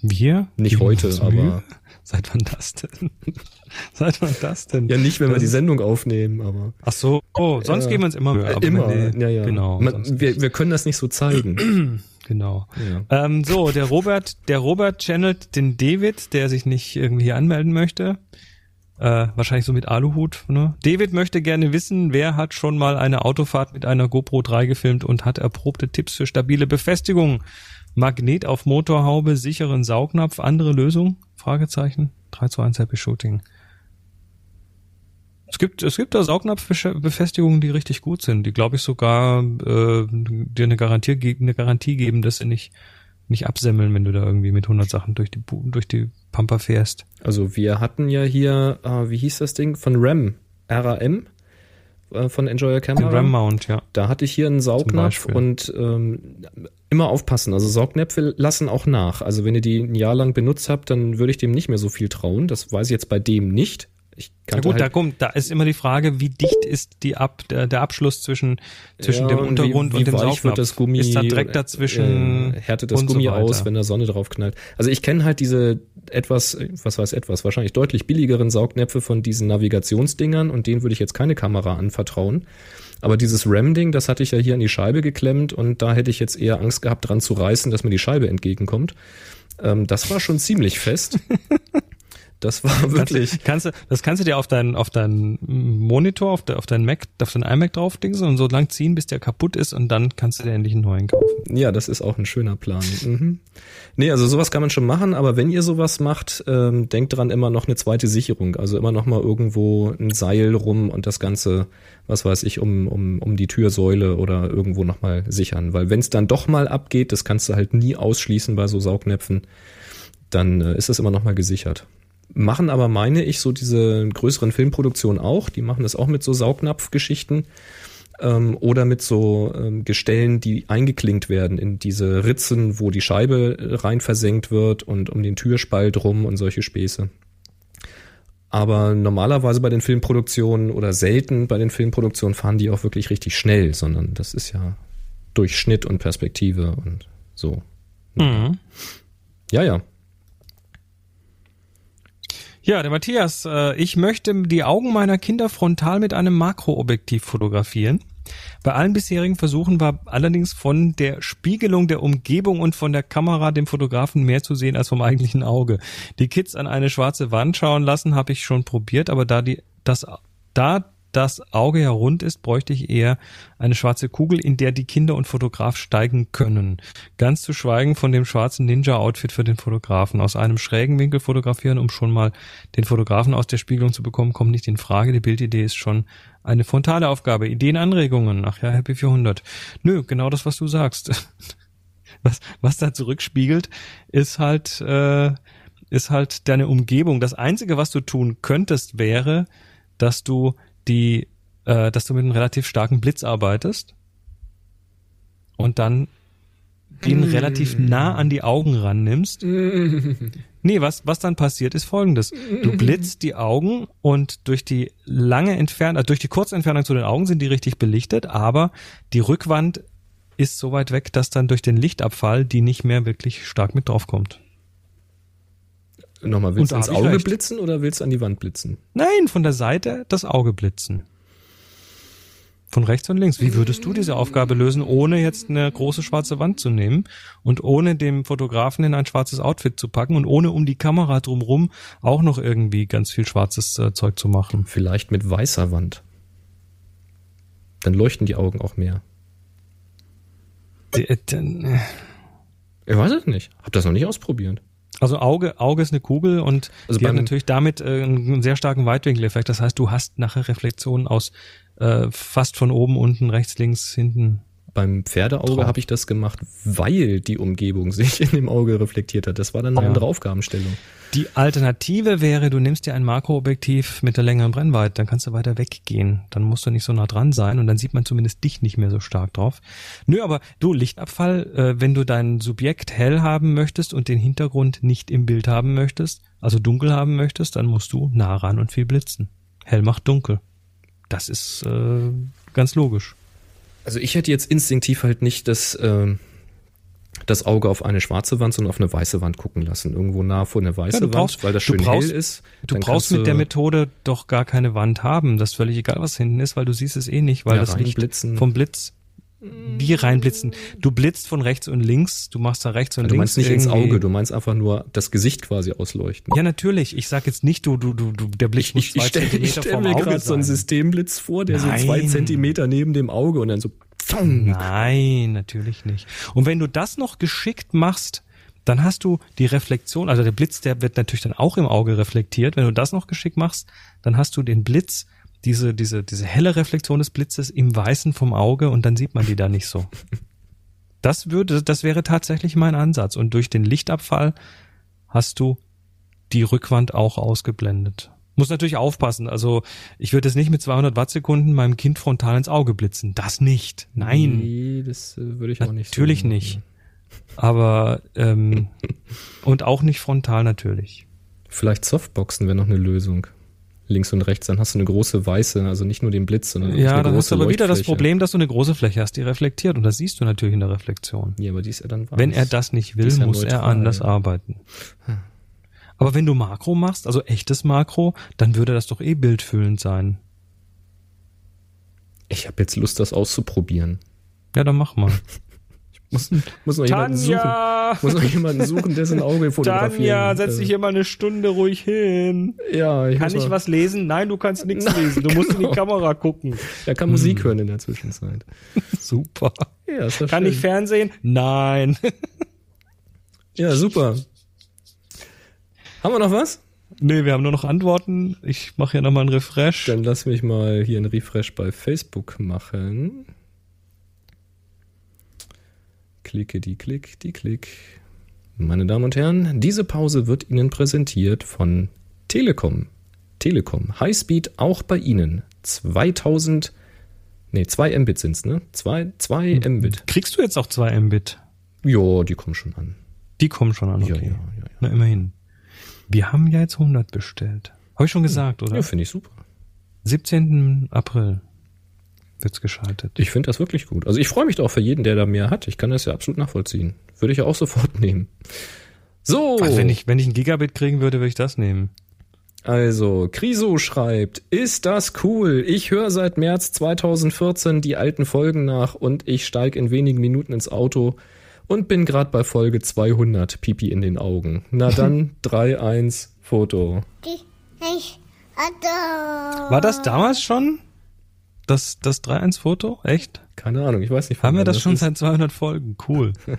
Wir? Nicht heute, aber- Mühe? Seit wann das denn? Seit wann das denn? Ja, nicht, wenn wir Das die ist- Sendung aufnehmen, aber. Ach so, oh, sonst Ja. geben wir uns immer Mühe. immer, die- ja, ja. Genau, Man, wir, wir können das nicht so zeigen. genau. ja. Ähm, so, der Robert, der Robert channelt den David, der sich nicht irgendwie hier anmelden möchte. Äh, wahrscheinlich so mit Aluhut. Ne? David möchte gerne wissen, wer hat schon mal eine Autofahrt mit einer GoPro 3 gefilmt und hat erprobte Tipps für stabile Befestigung. Magnet auf Motorhaube, sicheren Saugnapf, andere Lösung? Fragezeichen. 3 zu 1 Happy Shooting. Es gibt, es gibt da Saugnapfbefestigungen, die richtig gut sind, die glaube ich sogar äh, dir eine Garantie, eine Garantie geben, dass sie nicht, nicht absemmeln, wenn du da irgendwie mit 100 Sachen durch die, durch die Pampa fährst. Also, wir hatten ja hier, äh, wie hieß das Ding? Von RAM. RAM? Äh, von Enjoy Camera. Ram Mount, ja. Da hatte ich hier einen Saugnapf und ähm, immer aufpassen. Also Saugnäpfe lassen auch nach. Also wenn ihr die ein Jahr lang benutzt habt, dann würde ich dem nicht mehr so viel trauen. Das weiß ich jetzt bei dem nicht. Ich kannte gut, da halt, kommt, da ist immer die Frage, wie dicht ist die Ab, der, der Abschluss zwischen, zwischen Ja, dem und wie- Untergrund wie und dem Saugnapf. wird das Gummi, Ist da Dreck dazwischen? äh, härtet das so Gummi weiter. aus, wenn da Sonne drauf knallt. Also ich kenne halt diese etwas, was weiß etwas, wahrscheinlich deutlich billigeren Saugnäpfe von diesen Navigationsdingern und denen würde ich jetzt keine Kamera anvertrauen. Aber dieses RAM-Ding, das hatte ich ja hier an die Scheibe geklemmt und da hätte ich jetzt eher Angst gehabt, dran zu reißen, dass mir die Scheibe entgegenkommt. Ähm, das war schon ziemlich fest. Das war wirklich. Kannst du, das kannst du dir auf deinen, auf deinen Monitor, auf, der, auf deinen Mac, auf deinen iMac draufdingsen und so lang ziehen, bis der kaputt ist und dann kannst du dir endlich einen neuen kaufen. Ja, das ist auch ein schöner Plan. Mhm. Nee, also sowas kann man schon machen, aber wenn ihr sowas macht, ähm, denkt dran immer noch eine zweite Sicherung. Also immer noch mal irgendwo ein Seil rum und das Ganze, was weiß ich, um, um, um die Türsäule oder irgendwo noch mal sichern. Weil wenn es dann doch mal abgeht, das kannst du halt nie ausschließen bei so Saugnäpfen, dann äh, ist es immer noch mal gesichert machen aber, meine ich, so diese größeren Filmproduktionen auch. Die machen das auch mit so Saugnapfgeschichten ähm, oder mit so ähm, Gestellen, die eingeklinkt werden in diese Ritzen, wo die Scheibe rein versenkt wird und um den Türspalt rum und solche Späße. Aber normalerweise bei den Filmproduktionen oder selten bei den Filmproduktionen fahren die auch wirklich richtig schnell, sondern das ist ja durch Schnitt und Perspektive und so. Mhm. Ja, ja. Ja, der Matthias, äh, ich möchte die Augen meiner Kinder frontal mit einem Makroobjektiv fotografieren. Bei allen bisherigen Versuchen war allerdings von der Spiegelung der Umgebung und von der Kamera dem Fotografen mehr zu sehen als vom eigentlichen Auge. Die Kids an eine schwarze Wand schauen lassen, habe ich schon probiert, aber da die das da das Auge ja rund ist, bräuchte ich eher eine schwarze Kugel, in der die Kinder und Fotograf steigen können. Ganz zu schweigen von dem schwarzen Ninja-Outfit für den Fotografen. Aus einem schrägen Winkel fotografieren, um schon mal den Fotografen aus der Spiegelung zu bekommen, kommt nicht in Frage. Die Bildidee ist schon eine frontale Aufgabe. Ideen, Anregungen. Ach ja, Happy 400. Nö, genau das, was du sagst. Was, was da zurückspiegelt, ist halt, äh, ist halt deine Umgebung. Das Einzige, was du tun könntest, wäre, dass du die, äh, dass du mit einem relativ starken Blitz arbeitest und dann den mm. relativ nah an die Augen rannimmst. nee, was, was dann passiert, ist folgendes. Du blitzt die Augen und durch die lange Entfernung, äh, durch die kurze Entfernung zu den Augen sind die richtig belichtet, aber die Rückwand ist so weit weg, dass dann durch den Lichtabfall die nicht mehr wirklich stark mit draufkommt. Nochmal, willst du ins Auge blitzen oder willst du an die Wand blitzen? Nein, von der Seite das Auge blitzen. Von rechts und links. Wie würdest du diese Aufgabe lösen, ohne jetzt eine große schwarze Wand zu nehmen und ohne dem Fotografen in ein schwarzes Outfit zu packen und ohne um die Kamera drumrum auch noch irgendwie ganz viel schwarzes äh, Zeug zu machen? Vielleicht mit weißer Wand. Dann leuchten die Augen auch mehr. Äh, äh, Ich weiß es nicht. Hab das noch nicht ausprobiert. Also Auge, Auge ist eine Kugel und Also die hat natürlich damit äh, einen sehr starken Weitwinkeleffekt. Das heißt, du hast nachher Reflexionen aus äh, fast von oben, unten, rechts, links, hinten. Beim Pferdeauge habe ich das gemacht, weil die Umgebung sich in dem Auge reflektiert hat. Das war dann eine Ja. andere Aufgabenstellung. Die Alternative wäre, du nimmst dir ein Makroobjektiv mit der längeren Brennweite, dann kannst du weiter weggehen. Dann musst du nicht so nah dran sein und dann sieht man zumindest dich nicht mehr so stark drauf. Nö, aber du, Lichtabfall, äh, wenn du dein Subjekt hell haben möchtest und den Hintergrund nicht im Bild haben möchtest, also dunkel haben möchtest, dann musst du nah ran und viel blitzen. Hell macht dunkel. Das ist äh, ganz logisch. Also ich hätte jetzt instinktiv halt nicht das, ähm, das Auge auf eine schwarze Wand, sondern auf eine weiße Wand gucken lassen. Irgendwo nah vor eine weiße Ja, du Wand, brauchst- weil das du schön brauchst- hell ist. Du brauchst mit der du Methode doch gar keine Wand haben. Das ist völlig egal, was hinten ist, weil du siehst es eh nicht, weil Ja, das Licht reinblitzen. vom Blitz wie reinblitzen. Du blitzt von rechts und links, du machst da rechts und Du links. meinst nicht ins irgendwie- Auge, du meinst einfach nur das Gesicht quasi ausleuchten. Ja, natürlich. Ich sag jetzt nicht, du, du, du, du der Blitz Ich, muss ich, ich zwei stelle Zentimeter stell vorm mir gerade so einen. Systemblitz vor, der so Nein. zwei Zentimeter neben dem Auge und dann so. Nein, natürlich nicht. Und wenn du das noch geschickt machst, dann hast du die Reflexion, also der Blitz, der wird natürlich dann auch im Auge reflektiert. Wenn du das noch geschickt machst, dann hast du den Blitz, diese, diese, diese helle Reflexion des Blitzes im Weißen vom Auge und dann sieht man die da nicht so. Das würde, das wäre tatsächlich mein Ansatz. Und durch den Lichtabfall hast du die Rückwand auch ausgeblendet. Muss natürlich aufpassen. Also ich würde es nicht mit 200 Wattsekunden meinem Kind frontal ins Auge blitzen. Das nicht. Nein. Nee, das äh, würde ich auch nicht Natürlich so machen. nicht. Aber ähm, und auch nicht frontal natürlich. Vielleicht Softboxen wäre noch eine Lösung. Links und rechts, dann hast du eine große weiße, also nicht nur den Blitz, sondern Ja, eine dann hast große du aber wieder das. Problem, dass du eine große Fläche hast, die reflektiert und das siehst du natürlich in der Reflexion. Ja, aber die ist ja dann weiß. Wenn er das nicht will, muss er neutral, anders ja. arbeiten. Aber wenn du Makro machst, also echtes Makro, dann würde das doch eh bildfüllend sein. Ich habe jetzt Lust, das auszuprobieren. Ja, dann mach mal. Muss, muss noch jemanden suchen. Tanja! Muss noch jemanden suchen, dessen Auge fotografieren. Tanja, setz dich hier mal eine Stunde ruhig hin. Ja, ich Kann ich was lesen? Nein, du kannst nichts lesen. Du musst in die genau. Kamera gucken. Er kann Musik hören in der Zwischenzeit. Super. Ja, ist doch Kann schön. ich Fernsehen? Nein. Ja, super. Haben wir noch was? nee, wir haben nur noch Antworten. Ich mache hier nochmal einen Refresh. Dann lass mich mal hier einen Refresh bei Facebook machen. Klicke die Klick, die Klick. Meine Damen und Herren, diese Pause wird Ihnen präsentiert von Telekom. Telekom. Highspeed auch bei Ihnen. 2000, nee, 2 Mbit sind's, ne? 2, 2 Mbit. Kriegst du jetzt auch zwei Mbit? Jo, die kommen schon an. Die kommen schon an, Ja, okay. ja, ja, ja. Na, immerhin. Wir haben ja jetzt 100 bestellt. Habe ich schon gesagt, oder? Ja, finde ich super. 17. April wird's geschaltet. Ich finde das wirklich gut. Also ich freue mich da auch für jeden, der da mehr hat. Ich kann das ja absolut nachvollziehen. Würde ich ja auch sofort nehmen. So. Also wenn ich, wenn ich ein Gigabit kriegen würde, würde ich das nehmen. Also, Kriso schreibt, ist das cool? Ich höre seit März 2014 die alten Folgen nach und ich steige in wenigen Minuten ins Auto und bin gerade bei Folge 200, Pipi in den Augen. Na dann, 3-1, Foto. War das damals schon? Das, das 3-1-Foto? Echt? Keine Ahnung, ich weiß nicht. Haben wir wann das schon ist. seit 200 Folgen? Cool.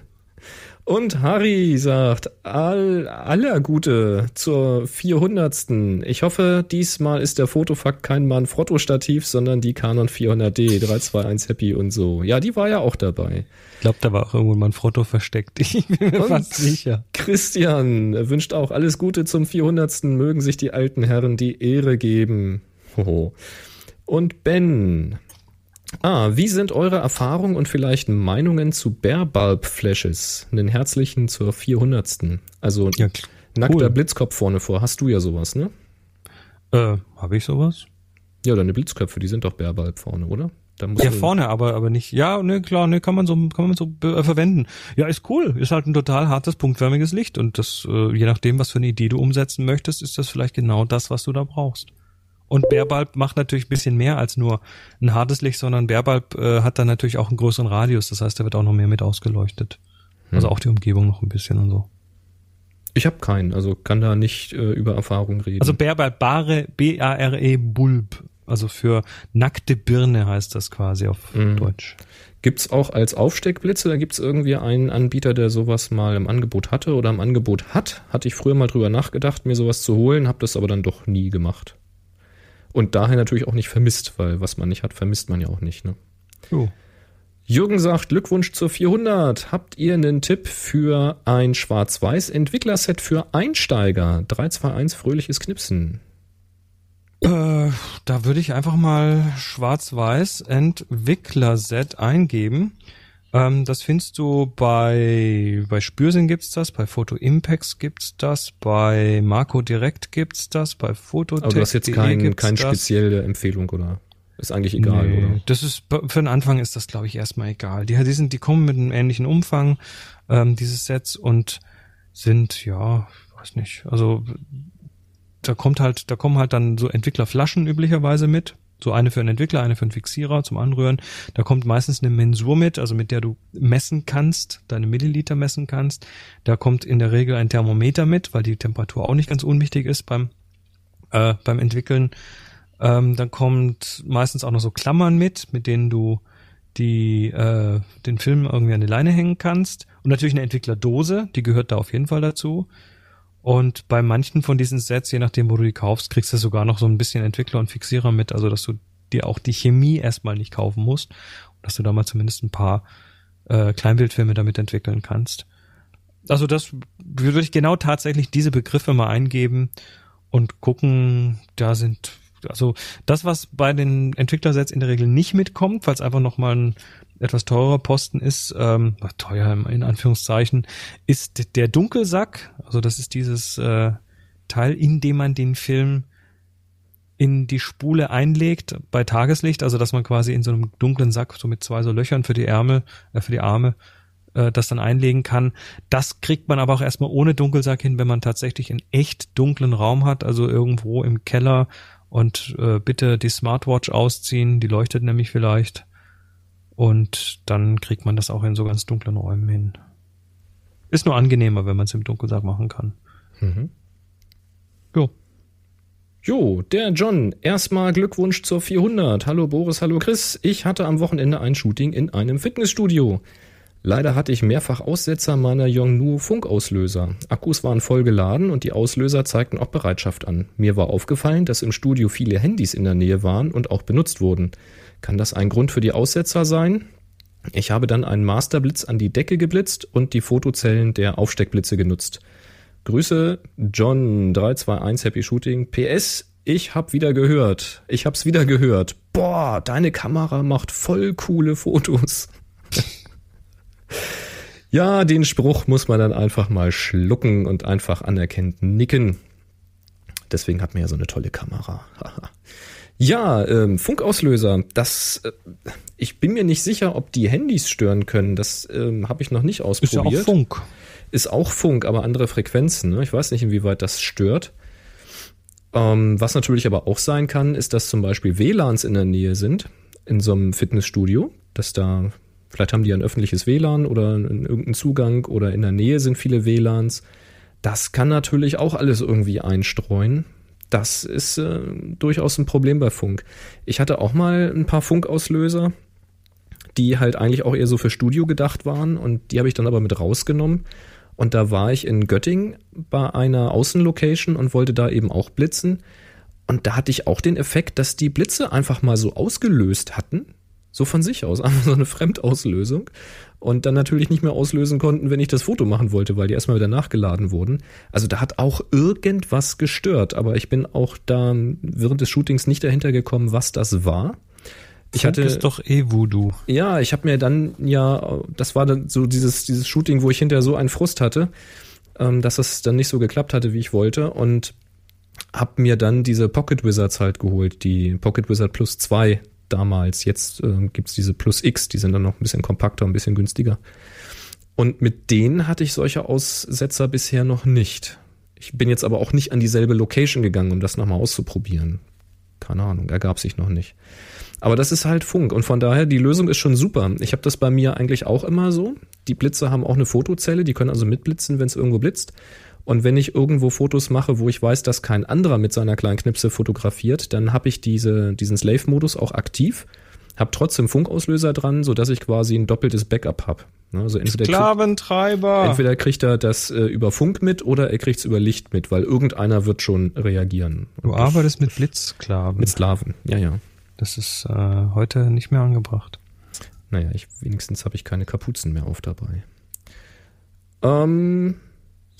Und Harry sagt, all, aller Gute zur 400. Ich hoffe, diesmal ist der Fotofakt kein Manfrotto-Stativ, sondern die Canon 400D 321 Happy und so. Ja, die war ja auch dabei. Ich glaube, da war auch irgendwo ein Foto versteckt. Ich bin mir Und fast sicher. Christian wünscht auch alles Gute zum 400. Mögen sich die alten Herren die Ehre geben. Hoho. Und Ben. Ah, wie sind eure Erfahrungen und vielleicht Meinungen zu Bear Bulb Flashes? Einen herzlichen zur 400. Also Ja, kl- nackter cool. Blitzkopf vorne vor. Hast du ja sowas, ne? Äh, habe ich sowas? Ja, deine Blitzköpfe, die sind doch Bear Bulb vorne, oder? Ja, vorne, aber, aber nicht. Ja, ne, klar, ne, kann man so, kann man so äh, verwenden. Ja, ist cool. Ist halt ein total hartes, punktförmiges Licht. Und das, äh, je nachdem, was für eine Idee du umsetzen möchtest, ist das vielleicht genau das, was du da brauchst. Und Bärbulb macht natürlich ein bisschen mehr als nur ein hartes Licht, sondern Bärbulb äh, hat dann natürlich auch einen größeren Radius. Das heißt, der wird auch noch mehr mit ausgeleuchtet. Also auch die Umgebung noch ein bisschen und so. Ich habe keinen, also kann da nicht äh, über Erfahrung reden. Also Bärbulb, Bare, B-A-R-E, Bulb. Also für nackte Birne heißt das quasi auf Mhm. Deutsch. Gibt's auch als Aufsteckblitze, da gibt's irgendwie einen Anbieter, der sowas mal im Angebot hatte oder im Angebot hat. Hatte ich früher mal drüber nachgedacht, mir sowas zu holen, habe das aber dann doch nie gemacht. Und daher natürlich auch nicht vermisst, weil was man nicht hat, vermisst man ja auch nicht. Ne? Jo. Jürgen sagt, Glückwunsch zur 400. Habt ihr einen Tipp für ein schwarz-weiß Entwicklerset für Einsteiger? 321 fröhliches Knipsen. Äh, da würde ich einfach mal schwarz-weiß Entwickler-Set eingeben. Ähm, das findest du bei, bei Spürsinn gibt's das, bei Photo Impacts gibt's das, bei Marco Direct gibt's das, bei Fototech. Aber du hast jetzt kein, kein spezielle Empfehlung oder ist eigentlich egal, nee, oder? Das ist für den Anfang ist das, glaube ich, erstmal egal. Die, die sind, die kommen mit einem ähnlichen Umfang, ähm, dieses Sets und sind, ja, weiß nicht, also da kommt halt, da kommen halt dann so Entwicklerflaschen üblicherweise mit. So eine für einen Entwickler, eine für einen Fixierer zum Anrühren. Da kommt meistens eine Mensur mit, also mit der du messen kannst, deine Milliliter messen kannst. Da kommt in der Regel ein Thermometer mit, weil die Temperatur auch nicht ganz unwichtig ist beim, äh, beim Entwickeln. Ähm, dann kommt meistens auch noch so Klammern mit, mit denen du die äh, den Film irgendwie an die Leine hängen kannst. Und natürlich eine Entwicklerdose, die gehört da auf jeden Fall dazu. Und bei manchen von diesen Sets, je nachdem, wo du die kaufst, kriegst du sogar noch so ein bisschen Entwickler und Fixierer mit, also dass du dir auch die Chemie erstmal nicht kaufen musst, dass du da mal zumindest ein paar äh, Kleinbildfilme damit entwickeln kannst. Also das würde ich genau tatsächlich diese Begriffe mal eingeben und gucken, da sind also das, was bei den Entwicklersets in der Regel nicht mitkommt, falls einfach nochmal ein etwas teurer Posten ist, ähm, teuer in Anführungszeichen, ist der Dunkelsack. Also das ist dieses äh, Teil, in dem man den Film in die Spule einlegt bei Tageslicht, also dass man quasi in so einem dunklen Sack so mit zwei so Löchern für die Ärmel, äh, für die Arme äh, das dann einlegen kann. Das kriegt man aber auch erstmal ohne Dunkelsack hin, wenn man tatsächlich einen echt dunklen Raum hat, also irgendwo im Keller und äh, bitte die Smartwatch ausziehen, die leuchtet nämlich vielleicht Und dann kriegt man das auch in so ganz dunklen Räumen hin. Ist nur angenehmer, wenn man es im Dunkelsack machen kann. Mhm. Jo. Jo, der John. Erstmal Glückwunsch zur 400. Hallo Boris, hallo Chris. Ich hatte am Wochenende ein Shooting in einem Fitnessstudio. Leider hatte ich mehrfach Aussetzer meiner Yongnuo Funkauslöser. Akkus waren voll geladen und die Auslöser zeigten auch Bereitschaft an. Mir war aufgefallen, dass im Studio viele Handys in der Nähe waren und auch benutzt wurden. Kann das ein Grund für die Aussetzer sein? Ich habe dann einen Masterblitz an die Decke geblitzt und die Fotozellen der Aufsteckblitze genutzt. Grüße, John 321 Happy Shooting. PS, ich hab wieder gehört. Ich hab's wieder gehört. Boah, deine Kamera macht voll coole Fotos. ja, den Spruch muss man dann einfach mal schlucken und einfach anerkennt nicken. Deswegen hat man ja so eine tolle Kamera. ja, ähm, Funkauslöser. Das, äh, ich bin mir nicht sicher, ob die Handys stören können. Das ähm, habe ich noch nicht ausprobiert. Ist ja auch Funk. Ist auch Funk, aber andere Frequenzen. Ne? Ich weiß nicht, inwieweit das stört. Ähm, was natürlich aber auch sein kann, ist, dass zum Beispiel WLANs in der Nähe sind, in so einem Fitnessstudio, dass da, vielleicht haben die ein öffentliches WLAN oder irgendeinen Zugang oder in der Nähe sind viele WLANs. Das kann natürlich auch alles irgendwie einstreuen. Das ist äh, durchaus ein Problem bei Funk. Ich hatte auch mal ein paar Funkauslöser, die halt eigentlich auch eher so für Studio gedacht waren und die habe ich dann aber mit rausgenommen und da war ich in Göttingen bei einer Außenlocation und wollte da eben auch blitzen. Und da hatte ich auch den Effekt, dass die Blitze einfach mal so ausgelöst hatten. So von sich aus, einfach so eine Fremdauslösung. Und dann natürlich nicht mehr auslösen konnten, wenn ich das Foto machen wollte, weil die erstmal wieder nachgeladen wurden. Also da hat auch irgendwas gestört, aber ich bin auch da während des Shootings nicht dahinter gekommen, was das war. Ich hatte ist doch eh Voodoo. Ja, ich habe mir dann ja, das war dann so dieses dieses Shooting, wo ich hinterher so einen Frust hatte, ähm, dass es dann nicht so geklappt hatte, wie ich wollte und habe mir dann diese Pocket Wizards halt geholt, die Pocket Wizard Plus 2 damals. Jetzt äh, gibt's diese Plus X, die sind dann noch ein bisschen kompakter, ein bisschen günstiger. Und mit denen hatte ich solche Aussetzer bisher noch nicht. Ich bin jetzt aber auch nicht an dieselbe Location gegangen, um das nochmal auszuprobieren. Keine Ahnung, ergab sich noch nicht. Aber das ist halt Funk und von daher, die Lösung ist schon super. Ich habe das bei mir eigentlich auch immer so. Die Blitze haben auch eine Fotozelle, die können also mitblitzen, wenn es irgendwo blitzt. Und wenn ich irgendwo Fotos mache, wo ich weiß, dass kein anderer mit seiner kleinen Knipse fotografiert, dann habe ich diese, diesen Slave-Modus auch aktiv, habe trotzdem Funkauslöser dran, so dass ich quasi ein doppeltes Backup habe. Also entweder Sklaventreiber. Krieg, entweder kriegt er das äh, über Funk mit oder er kriegt es über Licht mit, weil irgendeiner wird schon reagieren. Du arbeitest mit Blitzsklaven. Mit Sklaven, ja, ja. Das ist äh, heute nicht mehr angebracht. Naja, ich, wenigstens habe ich keine Kapuzen mehr auf dabei. Ähm,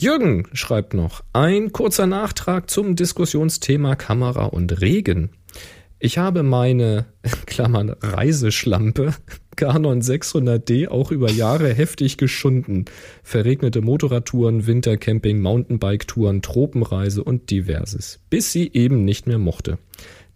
Jürgen schreibt noch, ein kurzer Nachtrag zum Diskussionsthema Kamera und Regen. Ich habe meine, Klammern, Reiseschlampe Canon 600D auch über Jahre heftig geschunden. Verregnete Motorradtouren, Wintercamping, Mountainbike-Touren, Tropenreise und diverses. Bis sie eben nicht mehr mochte.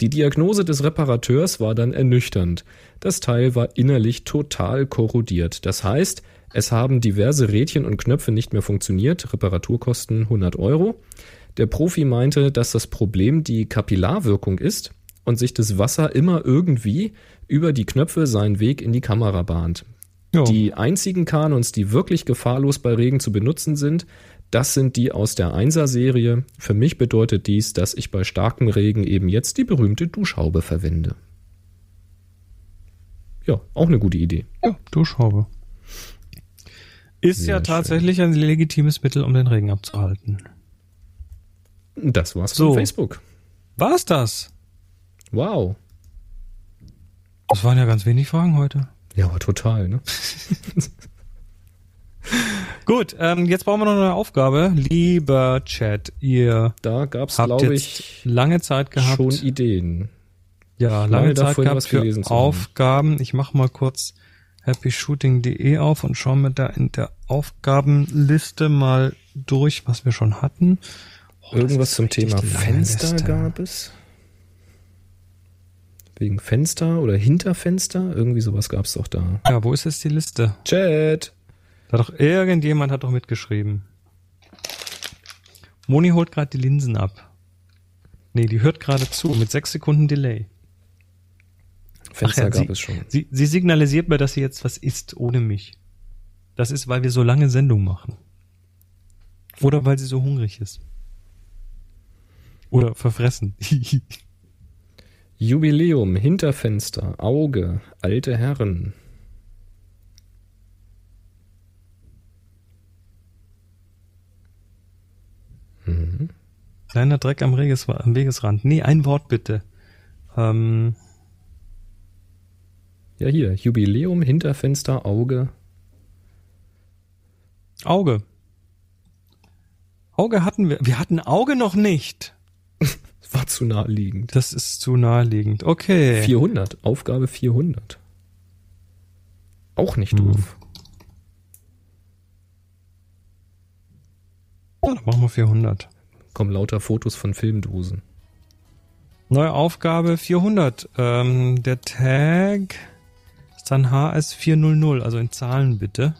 Die Diagnose des Reparateurs war dann ernüchternd. Das Teil war innerlich total korrodiert. Das heißt, es haben diverse Rädchen und Knöpfe nicht mehr funktioniert, Reparaturkosten 100 Euro. Der Profi meinte, dass das Problem die Kapillarwirkung ist und sich das Wasser immer irgendwie über die Knöpfe seinen Weg in die Kamera bahnt. Jo. Die einzigen Kanons, die wirklich gefahrlos bei Regen zu benutzen sind, das sind die aus der 1er Serie. Für mich bedeutet dies, dass ich bei starkem Regen eben jetzt die berühmte Duschhaube verwende. Ja, auch eine gute Idee. Ja, Duschhaube. Ist Sehr ja tatsächlich schön. ein legitimes Mittel, um den Regen abzuhalten. Das war's so. von Facebook. War's das? Wow. Das waren ja ganz wenig Fragen heute. Ja, aber total, ne? Gut, ähm, jetzt brauchen wir noch eine Aufgabe. Lieber Chat, ihr da gab's, glaube ich, lange Zeit gehabt. Schon Ideen. Ja, lange Zeit gehabt für Aufgaben. Ich mache mal kurz happyshooting.de auf und schaue mir da in der Aufgabenliste mal durch, was wir schon hatten. Oh, Irgendwas zum Thema Fenster gab es. Wegen Fenster oder Hinterfenster? Irgendwie sowas gab es doch da. Ja, wo ist jetzt die Liste? Chat. Da hat doch irgendjemand hat doch mitgeschrieben. Moni holt gerade die Linsen ab. Nee, die hört gerade zu mit sechs Sekunden Delay. Zeitfenster Ach ja, gab sie, es schon. Sie, sie signalisiert mir, dass sie jetzt was isst ohne mich. Das ist, weil wir so lange Sendung machen. Oder weil sie so hungrig ist. Oder verfressen. Jubiläum, Hinterfenster, Auge, alte Herren. Kleiner Dreck am, Reges, am Wegesrand. Nee, ein Wort bitte. Ähm, Ja, hier, Jubiläum, Hinterfenster, Auge. Auge. Auge hatten wir. Wir hatten Auge noch nicht. War zu naheliegend. Das ist zu naheliegend. Okay. 400, Aufgabe 400. Auch nicht Hm. doof. Ja, dann machen wir 400. Kommen lauter Fotos von Filmdosen. Neue Aufgabe 400. Ähm, der Tag dann HS400, also in Zahlen bitte.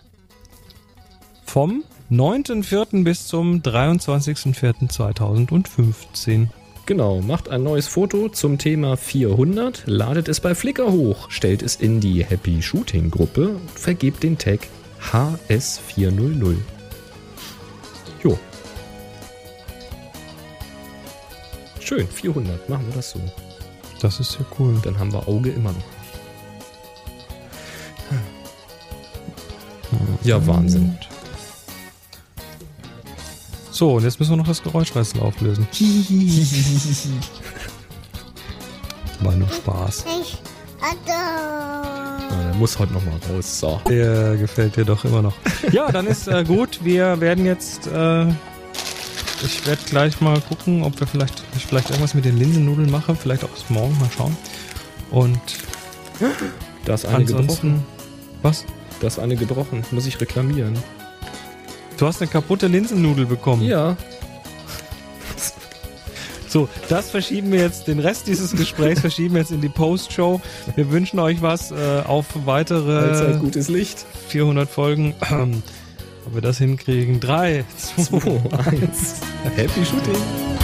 Vom 9.4. bis zum 23.4.2015. Genau, macht ein neues Foto zum Thema 400, ladet es bei Flickr hoch, stellt es in die Happy Shooting Gruppe und vergebt den Tag HS400. Jo. Schön, 400, machen wir das so. Das ist ja cool. Dann haben wir Auge immer noch. Ja, Wahnsinn. So, und jetzt müssen wir noch das Geräuschrätsel auflösen. War nur Spaß. Ja, der muss heute noch mal raus. So. Der gefällt dir doch immer noch. Ja, dann ist äh, gut. Wir werden jetzt. Äh, ich werde gleich mal gucken, ob wir vielleicht, ich vielleicht irgendwas mit den Linsennudeln mache. Vielleicht auch bis morgen. Mal schauen. Und Da ist eine gebrochen. ansonsten. Was? Da ist eine gebrochen. Muss ich reklamieren. Du hast eine kaputte Linsennudel bekommen. Ja. So, das verschieben wir jetzt, den Rest dieses Gesprächs verschieben wir jetzt in die Post-Show. Wir wünschen euch was äh, auf weitere Allzeit gutes Licht. 400 Folgen. Ob wir das hinkriegen? Drei, zwei, 2, 1. Happy Shooting.